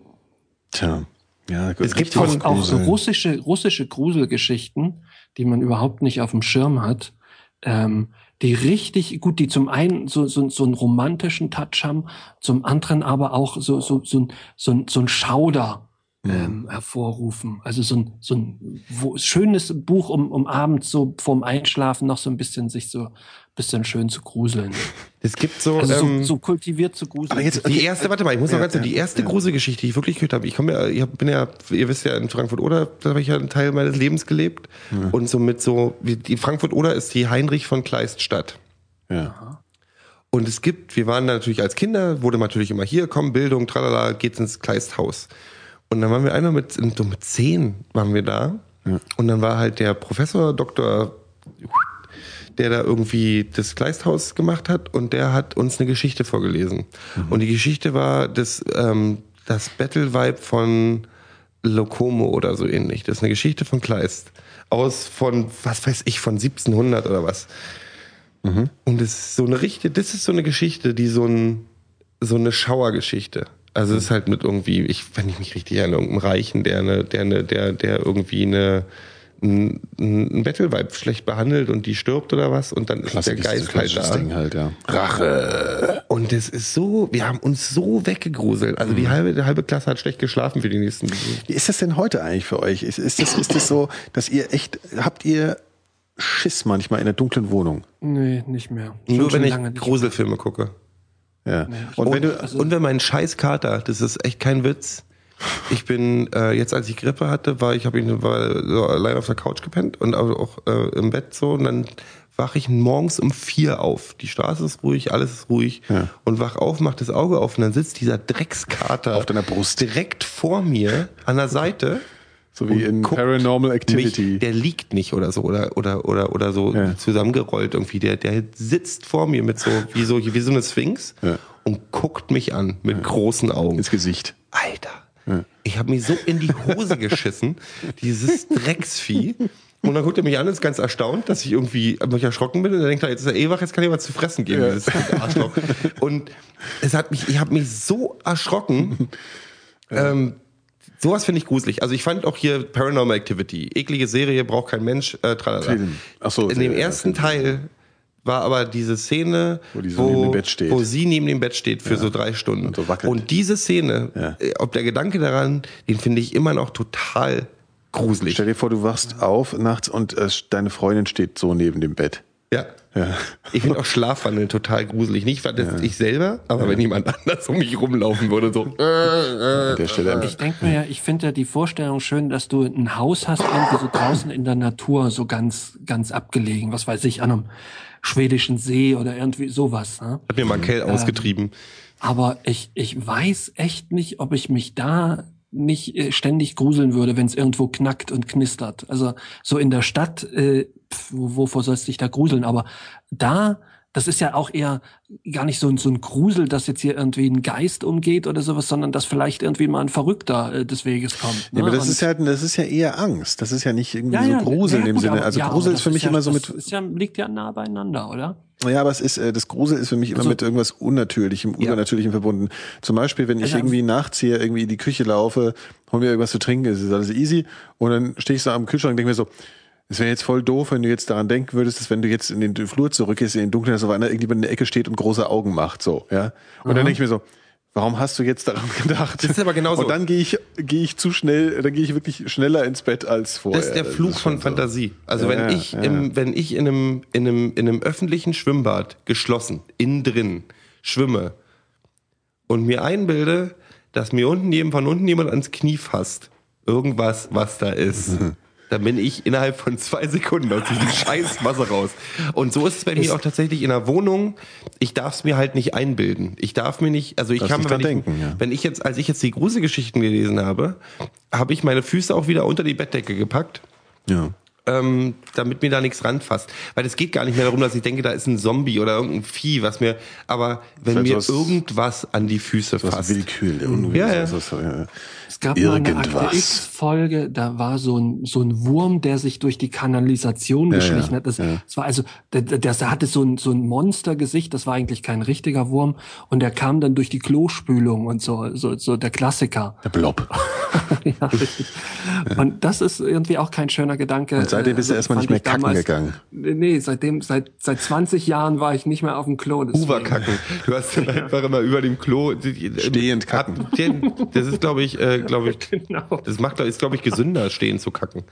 Tja. Ja. Es gibt von- Auch so russische, russische Gruselgeschichten, die man überhaupt nicht auf dem Schirm hat, ähm, die richtig gut, die zum einen so, so, so einen romantischen Touch haben, zum anderen aber auch so, so, so, ein- so, ein- so ein Schauder ähm, hervorrufen. Also so ein, so ein wo, schönes Buch, um, um abends so vorm Einschlafen noch so ein bisschen sich so bisschen schön zu gruseln. Es gibt so, Also ähm, so, so kultiviert zu gruseln. aber jetzt- die erste, warte mal, ich muss noch Ja, ganz kurz, ja, die erste ja. Gruselgeschichte, die ich wirklich gehört habe. Ich komme ja, ich bin ja, ihr wisst ja, in Frankfurt oder, da habe ich ja einen Teil meines Lebens gelebt. Und so mit so, wie, die Frankfurt oder ist die Heinrich von Kleist Stadt. Ja. Und es gibt, wir waren da natürlich als Kinder, wurde natürlich immer hier, komm, Bildung, tralala, geht's ins Kleisthaus. Und dann waren wir einmal mit, so mit zehn waren wir da. Und dann war halt der Professor, Doktor, der da irgendwie das Kleisthaus gemacht hat und der hat uns eine Geschichte vorgelesen. Und die Geschichte war das, ähm, das Battle Vibe von Lokomo oder so ähnlich. Das ist eine Geschichte von Kleist. Aus von, was weiß ich, von 1700 oder was. Und es ist so eine richtige, das ist so eine Geschichte, die so ein, so eine Schauergeschichte. Also es ist halt mit irgendwie, ich, wenn ich mich richtig erinnere, irgendeinem Reichen, der eine, der eine, der, der irgendwie eine, ein, ein Battle Vibe schlecht behandelt und die stirbt oder was und dann ist der Geist halt da. Ding halt, ja. Rache. Und es ist so, wir haben uns so weggegruselt. Also die halbe, die halbe Klasse hat schlecht geschlafen für die nächsten. Wie ist das denn heute eigentlich für euch? Ist, ist, das, ist das so, dass ihr echt, habt ihr Schiss manchmal in der dunklen Wohnung? nee, nicht mehr. Nur Schon- wenn ich Gruselfilme gucke. Ja. ich Und wenn du, also- und wenn mein scheiß Kater, das ist echt kein Witz. Ich bin äh, jetzt, als ich Grippe hatte, war ich habe ich war so allein auf der Couch gepennt und auch, auch äh, im Bett so und dann wache ich morgens um vier auf. Die Straße ist ruhig, alles ist ruhig Ja. und wach auf, mach das Auge auf und dann sitzt dieser Dreckskater Auf deiner Brust. direkt vor mir an der Seite. so wie in Paranormal Activity. Mich, der liegt nicht oder so oder oder oder oder so Ja. zusammengerollt irgendwie. Der der sitzt vor mir mit so wie so wie so eine Sphinx Ja. und guckt mich an mit großen Augen. ins Gesicht. Alter, ich habe mich so in die Hose geschissen, dieses Drecksvieh. Und dann guckt er mich an ist ganz erstaunt, dass ich irgendwie mich erschrocken bin. Und er denkt, jetzt ist er eh wach, jetzt kann ich was zu fressen geben, dieses Arschloch. Und es hat mich, ich habe mich so erschrocken. Ähm, sowas finde ich gruselig. Also ich fand auch hier Paranormal Activity, eklige Serie, braucht kein Mensch, äh, tralala. Film. Ach so, In dem ersten Teil war aber diese Szene, Wo die so neben dem Bett steht. wo sie neben dem Bett steht für so drei Stunden. Und so. Und diese Szene, Ja. äh, ob der Gedanke daran, den finde ich immer noch total gruselig. Stell dir vor, du wachst auf nachts und äh, deine Freundin steht so neben dem Bett. Ja. Ja. Ich finde auch Schlafwandeln total gruselig. Nicht, weil das ich selber, aber wenn jemand anders um mich rumlaufen würde, so. Äh, äh, An der Stelle. Ich denke mir ja, ich finde ja die Vorstellung schön, dass du ein Haus hast, irgendwie so draußen in der Natur, so ganz, ganz abgelegen, was weiß ich, an einem schwedischen See oder irgendwie sowas. Ne? hat mir Markel ausgetrieben. Aber ich, ich weiß echt nicht, ob ich mich da nicht äh, ständig gruseln würde, wenn es irgendwo knackt und knistert. Also so in der Stadt, äh, pf, wo- wovor sollst du dich da gruseln? Aber da, das ist ja auch eher gar nicht so, ein- so ein Grusel, dass jetzt hier irgendwie ein Geist umgeht oder sowas, sondern dass vielleicht irgendwie mal ein Verrückter äh, des Weges kommt. Ja, aber ne? das Und- ist ja, das ist ja eher Angst. Das ist ja nicht irgendwie ja, so ja, Grusel ja, in dem Sinne. Also ja, Grusel ist für mich ja, immer so mit, Ist ja, liegt ja nah beieinander, oder? ja, aber es ist, äh, das Grusel ist für mich immer Also- mit irgendwas Unnatürlichem, Übernatürlichem verbunden. Zum Beispiel, wenn ich Also- irgendwie nachts hier irgendwie in die Küche laufe, hol mir irgendwas zu trinken, es ist alles easy, und dann stehe ich so am Kühlschrank und denke mir so, es wäre jetzt voll doof, wenn du jetzt daran denken würdest, dass wenn du jetzt in den Flur zurückgehst, in den Dunkeln, dass auf einer irgendjemand in der Ecke steht und große Augen macht, so, ja. Und dann denke ich mir so, warum hast du jetzt daran gedacht? Das ist aber genauso. Und dann gehe ich, gehe ich zu schnell, dann gehe ich wirklich schneller ins Bett als vorher. Das ist der Flug von Fantasie. Also Ja, wenn ich ja. im, wenn ich in einem, in einem, in einem öffentlichen Schwimmbad geschlossen, innen drin, schwimme und mir einbilde, dass mir unten jemand von unten jemand ans Knie fasst, irgendwas, was da ist. Dann bin ich innerhalb von zwei Sekunden aus diesem scheiß Wasser raus. Und so ist es bei mir auch tatsächlich in der Wohnung. Ich darf es mir halt nicht einbilden. Ich darf mir nicht, also ich kann mir, wenn, ich, ja. wenn ich jetzt, als ich jetzt die Gruselgeschichten gelesen habe, habe ich meine Füße auch wieder unter die Bettdecke gepackt Ja. Ähm, damit mir da nichts ranfasst. Weil es geht gar nicht mehr darum, dass ich denke, da ist ein Zombie oder irgendein Vieh, was mir, aber wenn mir sowas- irgendwas an die Füße Was fasst. Willkür, der Unwille. Ja, ja. so- so- ja. Es gab mal eine Akte Irgendwas. X-Folge, da war so ein, so ein Wurm, der sich durch die Kanalisation Ja, geschlichen ja, hat. Das, ja. das war also, der, der, der hatte so ein, so ein Monstergesicht, das war eigentlich kein richtiger Wurm und der kam dann durch die Klospülung und so, so, so der Klassiker. Der Blob. ja, richtig. Und das ist irgendwie auch kein schöner Gedanke. Seitdem bist du Äh, erstmal nicht mehr kacken damals- gegangen. Nee, seitdem, seit, seit 20 Jahren war ich nicht mehr auf dem Klo. deswegen- Uberkacken. Du hast dann einfach immer über dem Klo die- Stehend kacken. Das ist, glaube ich, äh, glaube ich, Genau. das macht, ist, glaube ich, gesünder, stehen zu kacken.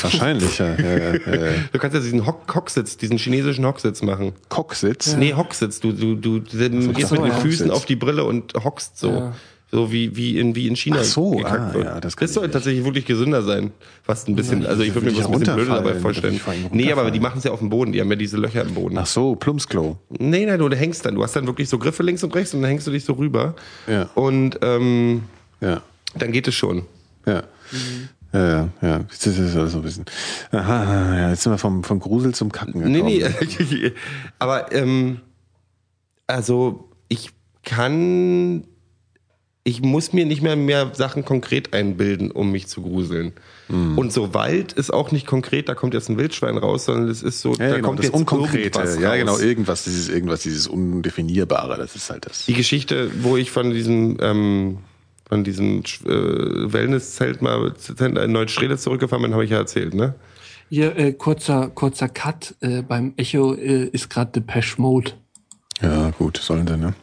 Wahrscheinlich, ja. ja, ja, ja. Du kannst ja diesen Hock Hocksitz, diesen chinesischen Hocksitz machen. Cocksitz. Nee, Hocksitz. Du, du, du, du gehst mit den. Füßen Hocksitz. auf die Brille und hockst so. So wie, wie, in, wie in China Ach so, gekackt ah, wird. ja, das das soll ich nicht. tatsächlich wirklich gesünder sein. Fast ein bisschen. also ich würde mir das ein bisschen blöde dabei vorstellen. Nee, aber die machen es ja auf dem Boden. Die haben ja diese Löcher im Boden. Ach so, Plumpsklo. Nee, nein, du hängst dann. Du hast dann wirklich so Griffe links und rechts und dann hängst du dich so rüber. Ja. Und ähm, Ja. dann geht es schon. Ja. Ja, ja, ja. Das ist alles so ein bisschen. Aha, ja, jetzt sind wir vom, vom Grusel zum Kacken Nee, gekommen. nee. Aber ähm, also ich kann, ich muss mir nicht mehr mehr Sachen konkret einbilden, um mich zu gruseln. Hm. Und so Wald ist auch nicht konkret, da kommt jetzt ein Wildschwein raus, sondern es ist so, Ja, da genau, kommt das jetzt Unkonkrete. irgendwas Ja, raus. genau, irgendwas, dieses, irgendwas, dieses Undefinierbare, das ist halt das. Die Geschichte, wo ich von diesem ähm, von diesem äh, Wellnesszelt mal in Neustrelitz zurückgefahren bin, habe ich ja erzählt, ne? Hier, äh, kurzer, kurzer Cut, äh, beim Echo äh, ist gerade Depeche Mode. Ja, gut, sollen sie, ne?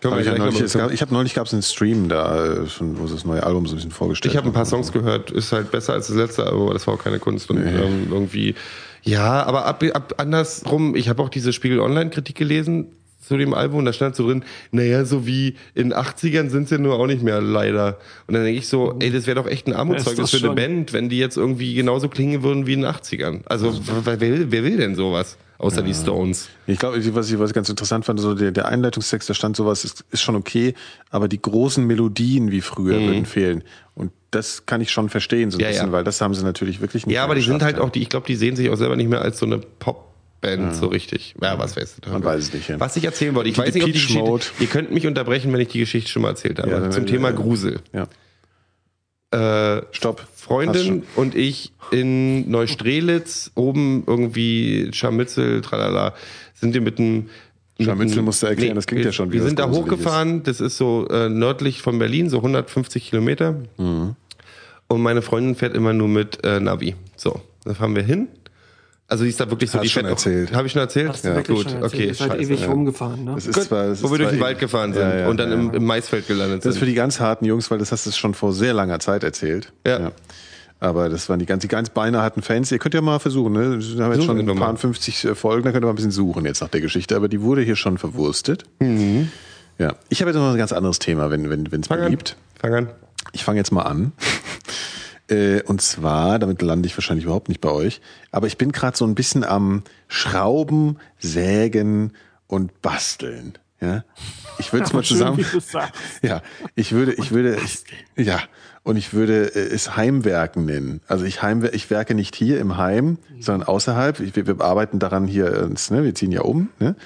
Können wir ich habe gleich neulich, es gab, ich hab neulich gab's einen Stream da, äh, schon, wo sie das neue Album so ein bisschen vorgestellt Ich habe ein paar. Songs gehört, ist halt besser als das letzte Album, aber das war auch keine Kunst. Und ähm, irgendwie, ja, aber ab, ab andersrum, ich habe auch diese Spiegel Online-Kritik gelesen zu dem Album und da stand so drin, naja, so wie in 80ern sind sie nur auch nicht mehr, leider. Und dann denke ich so, ey, das wäre doch echt ein Armutszeugnis Ja, für eine. Band, wenn die jetzt irgendwie genauso klingen würden wie in den 80ern. Also, wer will, wer will denn sowas? Außer die Stones. Ich glaube, was ich, was ich ganz interessant fand, so der, der Einleitungstext, da stand sowas, ist, ist schon okay, aber die großen Melodien wie früher würden fehlen. Und das kann ich schon verstehen, so ein Mhm. Ja, bisschen, ja. weil das haben sie natürlich wirklich nicht Ja, mehr aber die sind halt ja. auch, die, ich glaube, die sehen sich auch selber nicht mehr als so eine Popband so richtig. Ja, was weißt du? Man weiß es nicht, ja. Was ich erzählen wollte, ich Die weiß nicht, ob die Geschichte, Mode. ihr könnt mich unterbrechen, wenn ich die Geschichte schon mal erzählt habe. Ja, dann- Zum Thema Grusel. Ja. Äh, Stopp. Freundin und ich in Neustrelitz, oben irgendwie Scharmützel, tralala, sind wir mit einem Scharmützel musst du erklären, das klingt wir, ja schon, wie Wir sind da hochgefahren, das ist so äh, nördlich von Berlin, so 150 Kilometer. Mhm. Und meine Freundin fährt immer nur mit äh, Navi. So, da fahren wir hin. Also die ist da wirklich so Hast die schon erzählt. Habe ich schon erzählt? Hast du wirklich gut, schon erzählt? okay, seid scheiße. ewig ja. rumgefahren, ne? Das ist Gut, zwar, das wo ist wir durch den Wald gefahren sind Ja, ja, und dann ja. im, im Maisfeld gelandet Das ist für sind. die ganz harten Jungs, weil das hast du schon vor sehr langer Zeit erzählt. Ja. Aber das waren die ganz, die ganz beinharten Fans. Ihr könnt ja mal versuchen, ne? Wir haben jetzt schon ein paar 50 Folgen, da könnt ihr mal ein bisschen suchen jetzt nach der Geschichte. Aber die wurde hier schon verwurstet. Ja. Ich habe jetzt noch ein ganz anderes Thema, wenn wenn wenn es Fang an. beliebt. Fang an. Ich fange jetzt mal an. Äh, Und zwar, damit lande ich wahrscheinlich überhaupt nicht bei euch, aber ich bin gerade so ein bisschen am Schrauben, Sägen und Basteln. Ja, ich würde es mal Schön, zusammen. sagst. Ja, ich würde, ich würde, ich, ja, und ich würde äh, es Heimwerken nennen. Also ich heimwer ich werke nicht hier im Heim, sondern außerhalb. Ich, wir, wir arbeiten daran hier, uns, ne, wir ziehen ja um, ne?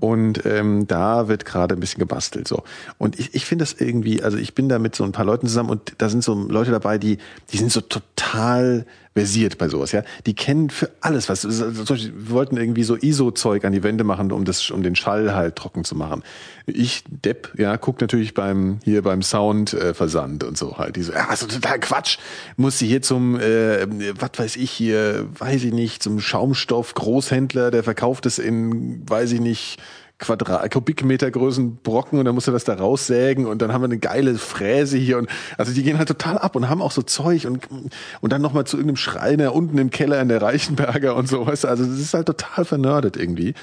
Und ähm, da wird gerade ein bisschen gebastelt so. Und ich, ich finde das irgendwie, also ich bin da mit so ein paar Leuten zusammen und da sind so Leute dabei, die, die sind so total versiert bei sowas, ja. Die kennen für alles was. Wir wollten irgendwie so ISO-Zeug an die Wände machen, um das, um den Schall halt trocken zu machen. Ich, Depp, ja, guck natürlich beim, hier beim Soundversand äh, und so halt. Die so, ja, so total Quatsch. Muss sie hier zum, äh, was weiß ich hier, weiß ich nicht, zum Schaumstoff-Großhändler, der verkauft es in, weiß ich nicht, Quadrat, Kubikmeter Brocken und dann muss er das da raussägen und dann haben wir eine geile Fräse hier und also die gehen halt total ab und haben auch so Zeug und und dann nochmal zu irgendeinem Schreiner unten im Keller in der Reichenberger und so, weißt du, also das ist halt total vernördet irgendwie.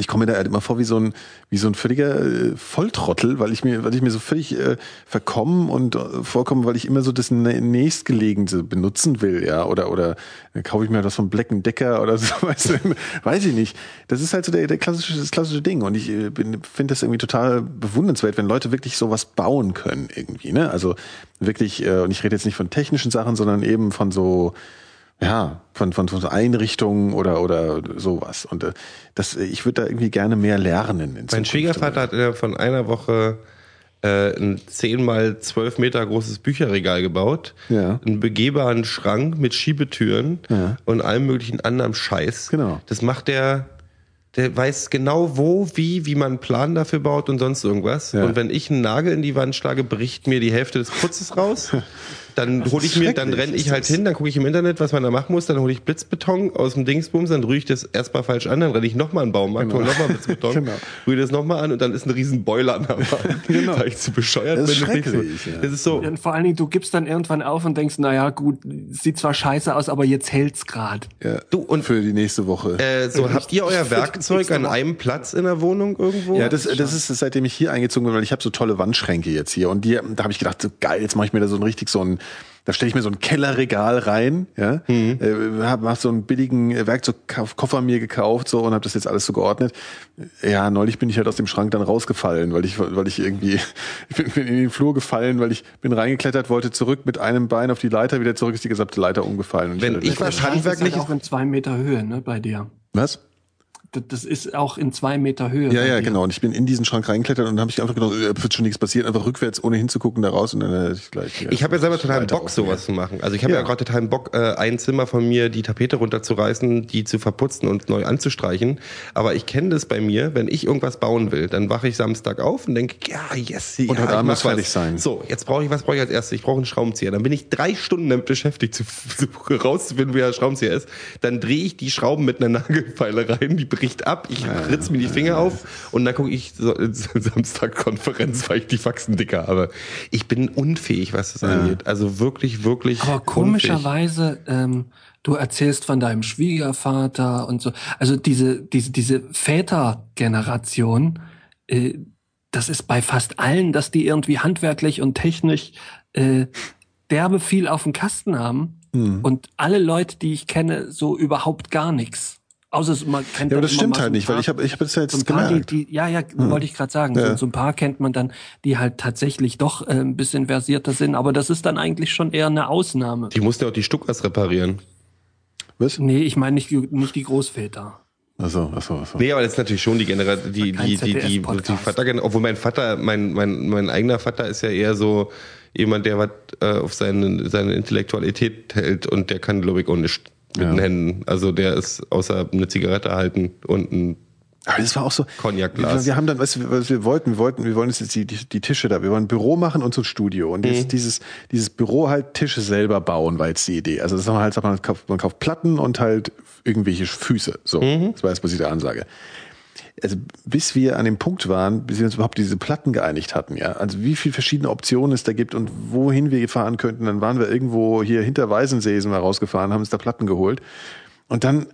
Ich komme mir da halt immer vor wie so ein, wie so ein völliger äh, Volltrottel, weil ich mir, weil ich mir so völlig äh, verkommen und äh, vorkomme, weil ich immer so das nä- nächstgelegene benutzen will, ja, oder oder äh, kaufe ich mir was von Black Decker oder so, weißt du, weiß ich nicht. Das ist halt so der, der klassische, das klassische Ding und ich äh, finde das irgendwie total bewundernswert, wenn Leute wirklich sowas bauen können irgendwie, ne? Also wirklich, äh, und ich rede jetzt nicht von technischen Sachen, sondern eben von so Ja, von, von, von Einrichtungen oder, oder sowas. Und äh, das, ich würde da irgendwie gerne mehr lernen. In Mein Zukunft. Schwiegervater hat innerhalb von einer Woche äh, ein 10 mal 12 Meter großes Bücherregal gebaut, Ja. einen begehbaren Schrank mit Schiebetüren Ja. und allem möglichen anderen Scheiß. Genau. Das macht der, der weiß genau wo, wie, wie man einen Plan dafür baut und sonst irgendwas. Ja. Und wenn ich einen Nagel in die Wand schlage, bricht mir die Hälfte des Putzes raus. Dann hole ich mir, dann renne ich halt hin, dann gucke ich im Internet, was man da machen muss, dann hole ich Blitzbeton aus dem Dingsbums, dann rühre ich das erstmal falsch an, dann renne ich nochmal in den Baumarkt, Genau. hole nochmal Blitzbeton, Genau. rühre das nochmal an und dann ist ein riesen Boiler an der Wand. Genau. Weil ich zu bescheuert Das ist bin. so, schrecklich, ja. Das ist so, Und vor allen Dingen, du gibst dann irgendwann auf und denkst, naja, gut, sieht zwar scheiße aus, aber jetzt hält's grad. Ja, Du, und- für die nächste Woche. äh, so habt ihr euer Werkzeug an einem Platz in der Wohnung irgendwo? Ja, das, das ist seitdem ich hier eingezogen bin, weil ich habe so tolle Wandschränke jetzt hier und die, da habe ich gedacht, so geil, jetzt mache ich mir da so ein richtig so ein, da stelle ich mir so ein Kellerregal rein, ja, Mhm. äh, habe hab so einen billigen äh, Werkzeugkoffer mir gekauft so und habe das jetzt alles so geordnet. Ja, neulich bin ich halt aus dem Schrank dann rausgefallen, weil ich, weil ich irgendwie, ich bin, bin in den Flur gefallen, weil ich bin reingeklettert, wollte zurück mit einem Bein auf die Leiter, wieder zurück ist die gesamte Leiter umgefallen. Und Wenn ich was Das ist handwerklich halt auch in zwei Meter Höhe, ne, bei dir. was? Das, ist auch in zwei Meter Höhe. Ja, ja, genau. Und ich bin in diesen Schrank reingeklettert und dann habe ich einfach gedacht, äh, wird schon nichts passieren, einfach rückwärts, ohne hinzugucken, da raus und dann hätte ich gleich. ja, Ich habe ja selber total Leiter Bock, sowas zu machen. Also ich habe Ja. ja, gerade total Bock, äh, ein Zimmer von mir die Tapete runterzureißen, die zu verputzen und neu anzustreichen. Aber ich kenne das bei mir, wenn ich irgendwas bauen will, dann wache ich Samstag auf und denke, ja, yes, ja, Und heute Abend muss fertig sein. So, jetzt brauche ich, was brauche ich als erstes? Ich brauche einen Schraubenzieher. Dann bin ich drei Stunden damit beschäftigt, zu, zu rauszufinden, wer der Schraubenzieher ist. Dann drehe ich die Schrauben mit einer Nagelfeile rein, die bricht ab, ich ritz mir die Finger auf und dann gucke ich so, Samstag Konferenz, weil ich die Faxen dicker habe. Ich bin unfähig, was das angeht. Also wirklich, wirklich. Aber komischerweise, ähm, du erzählst von deinem Schwiegervater und so. Also diese, diese, diese Vätergeneration, äh, das ist bei fast allen, dass die irgendwie handwerklich und technisch äh, derbe viel auf dem Kasten haben. Hm. Und alle Leute, die ich kenne, so überhaupt gar nichts. Außer es- man kennt Ja, aber das stimmt so halt ein nicht, weil ich habe ich hab das ja so ein jetzt paar, die, gemerkt. die, ja, ja, wollte ich gerade sagen. Ja. So, so ein paar kennt man dann, die halt tatsächlich doch äh, ein bisschen versierter sind, aber das ist dann eigentlich schon eher eine Ausnahme. Die mussten ja auch die Stuckers reparieren. Was? Nee, ich meine nicht, die- nicht die Großväter. Achso, achso, achso. Nee, aber das ist natürlich schon die Generation, die, die, die, die, die. Vater, obwohl mein Vater, mein, mein, mein eigener Vater ist ja eher so jemand, der was äh, auf seine, seine Intellektualität hält und der kann, glaube ich, auch nicht mit Ja. den Händen. Also der ist außer eine Zigarette halten und ein Aber das war auch so. Cognac-Glas. Wir, wir haben dann, weißt du, was wir wollten, wir wollten, wir wollen jetzt die, die, die Tische da, wir wollen ein Büro machen und so ein Studio. Und Mhm. jetzt dieses, dieses Büro halt Tische selber bauen, war jetzt die Idee. Also das haben wir halt, sagt man, kauft, man kauft Platten und halt irgendwelche Füße. So, Mhm. das war jetzt die Ansage. Also bis wir an dem Punkt waren, bis wir uns überhaupt diese Platten geeinigt hatten, ja, also wie viele verschiedene Optionen es da gibt und wohin wir fahren könnten, dann waren wir irgendwo hier hinter Weißensee sind wir rausgefahren, haben uns da Platten geholt und dann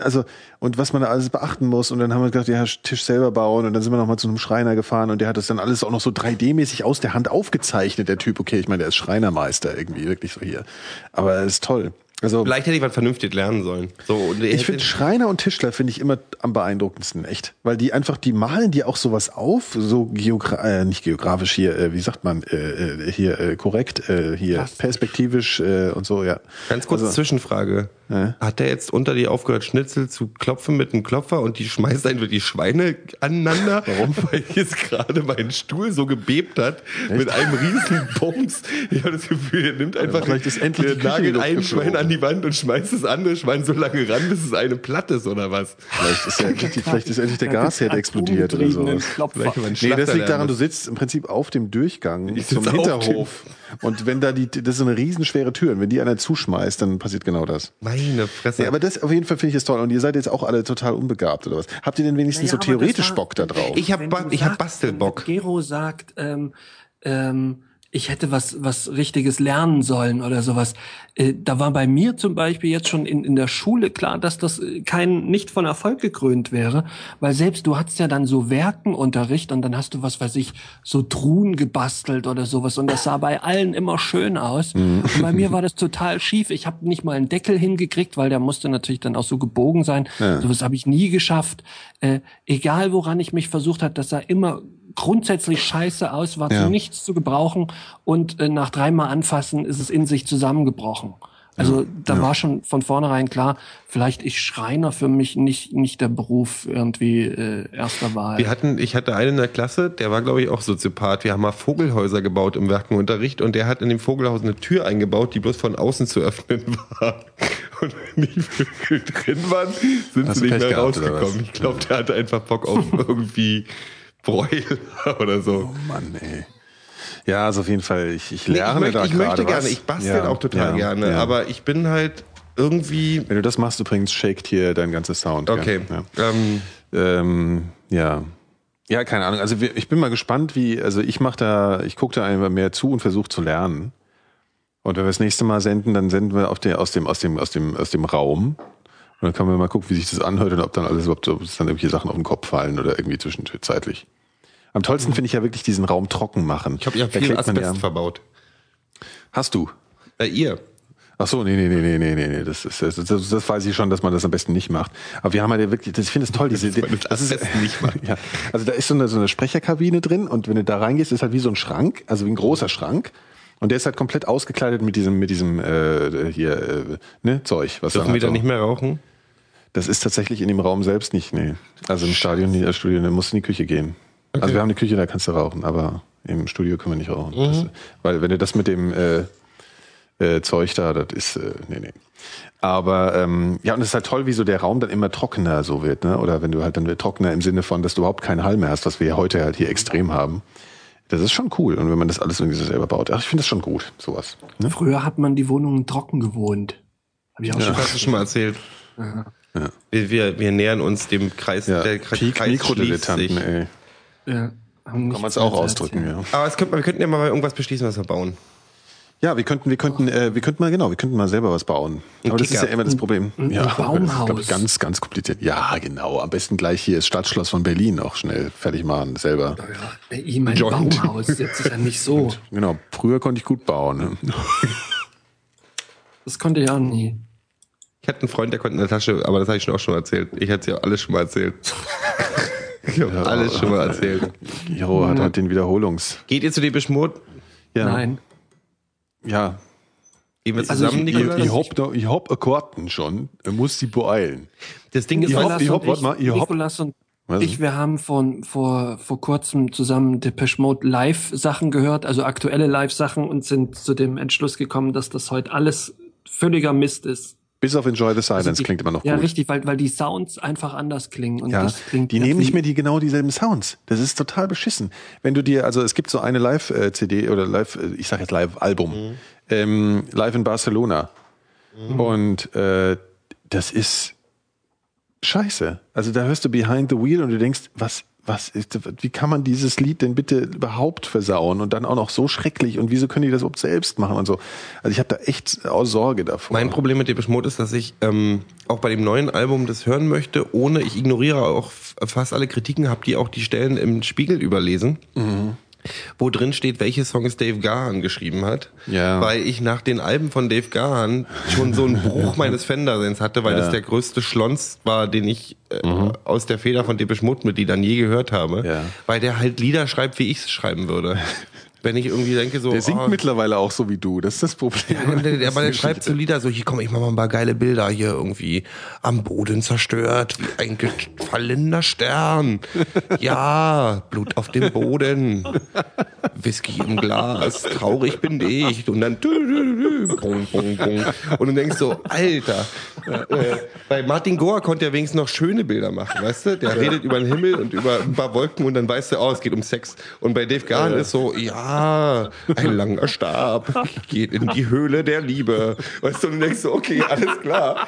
also und was man da alles beachten muss und dann haben wir gedacht, ja, Tisch selber bauen und dann sind wir noch mal zu einem Schreiner gefahren und der hat das dann alles auch noch so 3D-mäßig aus der Hand aufgezeichnet, der Typ. Okay, ich meine, der ist Schreinermeister irgendwie, wirklich so hier. Aber er ist toll. Also Vielleicht hätte ich was vernünftig lernen sollen. So, ich finde Schreiner und Tischler finde ich immer am beeindruckendsten, echt. Weil die einfach, die malen dir auch sowas auf, so geogra äh, nicht geografisch hier, äh, wie sagt man, äh, äh, hier äh, korrekt, äh, hier perspektivisch äh, und so, ja. Ganz kurz Also, Zwischenfrage. Ja. Hat der jetzt unter dir aufgehört, Schnitzel zu klopfen mit einem Klopfer und die schmeißt einfach die Schweine aneinander? Warum? Weil jetzt gerade mein Stuhl so gebebt hat mit einem riesen Bums. Ich habe das Gefühl, er nimmt einfach, vielleicht ist endlich die der die nagelt ein. Schwein an die Wand und schmeißt das andere Schwein so lange ran, bis es eine platt ist oder was? Vielleicht ist, ja, endlich- vielleicht ist endlich der Gasherd explodiert oder so. Nee, das liegt daran, du sitzt im Prinzip auf dem Durchgang Ich zum Hinterhof. Und wenn da die, das ist eine riesenschwere Tür. Und wenn die einer zuschmeißt, dann passiert genau das. Meine Fresse. Ja, aber das auf jeden Fall finde ich es toll. Und ihr seid jetzt auch alle total unbegabt oder was? Habt ihr denn wenigstens Naja, so theoretisch war- Bock da drauf? ich habe ba ich hab Bastelbock. Gero sagt, ähm, ähm, ich hätte was, was Richtiges lernen sollen oder sowas. Äh, da war bei mir zum Beispiel jetzt schon in, in der Schule klar, dass das äh, kein, nicht von Erfolg gekrönt wäre, weil selbst du hattest ja dann so Werkenunterricht und dann hast du, was weiß ich, so Truhen gebastelt oder sowas und das sah bei allen immer schön aus. Mhm. Und bei mir war das total schief. Ich habe nicht mal einen Deckel hingekriegt, weil der musste natürlich dann auch so gebogen sein. Ja. Sowas habe ich nie geschafft. Äh, egal woran ich mich versucht hat, das sah immer grundsätzlich scheiße aus, war Ja. zu nichts zu gebrauchen und äh, nach dreimal anfassen ist es in sich zusammengebrochen. Also da war schon von vornherein klar, vielleicht ist Schreiner für mich nicht nicht der Beruf irgendwie äh, erster Wahl. Wir hatten, ich hatte einen in der Klasse, der war, glaube ich, auch Soziopath. Wir haben mal Vogelhäuser gebaut im Werkenunterricht und der hat in dem Vogelhaus eine Tür eingebaut, die bloß von außen zu öffnen war. Und wenn die Vögel drin waren, sind Hast sie nicht mehr gehabt, rausgekommen. Ich glaube, der hatte einfach Bock auf irgendwie Broiler oder so. Oh Mann, ey. Ja, also auf jeden Fall, ich, ich Nee, lerne ich möchte, da ich möchte gerne, was. ich bastel Ja, auch total ja, gerne, ja. aber ich bin halt irgendwie. Wenn du das machst, übrigens, shakt hier dein ganzes Sound. Okay. Ja. Ähm, Ähm, ja. Ja, keine Ahnung. Also ich bin mal gespannt, wie, also ich mache da, ich gucke da einfach mehr zu und versuche zu lernen. Und wenn wir das nächste Mal senden, dann senden wir auf der, aus dem, aus dem, aus dem, aus dem Raum. Und dann können wir mal gucken, wie sich das anhört und ob dann alles überhaupt, ob es dann irgendwelche Sachen auf den Kopf fallen oder irgendwie zwischenzeitlich. Am tollsten finde ich ja wirklich diesen Raum trocken machen. ich habe ja viel man Asbest verbaut. Hast du? Äh, ihr. Ach so, nee, nee, nee, nee, nee, nee, nee. Das, ist, das, das, das weiß ich schon, dass man das am besten nicht macht. Aber wir haben ja wirklich, das, ich finde es toll, diese, man das am besten nicht macht. ja, also da ist so eine, so eine Sprecherkabine drin und wenn du da reingehst, ist halt wie so ein Schrank, also wie ein großer Schrank. Und der ist halt komplett ausgekleidet mit diesem, mit diesem äh, hier, äh, ne, Zeug. Was Dürfen wir halt da nicht mehr rauchen? Das ist tatsächlich in dem Raum selbst nicht, nee. Also im Stadion, im Studio, da musst du in die Küche gehen. Also wir haben eine Küche, da kannst du rauchen, aber im Studio können wir nicht rauchen. Das, weil wenn du das mit dem äh, äh, Zeug da, das ist, äh, nee, nee. Aber ähm, ja, und es ist halt toll, wie so der Raum dann immer trockener so wird, ne? Oder wenn du halt dann wird trockener im Sinne von, dass du überhaupt keinen Hall mehr hast, was wir ja heute halt hier extrem haben. Das ist schon cool. Und wenn man das alles irgendwie so selber baut, ach, ich finde das schon gut, sowas. Ne? Früher hat man die Wohnungen trocken gewohnt. Habe ich auch schon. Hast du schon mal erzählt? Wir, wir, wir nähern uns dem Kreis, Ja, der Kreis Peak Kreis Mikrodilettanten, sich. ey. Ja, Kann man es auch ausdrücken, ja. Aber es könnte, wir könnten ja mal irgendwas beschließen, was wir bauen. Ja, wir könnten, wir könnten, äh, wir könnten mal genau, wir könnten mal selber was bauen. Aber das ist ja immer das Problem. ein ja, Baumhaus. Das ich, ganz, ganz kompliziert. Ja, genau. Am besten gleich hier das Stadtschloss von Berlin auch schnell fertig machen selber. Ja, ich mein Joint. Baumhaus, jetzt ist ja nicht so. Genau. Früher konnte ich gut bauen. Ne? Das konnte ich auch nie. Ich hatte einen Freund, der konnte in der Tasche, aber das habe ich schon auch schon mal erzählt. Ich hatte es ja alles schon mal erzählt. ich habe alles schon mal erzählt. Jo, hat halt den Wiederholungs. Geht ihr zu dem Beschmut? Ja. Nein. Ja. Gehen wir Also zusammen, ich- Nikolas? Ich, ich da, ich hab Akkorden schon. Er muss die beeilen. das Ding ist, Ich hab- ich hab- warte mal, ich hab- Nikolas und Was? ich, wir haben von, vor, vor kurzem zusammen Depeche Mode Live-Sachen gehört, also aktuelle Live-Sachen und sind zu dem Entschluss gekommen, dass das heute alles völliger Mist ist. Bis auf Enjoy the Silence Also die- klingt immer noch Ja, gut. richtig, weil, weil die Sounds einfach anders klingen. Und Ja, das klingt die nehmen nicht mehr die genau dieselben Sounds. Das ist total beschissen. Wenn du dir, also es gibt so eine Live-CD oder Live, ich sage jetzt Live-Album, ähm, Live in Barcelona. Und äh, das ist scheiße. Also da hörst du Behind the Wheel und du denkst, was, was ist, wie kann man dieses Lied denn bitte überhaupt versauen und dann auch noch so schrecklich und wieso können die das überhaupt selbst machen und so. Also ich habe da echt auch Sorge davor. Mein Problem mit Depeche Mode ist, dass ich ähm, auch bei dem neuen Album das hören möchte, ohne, ich ignoriere auch fast alle Kritiken, habe die auch die Stellen im Spiegel überlesen. Wo drin steht, welche Songs Dave Gahan geschrieben hat. Ja. Weil ich nach den Alben von Dave Gahan schon so einen Bruch meines Fendersinns hatte, weil Ja. das der größte Schlons war, den ich äh, aus der Feder von Depeche Mode Mitgliedern je gehört habe. Ja. Weil der halt Lieder schreibt, wie ich es schreiben würde. Wenn ich irgendwie denke so... der singt oh, mittlerweile auch so wie du. Das ist das Problem. ja, der, der, aber der schreibt so Lieder so, hier komm, ich mach mal ein paar geile Bilder hier irgendwie am Boden zerstört, wie ein gefallener Stern. Ja, Blut auf dem Boden. Whisky im Glas, traurig bin ich. Und dann. Und du denkst so, Alter. Äh, bei Martin Goa konnte er wenigstens noch schöne Bilder machen, weißt du? Der redet über den Himmel und über ein paar Wolken und dann weißt du, oh, es geht um Sex. Und bei Dave Gahan ist so, ja, ein langer Stab geht in die Höhle der Liebe. Weißt du, und du denkst so, okay, alles klar.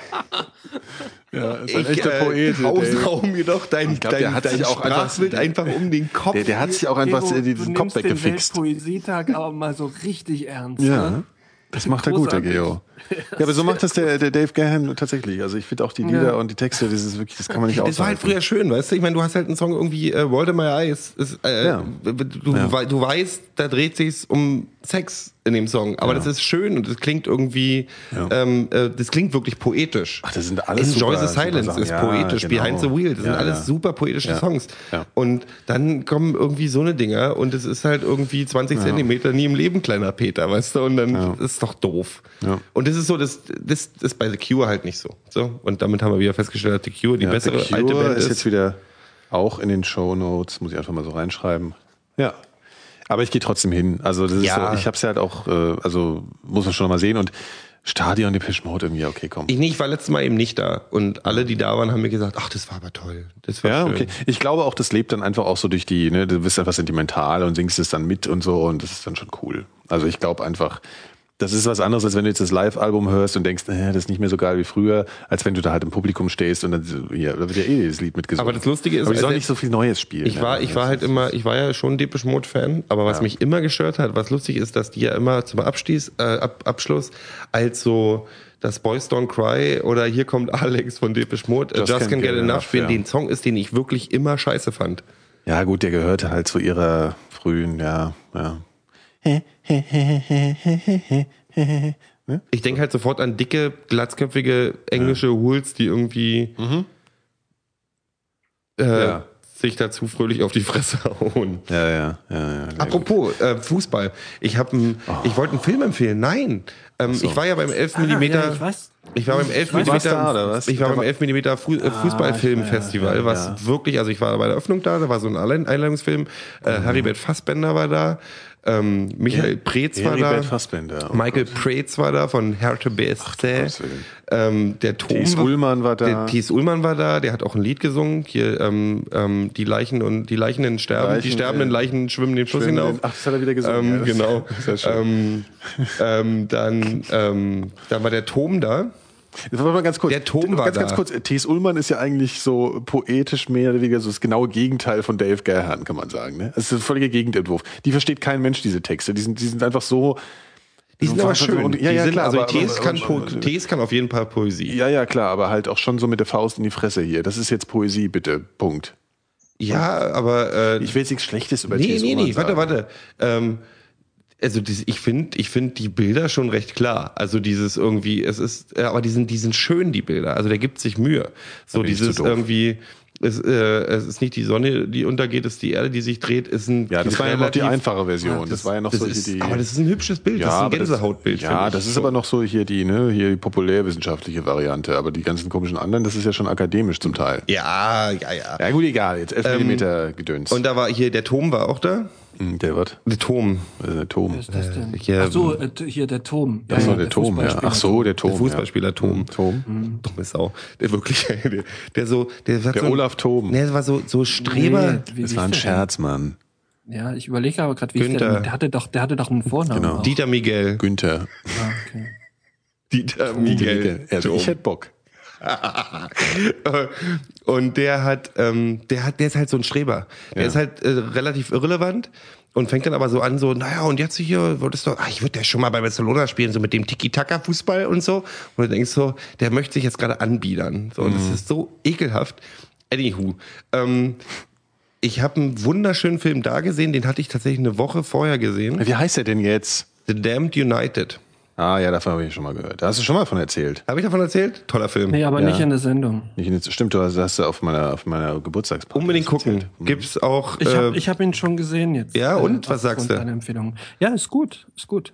Ja, ist Ich äh, hausrau mir doch dein, glaub, der dein, hat dein sich auch einfach- Sprachbild einfach um den Kopf. Der, der hat sich auch einfach Gero, diesen du Kopf nimmst den weggefixt. Weltpoesietag aber mal so richtig ernst. Ja, Ne? das macht er gut, der. Geo. Ja, aber so macht das der, der Dave Gahan tatsächlich. Also ich finde auch die Lieder Ja. und die Texte, das ist wirklich, das kann man nicht Das war halt aushalten. früher schön, weißt du? Ich meine, du hast halt einen Song irgendwie, äh, World in My Eyes. Ist, äh, Ja. du, Ja. du weißt, da dreht sich's um Sex in dem Song, aber das ist schön und das klingt irgendwie, ähm, äh, das klingt wirklich poetisch. Ach, das sind alles Enjoy super- the Silence ist poetisch, genau. Behind the Wheel, das sind alles super poetische. Songs. Und dann kommen irgendwie so eine Dinger und es ist halt irgendwie 20 Zentimeter nie im Leben kleiner Peter, weißt du, und dann ist doch doof. Und das ist so, das, das ist bei The Cure halt nicht so. so. Und damit haben wir wieder festgestellt, dass The Cure die Ja, bessere The Cure alte Band ist ist. jetzt wieder auch in den Show Notes, muss ich einfach mal so reinschreiben. Ja. Aber ich gehe trotzdem hin. Also das ist Ja. so, ich habe es ja halt auch, äh, also muss man schon mal sehen und Stadion Depeche Mode irgendwie, okay, komm. Ich, nee, ich war letztes Mal eben nicht da. Und alle, die da waren, haben mir gesagt, ach, das war aber toll. Das war Ja, schön. okay. Ich glaube auch, das lebt dann einfach auch so durch die, ne, du bist einfach sentimental und singst es dann mit und so und das ist dann schon cool. Also ich glaube einfach, das ist was anderes, als wenn du jetzt das Live-Album hörst und denkst, naja, das ist nicht mehr so geil wie früher, als wenn du da halt im Publikum stehst und dann, ja, da wird ja eh das Lied mitgesungen. Aber das Lustige ist, aber ich soll also nicht so viel Neues spielen. Ich war, ne? ich war halt immer, ich war ja schon Depeche Mode Fan, aber was mich immer gestört hat, was lustig ist, dass die ja immer zum Abstieß, äh, Ab, Abschluss als so das Boys Don't Cry oder hier kommt Alex von Depeche Mode, Just, Just Can't Get, Enough spielen, ja. den Song ist, den ich wirklich immer scheiße fand. Ja, gut, der gehörte halt zu ihrer frühen, ja, ja. Ich denke halt sofort an dicke, glatzköpfige englische Hools, die irgendwie äh, Ja. sich dazu fröhlich auf die Fresse hauen. Ja, ja, ja, ja. Apropos äh, Fußball, ich habe, ich wollte einen Film empfehlen. Nein, ähm, ich war ja beim 11 mm. Ah, ja, ich weiß. Ich war beim 11 mm. Da? Ich war beim war- 11 mm Fu äh, Fußballfilmfestival, ja, was ja. wirklich, also ich war bei der Öffnung da, da war so ein Einladungsfilm. Äh, Mhm. Heribert Fassbender war da, ähm, Michael Preetz war da. Fassbender. Oh Michael Preetz war da von Hertha BSC. Willen. Ähm, der Tom Thies Ullmann war da. Der Thies Ullmann war da, der hat auch ein Lied gesungen. Hier ähm, ähm, die Leichen und die Leichenden sterben, die Leichen, sterbenden äh, Leichen schwimmen den Fluss hinauf. ach, das hat er wieder gesungen, Ähm, ja, genau. ist ja ähm, ähm, dann, ähm, dann war der Tom da. Jetzt warte mal ganz kurz. Der Tom war ganz, ganz kurz. T.S. Ullmann ist ja eigentlich so poetisch mehr oder weniger so das genaue Gegenteil von Dave Gahan, kann man sagen. Ne? Es ist ein völliger Gegenentwurf. Die versteht kein Mensch diese Texte. Die sind, die sind einfach so. Die sind aber schön. Und, ja, die ja, sind, klar. also aber, Tees kann, aber, Tees kann auf jeden Fall Poesie. ja, ja, klar, aber halt auch schon so mit der Faust in die Fresse hier. Das ist jetzt Poesie, bitte. Punkt. Ja, aber äh, Ich will jetzt nichts Schlechtes über nee, T.S. nee, Ullmann nee, warte, warte. Ähm, also das, ich finde, ich finde die Bilder schon recht klar. Also dieses irgendwie, es ist, äh, aber die sind, die sind schön die Bilder. Also der gibt sich Mühe. So dieses irgendwie. Es, äh, es ist nicht die Sonne, die untergeht, es ist die Erde, die sich dreht. Es sind Ja, das war ja noch die einfache Version. das, war ja noch das so ist, die. Aber das ist ein hübsches Bild. das ist ein Gänsehautbild. Das, ja, das ist So. aber noch so hier die, ne, hier die populärwissenschaftliche Variante. Aber die ganzen komischen anderen, das ist ja schon akademisch zum Teil. Ja, ja, ja. Ja, gut, egal. Jetzt 11 Ähm, Millimeter Gedöns. Und da war hier, der Tom war auch da. Hm, der wird. Der Tom. Äh, der Tom. Wer ist das denn? hier- Ach so, äh, hier der Tom. Ja, Ach so, ja, der Tom, ja. Fußballspieler Ach so, der Tom. Der Fußballspieler Tom. Ja. Tom. Dumme Sau. Der wirklich, der, der so, der, Der so Olaf Tom. Nee, der war so, so Streber. Nee, Das war ein der Scherz, Mann. Ja, ich überlege aber gerade, wie der, Günther. denn? der hatte doch, der hatte doch einen Vornamen. Genau. auch. Dieter Miguel. Günther. Ah, okay. Dieter Miguel. Also Tom. ich hätte Bock. und der hat, ähm, der hat, der ist halt so ein Streber. Der Ja. ist halt äh, relativ irrelevant und fängt dann aber so an, so, naja, und jetzt hier wolltest du, ach, ich würde ja schon mal bei Barcelona spielen, so mit dem Tiki-Taka-Fußball und so. Und du denkst so, der möchte sich jetzt gerade anbiedern. So, und das ist so ekelhaft. Anywho, ähm, ich habe einen wunderschönen Film da gesehen, den hatte ich tatsächlich eine Woche vorher gesehen. Wie heißt er denn jetzt? The Damned United. Ah, ja, davon habe ich schon mal gehört. Da hast du schon mal von erzählt. Habe ich davon erzählt? Toller Film. Nee, aber Ja. nicht in der Sendung. Nicht, nicht- stimmt, du hast, hast du auf meiner, auf meiner Geburtstagsparty Unbedingt das erzählt. gucken. Gibt's auch. Ich habe äh, ich hab ihn schon gesehen jetzt. Ja, und? Was sagst du? Empfehlung. Ja, ist gut, ist gut.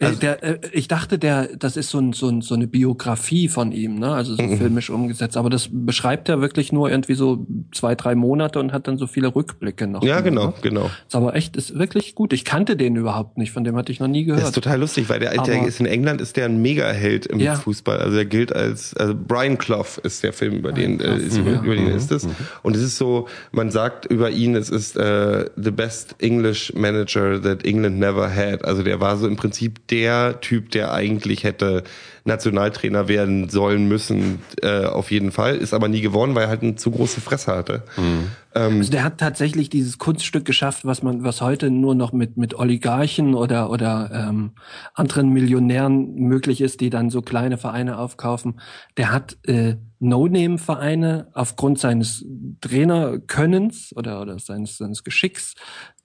Also Äh, der, äh, ich dachte, der, das ist so, ein, so, ein, so eine Biografie von ihm, ne? Also so Mhm. filmisch umgesetzt. Aber das beschreibt er wirklich nur irgendwie so zwei, drei Monate und hat dann so viele Rückblicke noch. ja, ne? genau, genau. Ist aber echt, ist wirklich gut. Ich kannte den überhaupt nicht, von dem hatte ich noch nie Das ist gehört. total lustig, weil der, der Aber- ist in England ist der ein Mega-Held im Ja. Fußball. Also der gilt als also Brian Clough ist der Film, über den äh, ist, über, über den ist es. Und es ist so, man sagt über ihn, es ist äh, the best English Manager that England never had. Also der war so im Prinzip der Typ, der eigentlich hätte Nationaltrainer werden sollen müssen, äh, auf jeden Fall. Ist aber nie geworden, weil er halt eine zu große Fresse hatte. Also der hat tatsächlich dieses Kunststück geschafft, was man, was heute nur noch mit mit Oligarchen oder oder ähm, anderen Millionären möglich ist, die dann so kleine Vereine aufkaufen. Der hat äh, No-Name-Vereine aufgrund seines Trainerkönnens oder oder seines seines Geschicks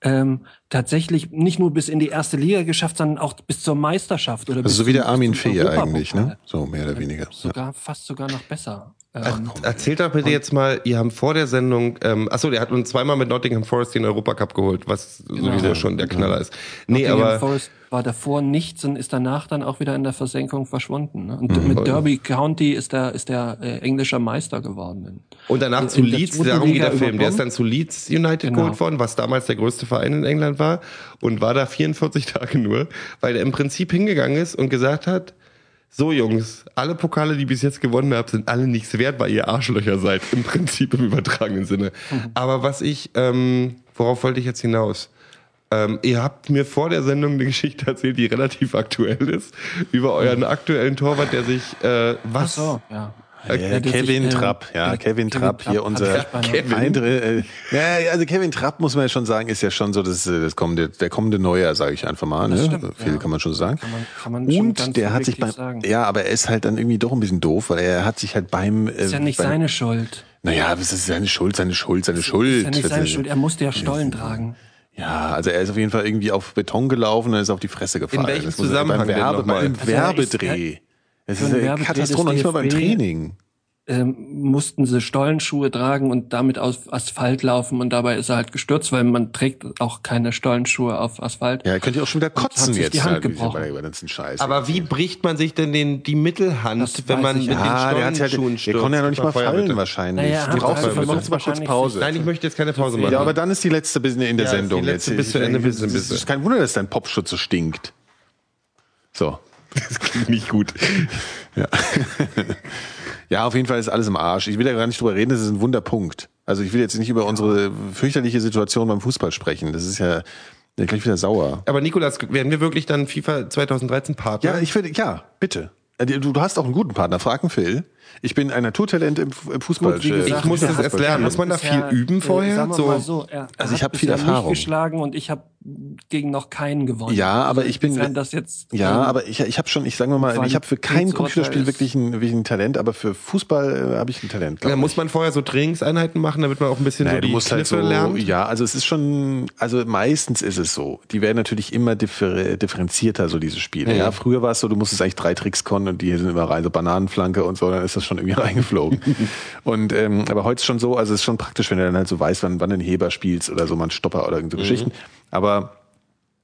ähm, tatsächlich nicht nur bis in die erste Liga geschafft, sondern auch bis zur Meisterschaft oder bis Also so wie zum- der Armin Fee eigentlich, ne? Europapokal. So mehr oder weniger. Ja. Sogar fast sogar noch besser. Ähm, Erzählt doch bitte jetzt mal, ihr habt vor der Sendung, ähm, achso, der hat uns zweimal mit Nottingham Forest den Europacup geholt, was sowieso schon der Knaller ist. Nee, Nottingham aber Forest war davor nichts und ist danach dann auch wieder in der Versenkung verschwunden. Ne? Mhm. Und mit Derby County ist der, ist der äh, englischer Meister geworden. Und danach In- zu in der Leeds, darum geht der Film. Der ist dann zu Leeds United Genau. geholt worden, was damals der größte Verein in England war und war da 44 Tage nur, weil er im Prinzip hingegangen ist und gesagt hat, so Jungs, alle Pokale, die bis jetzt gewonnen habt, sind alle nichts wert, weil ihr Arschlöcher seid, im Prinzip im übertragenen Sinne. Aber was ich, ähm, worauf wollte ich jetzt hinaus? Ähm, ihr habt mir vor der Sendung eine Geschichte erzählt, die relativ aktuell ist, über euren aktuellen Torwart, der sich, äh, was? Ach so, ja. Ja, sich, Kevin äh, Trapp, ja, Kevin Kevin Trapp, hier Trapp unser Eindre, äh, ja, also Kevin Trapp muss man ja schon sagen, ist ja schon so das, äh, das kommende, der kommende Neuer, sage ich einfach mal, ne? Stimmt, Viel ja. kann man schon sagen. Kann man- kann man schon Und ganz der hat sich beim, sagen. ja, aber er ist halt dann irgendwie doch ein bisschen doof, weil er hat sich halt beim, äh, Ist ja nicht beim, seine Schuld. naja, das ist seine Schuld, seine Schuld, seine Schuld. Ist ja nicht seine Schuld. Er musste ja Stollen tragen. Ja, also er ist auf jeden Fall irgendwie auf Beton gelaufen und ist auf die Fresse gefallen. welchem Das muss- Zusammenhang beim denn Werbe, nochmal? beim Also ist- Werbedreh. Es ist eine Katastrophe, nicht mal beim. Training. ähm, mussten sie Stollenschuhe tragen und damit auf Asphalt laufen und dabei ist er halt gestürzt, weil man trägt auch keine Stollenschuhe auf Asphalt. Ja, könnt ihr auch schon wieder kotzen jetzt. die Hand halt, gebrochen. Bei ganzen Scheiß. Aber wie bricht man sich denn den, die Mittelhand, Das wenn man mit ja. den der Stollenschuhen der stürzt? konnte ja noch nicht mal Feuer, fallen bitte. wahrscheinlich. Naja, du brauchst, also jetzt mal kurz wahrscheinlich Pause. Nein, ich möchte jetzt keine Pause machen. ja, aber dann ist die letzte bis in der Ja, Sendung. die letzte jetzt. bis zu Ende, Ich- bis- Es ist kein Wunder, dass dein Popschutz so stinkt. So. Das klingt nicht gut. Ja, auf jeden Fall ist alles im Arsch. Ich will ja gar nicht drüber reden, das ist ein Wunderpunkt. Also ich will jetzt nicht über unsere fürchterliche Situation beim Fußball sprechen. Das ist ja, ja gleich wieder sauer. Aber Nikolas, werden wir wirklich dann FIFA 2013 Partner? Ja, ich würde, ja, bitte. Äh, Du, du hast auch einen guten Partner, frag einen Phil. Ich bin ein Naturtalent im Fu- im Fußball. Gut, gesagt, ich muss das erst lernen. er Muss man da viel üben äh, vorher? Sagen wir So- mal so, Also ich hat hab viel Erfahrung. Mich geschlagen und ich habe gegen noch keinen gewonnen. Ja, aber ich bin- jetzt Ja, ähm, aber ich, ich habe schon, ich sage mal, ich habe für kein Computerspiel wirklich ein, wirklich ein Talent, aber für Fußball äh, habe ich ein Talent. ich. muss man vorher so Trainingseinheiten machen, damit man auch ein bisschen Naja, so du die musst Kniffe halt so, lernt. ja, also es ist schon, also meistens ist es so. Die werden natürlich immer differ, differenzierter, so diese Spiele. Ja, früher war es so, du musstest eigentlich drei Tricks können und die sind immer rein, so Bananenflanke und so, dann ist das schon irgendwie reingeflogen. und, ähm, aber heute ist schon so, also es ist schon praktisch, wenn du dann halt so weißt, wann, wann du einen Heber spielst oder so, einen Stopper oder irgend so Geschichten. Aber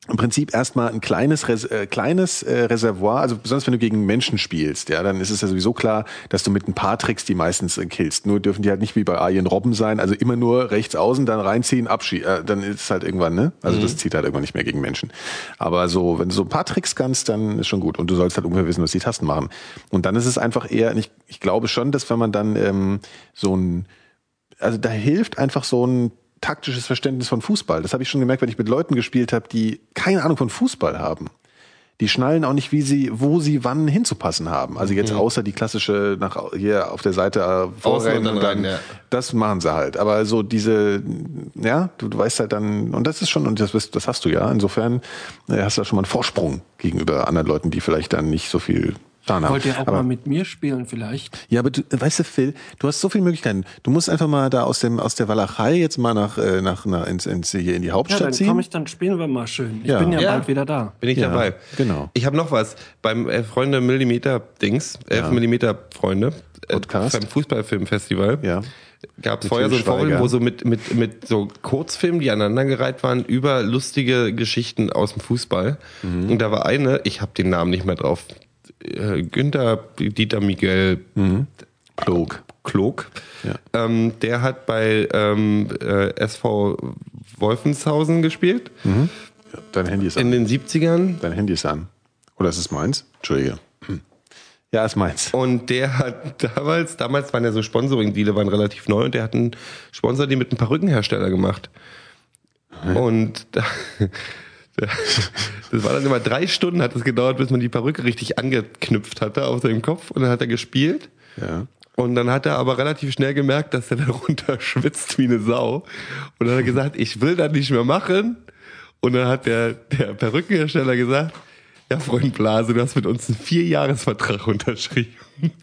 im Prinzip erstmal ein kleines, Res äh, kleines äh, Reservoir, also besonders wenn du gegen Menschen spielst, ja, dann ist es ja sowieso klar, dass du mit ein paar Tricks die meistens äh, killst. Nur dürfen die halt nicht wie bei Arjen Robben sein, also immer nur rechts außen, dann reinziehen, abschießen, äh, dann ist es halt irgendwann, ne? Also das zieht halt irgendwann nicht mehr gegen Menschen. Aber so, wenn du so ein paar Tricks kannst, dann ist schon gut. Und du sollst halt ungefähr wissen, was die Tasten machen. Und dann ist es einfach eher, ich, ich glaube schon, dass wenn man dann ähm, so ein also da hilft einfach so ein taktisches Verständnis von Fußball. Das habe ich schon gemerkt, wenn ich mit Leuten gespielt habe, die keine Ahnung von Fußball haben. Die schnallen auch nicht, wie sie, wo sie wann hinzupassen haben. Also jetzt außer die klassische nach hier auf der Seite äh, vorrennen und dann rein, ja. das machen sie halt. Aber so diese, ja, du, du weißt halt dann, und das ist schon, und das, bist- das hast du ja. Insofern äh, hast du da schon mal einen Vorsprung gegenüber anderen Leuten, die vielleicht dann nicht so viel Haben. Wollt ihr auch Aber- mal mit mir spielen vielleicht? ja, aber du, weißt du, Phil, du hast so viele Möglichkeiten. Du musst einfach mal da aus dem aus der Walachei jetzt mal nach äh, nach, nach ins, ins hier in die Ja, Hauptstadt dann ziehen. komme ich, dann spielen wir mal schön. Ich Ja. bin ja, Ja. bald wieder da. Bin ich Ja, dabei. genau. Ich habe noch was. Beim äh, Freunde Millimeter Dings, 11 Millimeter Freunde, äh, Podcast. beim Fußballfilmfestival, Ja. gab es vorher so ein. Forum, wo so mit, mit, mit so Kurzfilmen, die aneinandergereiht waren, über lustige Geschichten aus dem Fußball. Mhm. Und da war eine, ich habe den Namen nicht mehr drauf, äh, Günther Dieter Miguel Klug. Klog. Ja. Ähm, der hat bei ähm, äh, SV Wolfenshausen gespielt Dein Handy ist in an. den 70ern. Dein Handy ist an. Oder ist es meins? Entschuldige. Hm. Ja, ist meins. Und der hat damals, damals waren ja so Sponsoring-Deale, waren relativ neu und der hat einen Sponsor, die mit einem Perückenhersteller gemacht. Und da, Das war dann immer drei Stunden hat es gedauert, bis man die Perücke richtig angeknüpft hatte auf seinem Kopf und dann hat er gespielt. Ja. Und dann hat er aber relativ schnell gemerkt, dass er darunter schwitzt wie eine Sau. Und dann hat er gesagt, ich will das nicht mehr machen. Und dann hat der, der Perückenhersteller gesagt, ja, Freund Blase, du hast mit uns einen Vierjahresvertrag unterschrieben.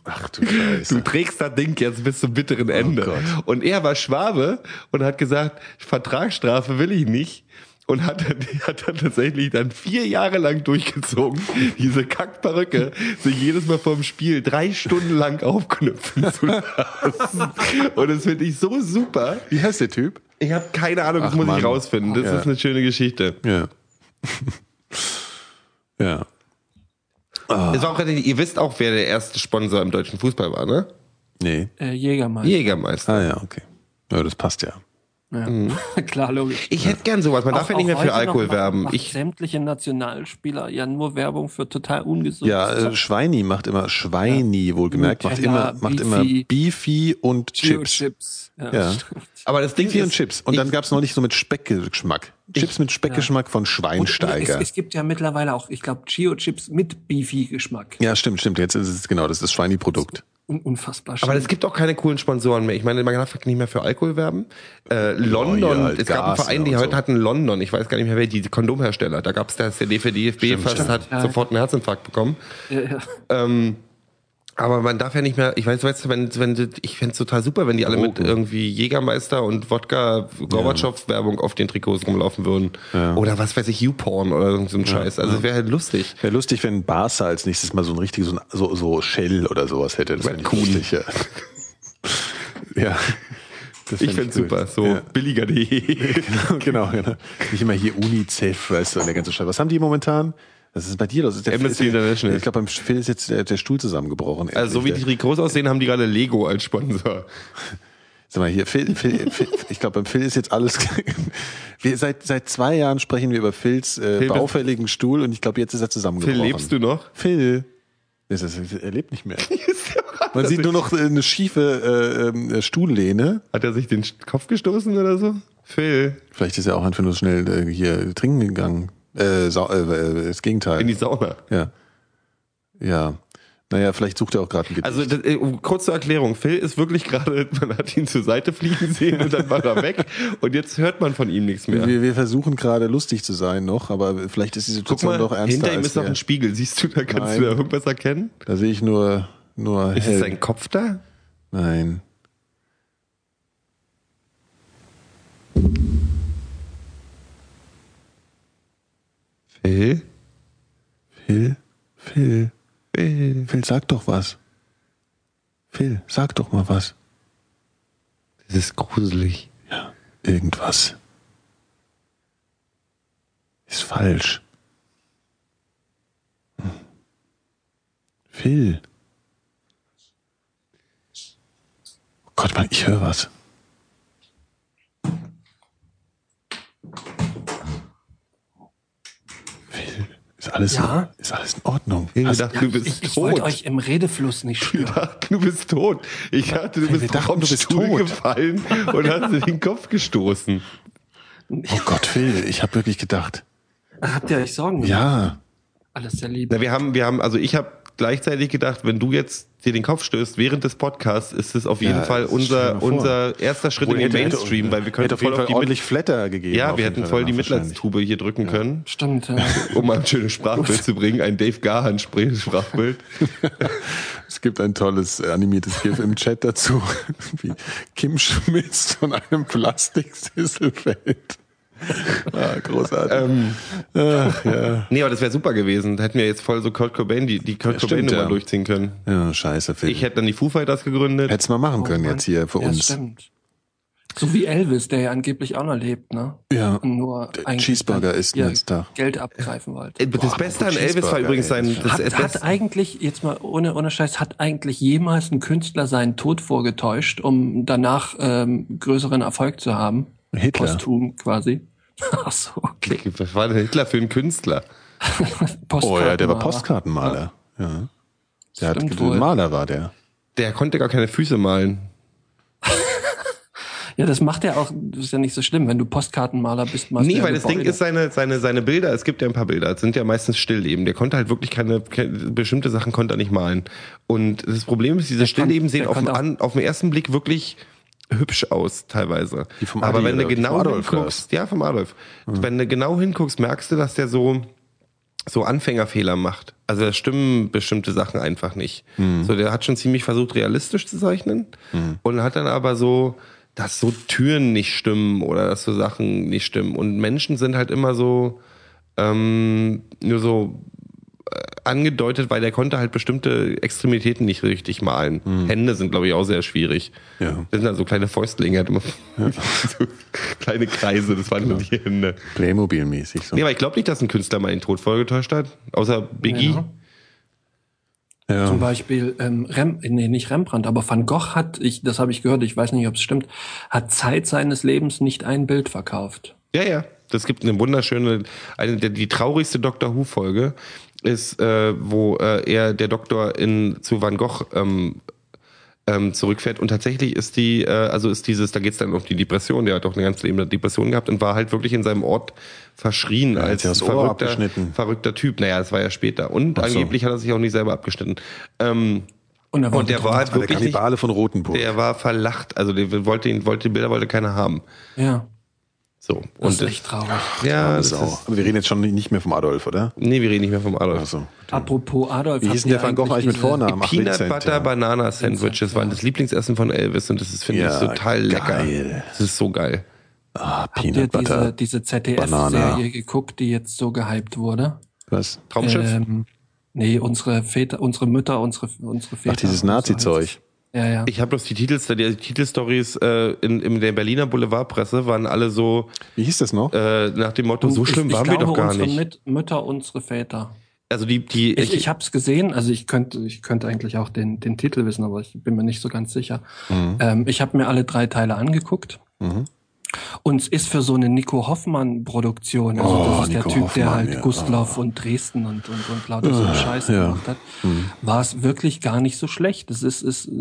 Ach du Scheiße. Du trägst das Ding jetzt bis zum bitteren Ende. Gott. und er war Schwabe und hat gesagt, Vertragsstrafe will ich nicht. Und hat dann, hat dann tatsächlich dann vier Jahre lang durchgezogen, diese Kackperücke, sich jedes Mal vorm Spiel drei Stunden lang aufknüpfen zu lassen. Und das finde ich so super. Wie heißt der Typ? Ich habe keine Ahnung, das Ach, muss Mann. ich rausfinden. Das Ja. ist eine schöne Geschichte. Ja. ja. War auch, ihr wisst auch, wer der erste Sponsor im deutschen Fußball war, ne? Nee. Äh, Jägermeister. Jägermeister. Ah ja, okay. Ja, das passt ja. Ja. Klar, logisch. Ich hätte gern sowas. Man darf ja nicht mehr für Alkohol noch werben. Ich, sämtliche Nationalspieler ja nur Werbung für total ungesund. Ja, äh, Schweini macht immer, Schweini wohlgemerkt, macht immer, macht Beefy. immer Beefy und Chips. Chips. Ja, Ja. aber das Ding Beefy ist, und Chips. Und dann gab's noch nicht so mit Speckgeschmack. Chips mit Speckgeschmack von Schweinsteiger. Es, es gibt ja mittlerweile auch, ich glaube, Chio-Chips mit Beefy-Geschmack. Ja, stimmt, stimmt. Jetzt ist es genau, das ist das Schweini-Produkt. Un unfassbar aber schön. es gibt auch keine coolen Sponsoren mehr. Ich meine, man darf nicht mehr für Alkohol werben. Äh, London, ja, halt es gab einen Gas, Verein, ja, die und heute so. hatten London, ich weiß gar nicht mehr wer, die Kondomhersteller. Da gab es das CD für DFB, fast stimmt. hat Ja. sofort einen Herzinfarkt bekommen. ja, ja. Ähm, aber man darf ja nicht mehr, ich weiß, weißt du, wenn, wenn ich fände es total super, wenn die alle mit Drogen. irgendwie Jägermeister und Wodka Gorbatschow-Werbung auf den Trikots rumlaufen würden. Ja. Oder was weiß ich, YouPorn oder so ein Scheiß. Also es wäre halt lustig. Wäre lustig, wenn Barca als nächstes mal so ein richtiges, so, ein- so, so Shell oder sowas hätte. Das wäre Cool. lustig, ja. ja. Das Ich fände cool. super, so Ja. billiger.de. genau, genau. Nicht immer hier UNICEF, weißt du, und der ganze Scheiß. Was haben die momentan? Was ist bei dir los? Ist der Amnesty International. Ich glaube, beim Phil ist jetzt der, der Stuhl zusammengebrochen. Also so wie die. Trikots aussehen, haben die gerade Lego als Sponsor. Sag mal hier, Phil, Phil, Phil ich glaube, beim Phil ist jetzt alles. wir, seit, seit zwei Jahren sprechen wir über Phils äh, Phil, baufälligen Stuhl und ich glaube, jetzt ist er Phil, zusammengebrochen. lebst du noch? Phil. Er lebt nicht mehr. Man sieht nur noch äh, eine schiefe äh, ähm, Stuhllehne. Hat er sich den Kopf gestoßen oder so? Phil, Vielleicht ist er auch einfach nur schnell äh, hier trinken gegangen. Äh, äh, äh, das Gegenteil. in die Sauna. ja. Ja. Naja, vielleicht sucht er auch gerade ein Gedicht. Also das, äh, kurz zur Erklärung, Phil ist wirklich gerade, man hat ihn zur Seite fliegen sehen und dann war er weg und jetzt hört man von ihm nichts mehr. wir, wir versuchen gerade lustig zu sein noch, aber vielleicht ist die Situation mal, doch ernster hinter ihm ist noch ein Spiegel. Siehst du, da kannst Nein. du da irgendwas erkennen? Da sehe ich nur nur Ist hell. es sein Kopf da? Nein. Phil? Phil, Phil, Phil. Phil, sag doch was. Phil, sag doch mal was. Das ist gruselig. Ja, irgendwas. Ist falsch. Hm. Phil. Oh Gott, Mann, ich höre was. Ist alles, Ja? ist alles in Ordnung? Phil, Hast- wir dachten, du bist Ich, ich tot. wollte euch im Redefluss nicht stören. dachten, du bist tot. Ich dachte, du bist vom du bist Stuhl tot. gefallen und hast dir den Kopf gestoßen. oh Gott, Phil, ich habe wirklich gedacht. Habt ihr euch Sorgen gemacht? Ja, Alles sehr lieb. Na, wir haben, wir haben, also ich habe gleichzeitig gedacht, wenn du jetzt dir den Kopf stößt während des Podcasts, ist es auf jeden Ja, Fall unser, unser erster Schritt in den Mainstream, weil wir könnten voll auf die ordentlich Mit Flatter gegeben. ja, wir hätten Fall voll die danach wahrscheinlich. Mitleidstube hier drücken können, Stimmt, ja. um mal ein schönes Sprachbild zu bringen, ein Dave Gahan Spr- Sprachbild. Es gibt ein tolles äh, animiertes GIF im Chat dazu, wie Kim schmitzt von einem Plastiksissel fällt. Ah, großartig. ähm, Ach, ja. nee, aber das wäre super gewesen. Da hätten wir jetzt voll so Kurt Cobain, die, die Kurt Ja, Cobain Nummer ja. durchziehen können. ja, scheiße, Phil. Ich hätte dann die Foo Fighters gegründet. Hätt's mal machen können Oh Mann. jetzt hier für ja, uns. stimmt. So wie Elvis, der ja angeblich auch noch lebt, ne? Ja. Und nur eigentlich Cheeseburger isst ihr letzten Tag. Geld abgreifen wollte. Äh, Das Beste an Elvis war übrigens sein, das Hat, hat eigentlich, jetzt mal ohne, ohne Scheiß, hat eigentlich jemals ein Künstler seinen Tod vorgetäuscht, um danach ähm, größeren Erfolg zu haben? Hitler. Posthum quasi. Ach so, okay. was war denn Hitler für ein Künstler? Oh ja, der war Postkartenmaler. Postkartenmaler. Ja. Der hat Stimmt wohl. Maler war der. Der konnte gar keine Füße malen. Ja, das macht ja auch, das ist ja nicht so schlimm, wenn du Postkartenmaler bist. malst du Nee, ja weil das Ding ist seine, seine, seine Bilder, es gibt ja ein paar Bilder, es sind ja meistens Stillleben. Der konnte halt wirklich keine, keine bestimmte Sachen konnte er nicht malen. Und das Problem ist, diese Stillleben sehen der auf, den, konnte auch- an, auf den ersten Blick wirklich hübsch aus, teilweise. Die vom Aber Adi wenn du genau Adolf, hinguckst, ja, vom Adolf. Wenn du genau hinguckst, merkst du, dass der so, so Anfängerfehler macht. Also da stimmen bestimmte Sachen einfach nicht. So, der hat schon ziemlich versucht, realistisch zu zeichnen und hat dann aber so, dass so Türen nicht stimmen oder dass so Sachen nicht stimmen. Und Menschen sind halt immer so, ähm, nur so angedeutet, weil der konnte halt bestimmte Extremitäten nicht richtig malen. Hände sind, glaube ich, auch sehr schwierig. Ja. Das sind dann so kleine Fäustlinge, hat immer so kleine Kreise, das waren nur die Hände. Playmobil-mäßig so. Nee, aber ich glaube nicht, dass ein Künstler mal den Tod vorgetäuscht hat, außer Biggie. Ja. Ja. Zum Beispiel ähm, Rem, nee, nicht Rembrandt, aber Van Gogh hat, ich, das habe ich gehört, ich weiß nicht, ob es stimmt, hat Zeit seines Lebens nicht ein Bild verkauft. Ja, ja. Das gibt eine wunderschöne, eine die traurigste Doctor Who Folge ist, äh, wo äh, er der Doktor in zu Van Gogh ähm, ähm, zurückfährt und tatsächlich ist die, äh, also ist dieses, da geht's dann um die Depression, der hat auch eine ganze Leben Depression gehabt und war halt wirklich in seinem Ort verschrien hat als Ohr verrückter, verrückter Typ. Naja, das war ja später. Und so. angeblich hat er sich auch nicht selber abgeschnitten. Ähm, Und, er und der war halt der wirklich nicht, Kannibale von Rotenburg. der war verlacht. Also der wollte ihn, wollte die Bilder wollte keiner haben. Ja, So. das Und ist echt traurig. ja, das das auch. ist, Aber wir reden jetzt schon nicht mehr vom Adolf, oder? nee, wir reden nicht mehr vom Adolf. Also, Apropos Adolf. wie hieß denn der Van Gogh eigentlich mit Vornamen? Peanut Vincent, Butter ja. Banana Sandwiches waren das Lieblingsessen von Elvis und das ist, finde ich, Ja, total lecker. geil. Das ist so geil. Ah, Habt ihr Peanut Butter. diese, diese. ZDF-Serie geguckt, die jetzt so gehypt wurde? Was? Traumschiff? Ähm, nee, unsere Väter, unsere Mütter, unsere, unsere Väter. Ach, dieses So Nazi-Zeug. Ja, ja. Ich habe bloß die Titels, die Titelstories äh, in, in der Berliner Boulevardpresse waren alle so Wie hieß das noch? äh, nach dem Motto, so Ich- schlimm ich waren wir glaube, doch gar unsere nicht. Mit Mütter, unsere Väter. Also die, die Ich, ich habe es gesehen, also ich könnte, ich könnte eigentlich auch den, den Titel wissen, aber ich bin mir nicht so ganz sicher. Mhm. Ähm, ich habe mir alle drei Teile angeguckt. Und es ist für so eine Nico Hoffmann-Produktion, also Oh, das ist Nico der Typ, der Hoffmann, halt ja. Gustloff und Dresden und, und, und lauter so Scheiße ja. gemacht hat, war es wirklich gar nicht so schlecht. Es ist, ist äh,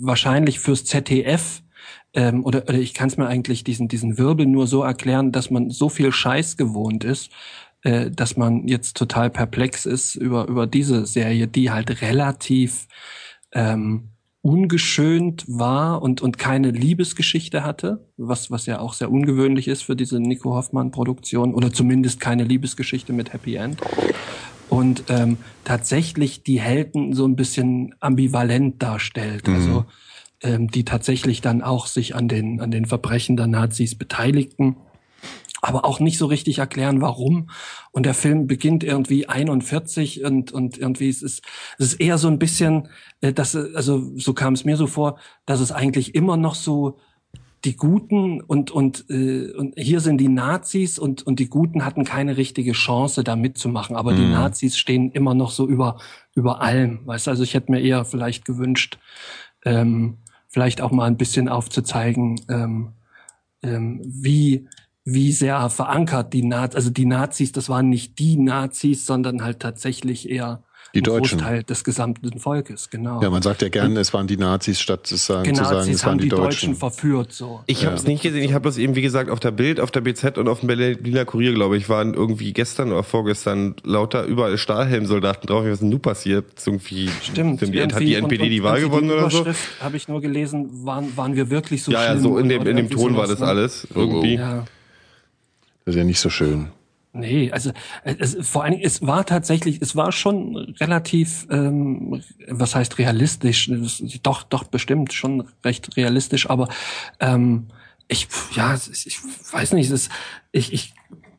wahrscheinlich fürs ZDF ähm, oder, oder ich kann es mir eigentlich diesen, diesen Wirbel nur so erklären, dass man so viel Scheiß gewohnt ist, äh, dass man jetzt total perplex ist über, über diese Serie, die halt relativ ähm, ungeschönt war und, und keine Liebesgeschichte hatte, was, was ja auch sehr ungewöhnlich ist für diese Nico Hoffmann-Produktion, oder zumindest keine Liebesgeschichte mit Happy End. Und ähm, tatsächlich die Helden so ein bisschen ambivalent darstellt. Also ähm, die tatsächlich dann auch sich an den, an den Verbrechen der Nazis beteiligten aber auch nicht so richtig erklären, warum. Und der Film beginnt irgendwie 41 und, und irgendwie es ist es ist eher so ein bisschen, äh, dass, also so kam es mir so vor, dass es eigentlich immer noch so die Guten und und äh, und hier sind die Nazis und und die Guten hatten keine richtige Chance da mitzumachen, aber die Nazis stehen immer noch so über über allem, weißt du? Also ich hätte mir eher vielleicht gewünscht, ähm, vielleicht auch mal ein bisschen aufzuzeigen, ähm, ähm, wie wie sehr verankert die Nazis, also die Nazis, das waren nicht die Nazis, sondern halt tatsächlich eher Die ein Deutschen. Großteil des gesamten Volkes, genau. Ja, man sagt ja gerne, es waren die Nazis, statt zu sagen, die zu sagen, Nazis es waren haben die, die Deutschen Deutschen. verführt, so. Ich habe es nicht gesehen, ich habe das eben, wie gesagt, auf der Bild, auf der BZ und auf dem Berliner Kurier, glaube ich, waren irgendwie gestern oder vorgestern lauter überall Stahlhelmsoldaten drauf. Was ist denn nun passiert? Irgendwie, Stimmt. Die, hat die irgendwie- NPD und- die und- Wahl und gewonnen oder so? Habe ich nur gelesen, waren, waren wir wirklich so Ja, ja, so in dem, in dem irgendwie Ton war das ne? alles. Irgendwie. Ja. Das ist ja nicht so schön. Nee, also äh, es, vor allen Dingen, es war tatsächlich, es war schon relativ, ähm, was heißt realistisch? Doch, doch bestimmt schon recht realistisch, aber ähm, ich, ja, ich weiß nicht, es ist, ich, ich,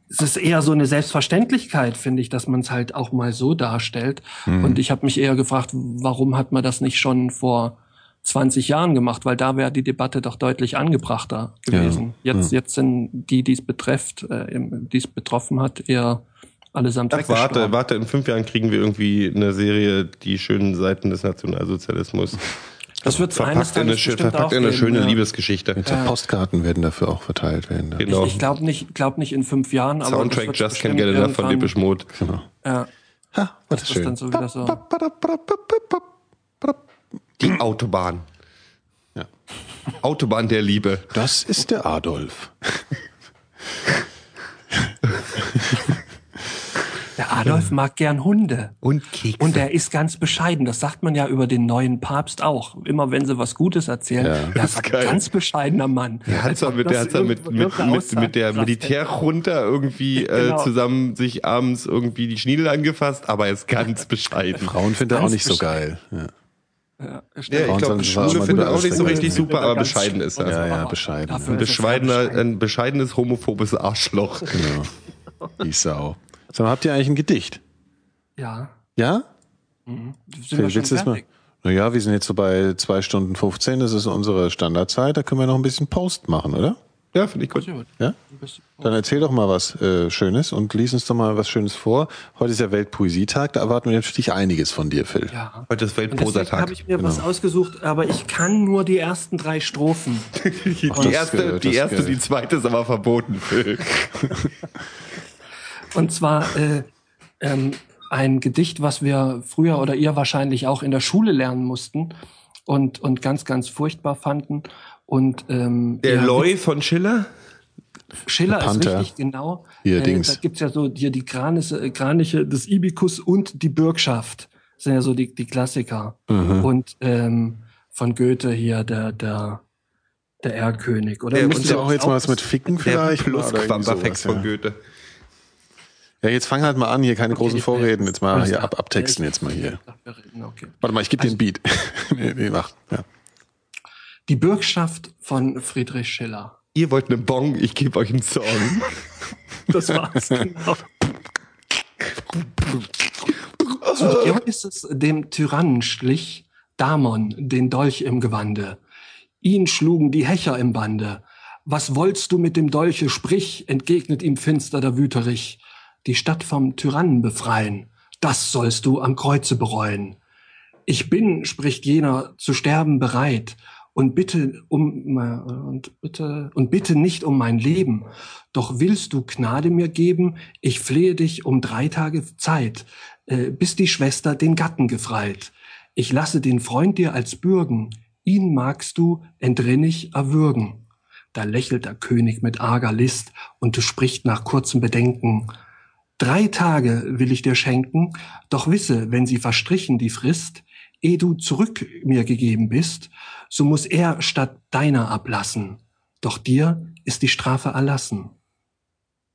es ist eher so eine Selbstverständlichkeit, finde ich, dass man es halt auch mal so darstellt. Und ich habe mich eher gefragt, warum hat man das nicht schon vor 20 Jahren gemacht, weil da wäre die Debatte doch deutlich angebrachter gewesen. jetzt, jetzt sind die, die es betrifft, äh, die es betroffen hat, eher allesamt Ach, warte, warte, in fünf Jahren kriegen wir irgendwie eine Serie, die schönen Seiten des Nationalsozialismus. Das wird eines Verpackt in eine, verpackt auch in eine geben, schöne ja. Liebesgeschichte. Jetzt Postkarten werden dafür auch verteilt werden. Genau. Ich, ich glaube nicht, glaub nicht in fünf Jahren, aber Soundtrack wird Just Can't bestimmt Get Enough von Depeche Mode. Genau. Ja, Ha, was das ist dann so wieder so. Die Autobahn. Ja. Autobahn der Liebe. Das ist der Adolf. Der Adolf mag gern Hunde. Und Kekse. Und er ist ganz bescheiden. Das sagt man ja über den neuen Papst auch. Immer wenn sie was Gutes erzählen. Ja, das ist ein ganz bescheidener Mann. Der hat Als zwar ob mit, der mit, mit, mit, mit der. Militärjunta irgendwie äh, Genau. zusammen sich abends irgendwie die Schniedel angefasst, aber er ist ganz bescheiden. Frauen findet er auch nicht so geil. Ja, Ja, Ja, ich glaube, Schwule mal auch nicht so richtig super, aber bescheiden ist er. ja, ja, bescheiden. Ein, bescheidener, bescheiden. ein bescheidenes homophobes Arschloch. Genau. Die Sau. Sag mal, habt ihr eigentlich ein Gedicht? Ja. Ja? Sind Phil, wir schon willst mal? fertig? Naja, wir sind jetzt so bei zwei Stunden 15, das ist unsere Standardzeit, da können wir noch ein bisschen Post machen, oder? Ja, finde ich gut. Ja? Dann erzähl doch mal was äh, Schönes und lies uns doch mal was Schönes vor. Heute ist ja Weltpoesietag, da erwarten wir natürlich einiges von dir, Phil. Ja. Heute ist Und deswegen Weltprosa-Tag. habe ich mir was ausgesucht, aber ich kann nur die ersten drei Strophen. Die erste, gehört, die erste, gehört. die zweite ist aber verboten, Phil. Und zwar äh, ähm, ein Gedicht, was wir früher oder ihr wahrscheinlich auch in der Schule lernen mussten und, und ganz, ganz furchtbar fanden. Und ähm, Der ja, Loy von Schiller? Schiller ist richtig genau. Hier, äh, Dings. Da gibt's ja so hier die Kraniche, äh, Kraniche des Ibikus und die Bürgschaft. Das sind ja so die, die Klassiker. Mhm. Und ähm, von Goethe hier der, der, der Erlkönig. Oder Der- müsst Ist ihr ja auch jetzt mal was mit Ficken vielleicht? Plusquamperfekt sowas, von ja. Goethe. Ja, jetzt fang halt mal an, hier keine großen ich- Vorreden, jetzt mal hier ab, abtexten jetzt mal hier. Okay. Warte mal, ich gebe Also- den Beat. nee, nee, mach. Ja. Die Bürgschaft von Friedrich Schiller. Ihr wollt eine Bong, ich gebe euch einen Song. Das war's. genau. Zu Dionysus, dem Tyrannen, schlich Damon den Dolch im Gewande. Ihn schlugen die Hächer im Bande. Was wollst du mit dem Dolche, sprich, entgegnet ihm finster der Wüterich. Die Stadt vom Tyrannen befreien, das sollst du am Kreuze bereuen. Ich bin, spricht jener, zu sterben bereit und bitte um äh, und bitte und bitte nicht um mein Leben. Doch willst du Gnade mir geben? Ich flehe dich um drei Tage Zeit, äh, bis die Schwester den Gatten gefreit. Ich lasse den Freund dir als Bürgen. Ihn magst du entrinnig erwürgen. Da lächelt der König mit arger List und spricht nach kurzem Bedenken. Drei Tage will ich dir schenken, doch wisse, wenn sie verstrichen die Frist, eh du zurück mir gegeben bist, so muss er statt deiner ablassen. Doch dir ist die Strafe erlassen.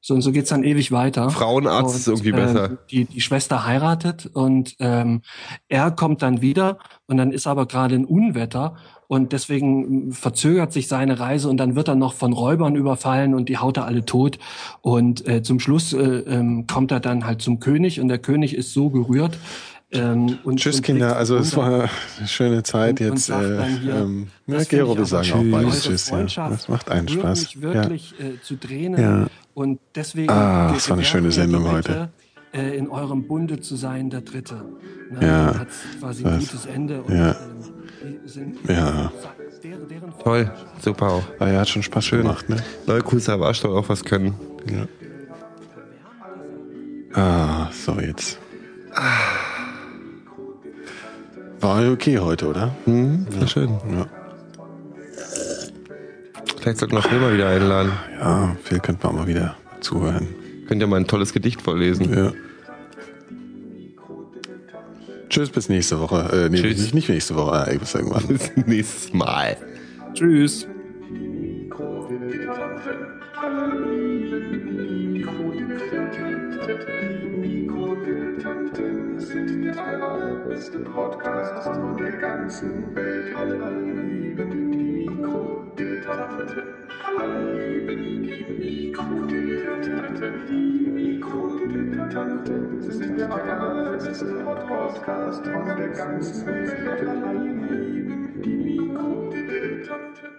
So und so geht's dann ewig weiter. Frauenarzt ist irgendwie besser. Ähm, die, die Schwester heiratet und ähm, er kommt dann wieder und dann ist aber gerade ein Unwetter und deswegen verzögert sich seine Reise und dann wird er noch von Räubern überfallen und die haut er alle tot und äh, zum Schluss äh, ähm, kommt er dann halt zum König und der König ist so gerührt. Ähm, und, Tschüss, und Kinder. Also es war eine schöne Zeit Und- und jetzt. sagt Äh, hier, ähm, ja, Das Gero, wir sagen auch schön. beide Eure Tschüss. Ja. Das macht einen Spaß. mich Ja. wirklich äh, zu Tränen. Ja. Und deswegen Ah, es war eine schöne Sendung heute. Äh, in eurem Bunde zu sein, der Dritte. Ne, Ja, hat's quasi ein das- gutes Ende. Und, ja. ähm, die sind, Ja. Deren, deren Toll, super auch. Ah, ja, hat schon Spaß gemacht, ne? Neue Grüße am Arsch auch was können. Ah, so jetzt. War okay heute, oder? Mhm, war schön. Ja. Vielleicht sollten wir Phil mal wieder einladen. Ja, Phil könnte man auch mal wieder zuhören. Könnt ihr mal ein tolles Gedicht vorlesen. Ja. Tschüss, bis nächste Woche. Äh, nee, Tschüss. Nicht, nicht nächste Woche, äh, bis irgendwann. Bis nächstes Mal. Tschüss. Podcast von der ganzen Welt. Alle lieben die Mikrodilettanten. Alle lieben die Mikrodilettanten. Die Mikrodilettanten sind der allerbeste Podcast von der ganzen Welt. Alle lieben die Mikrodilettanten.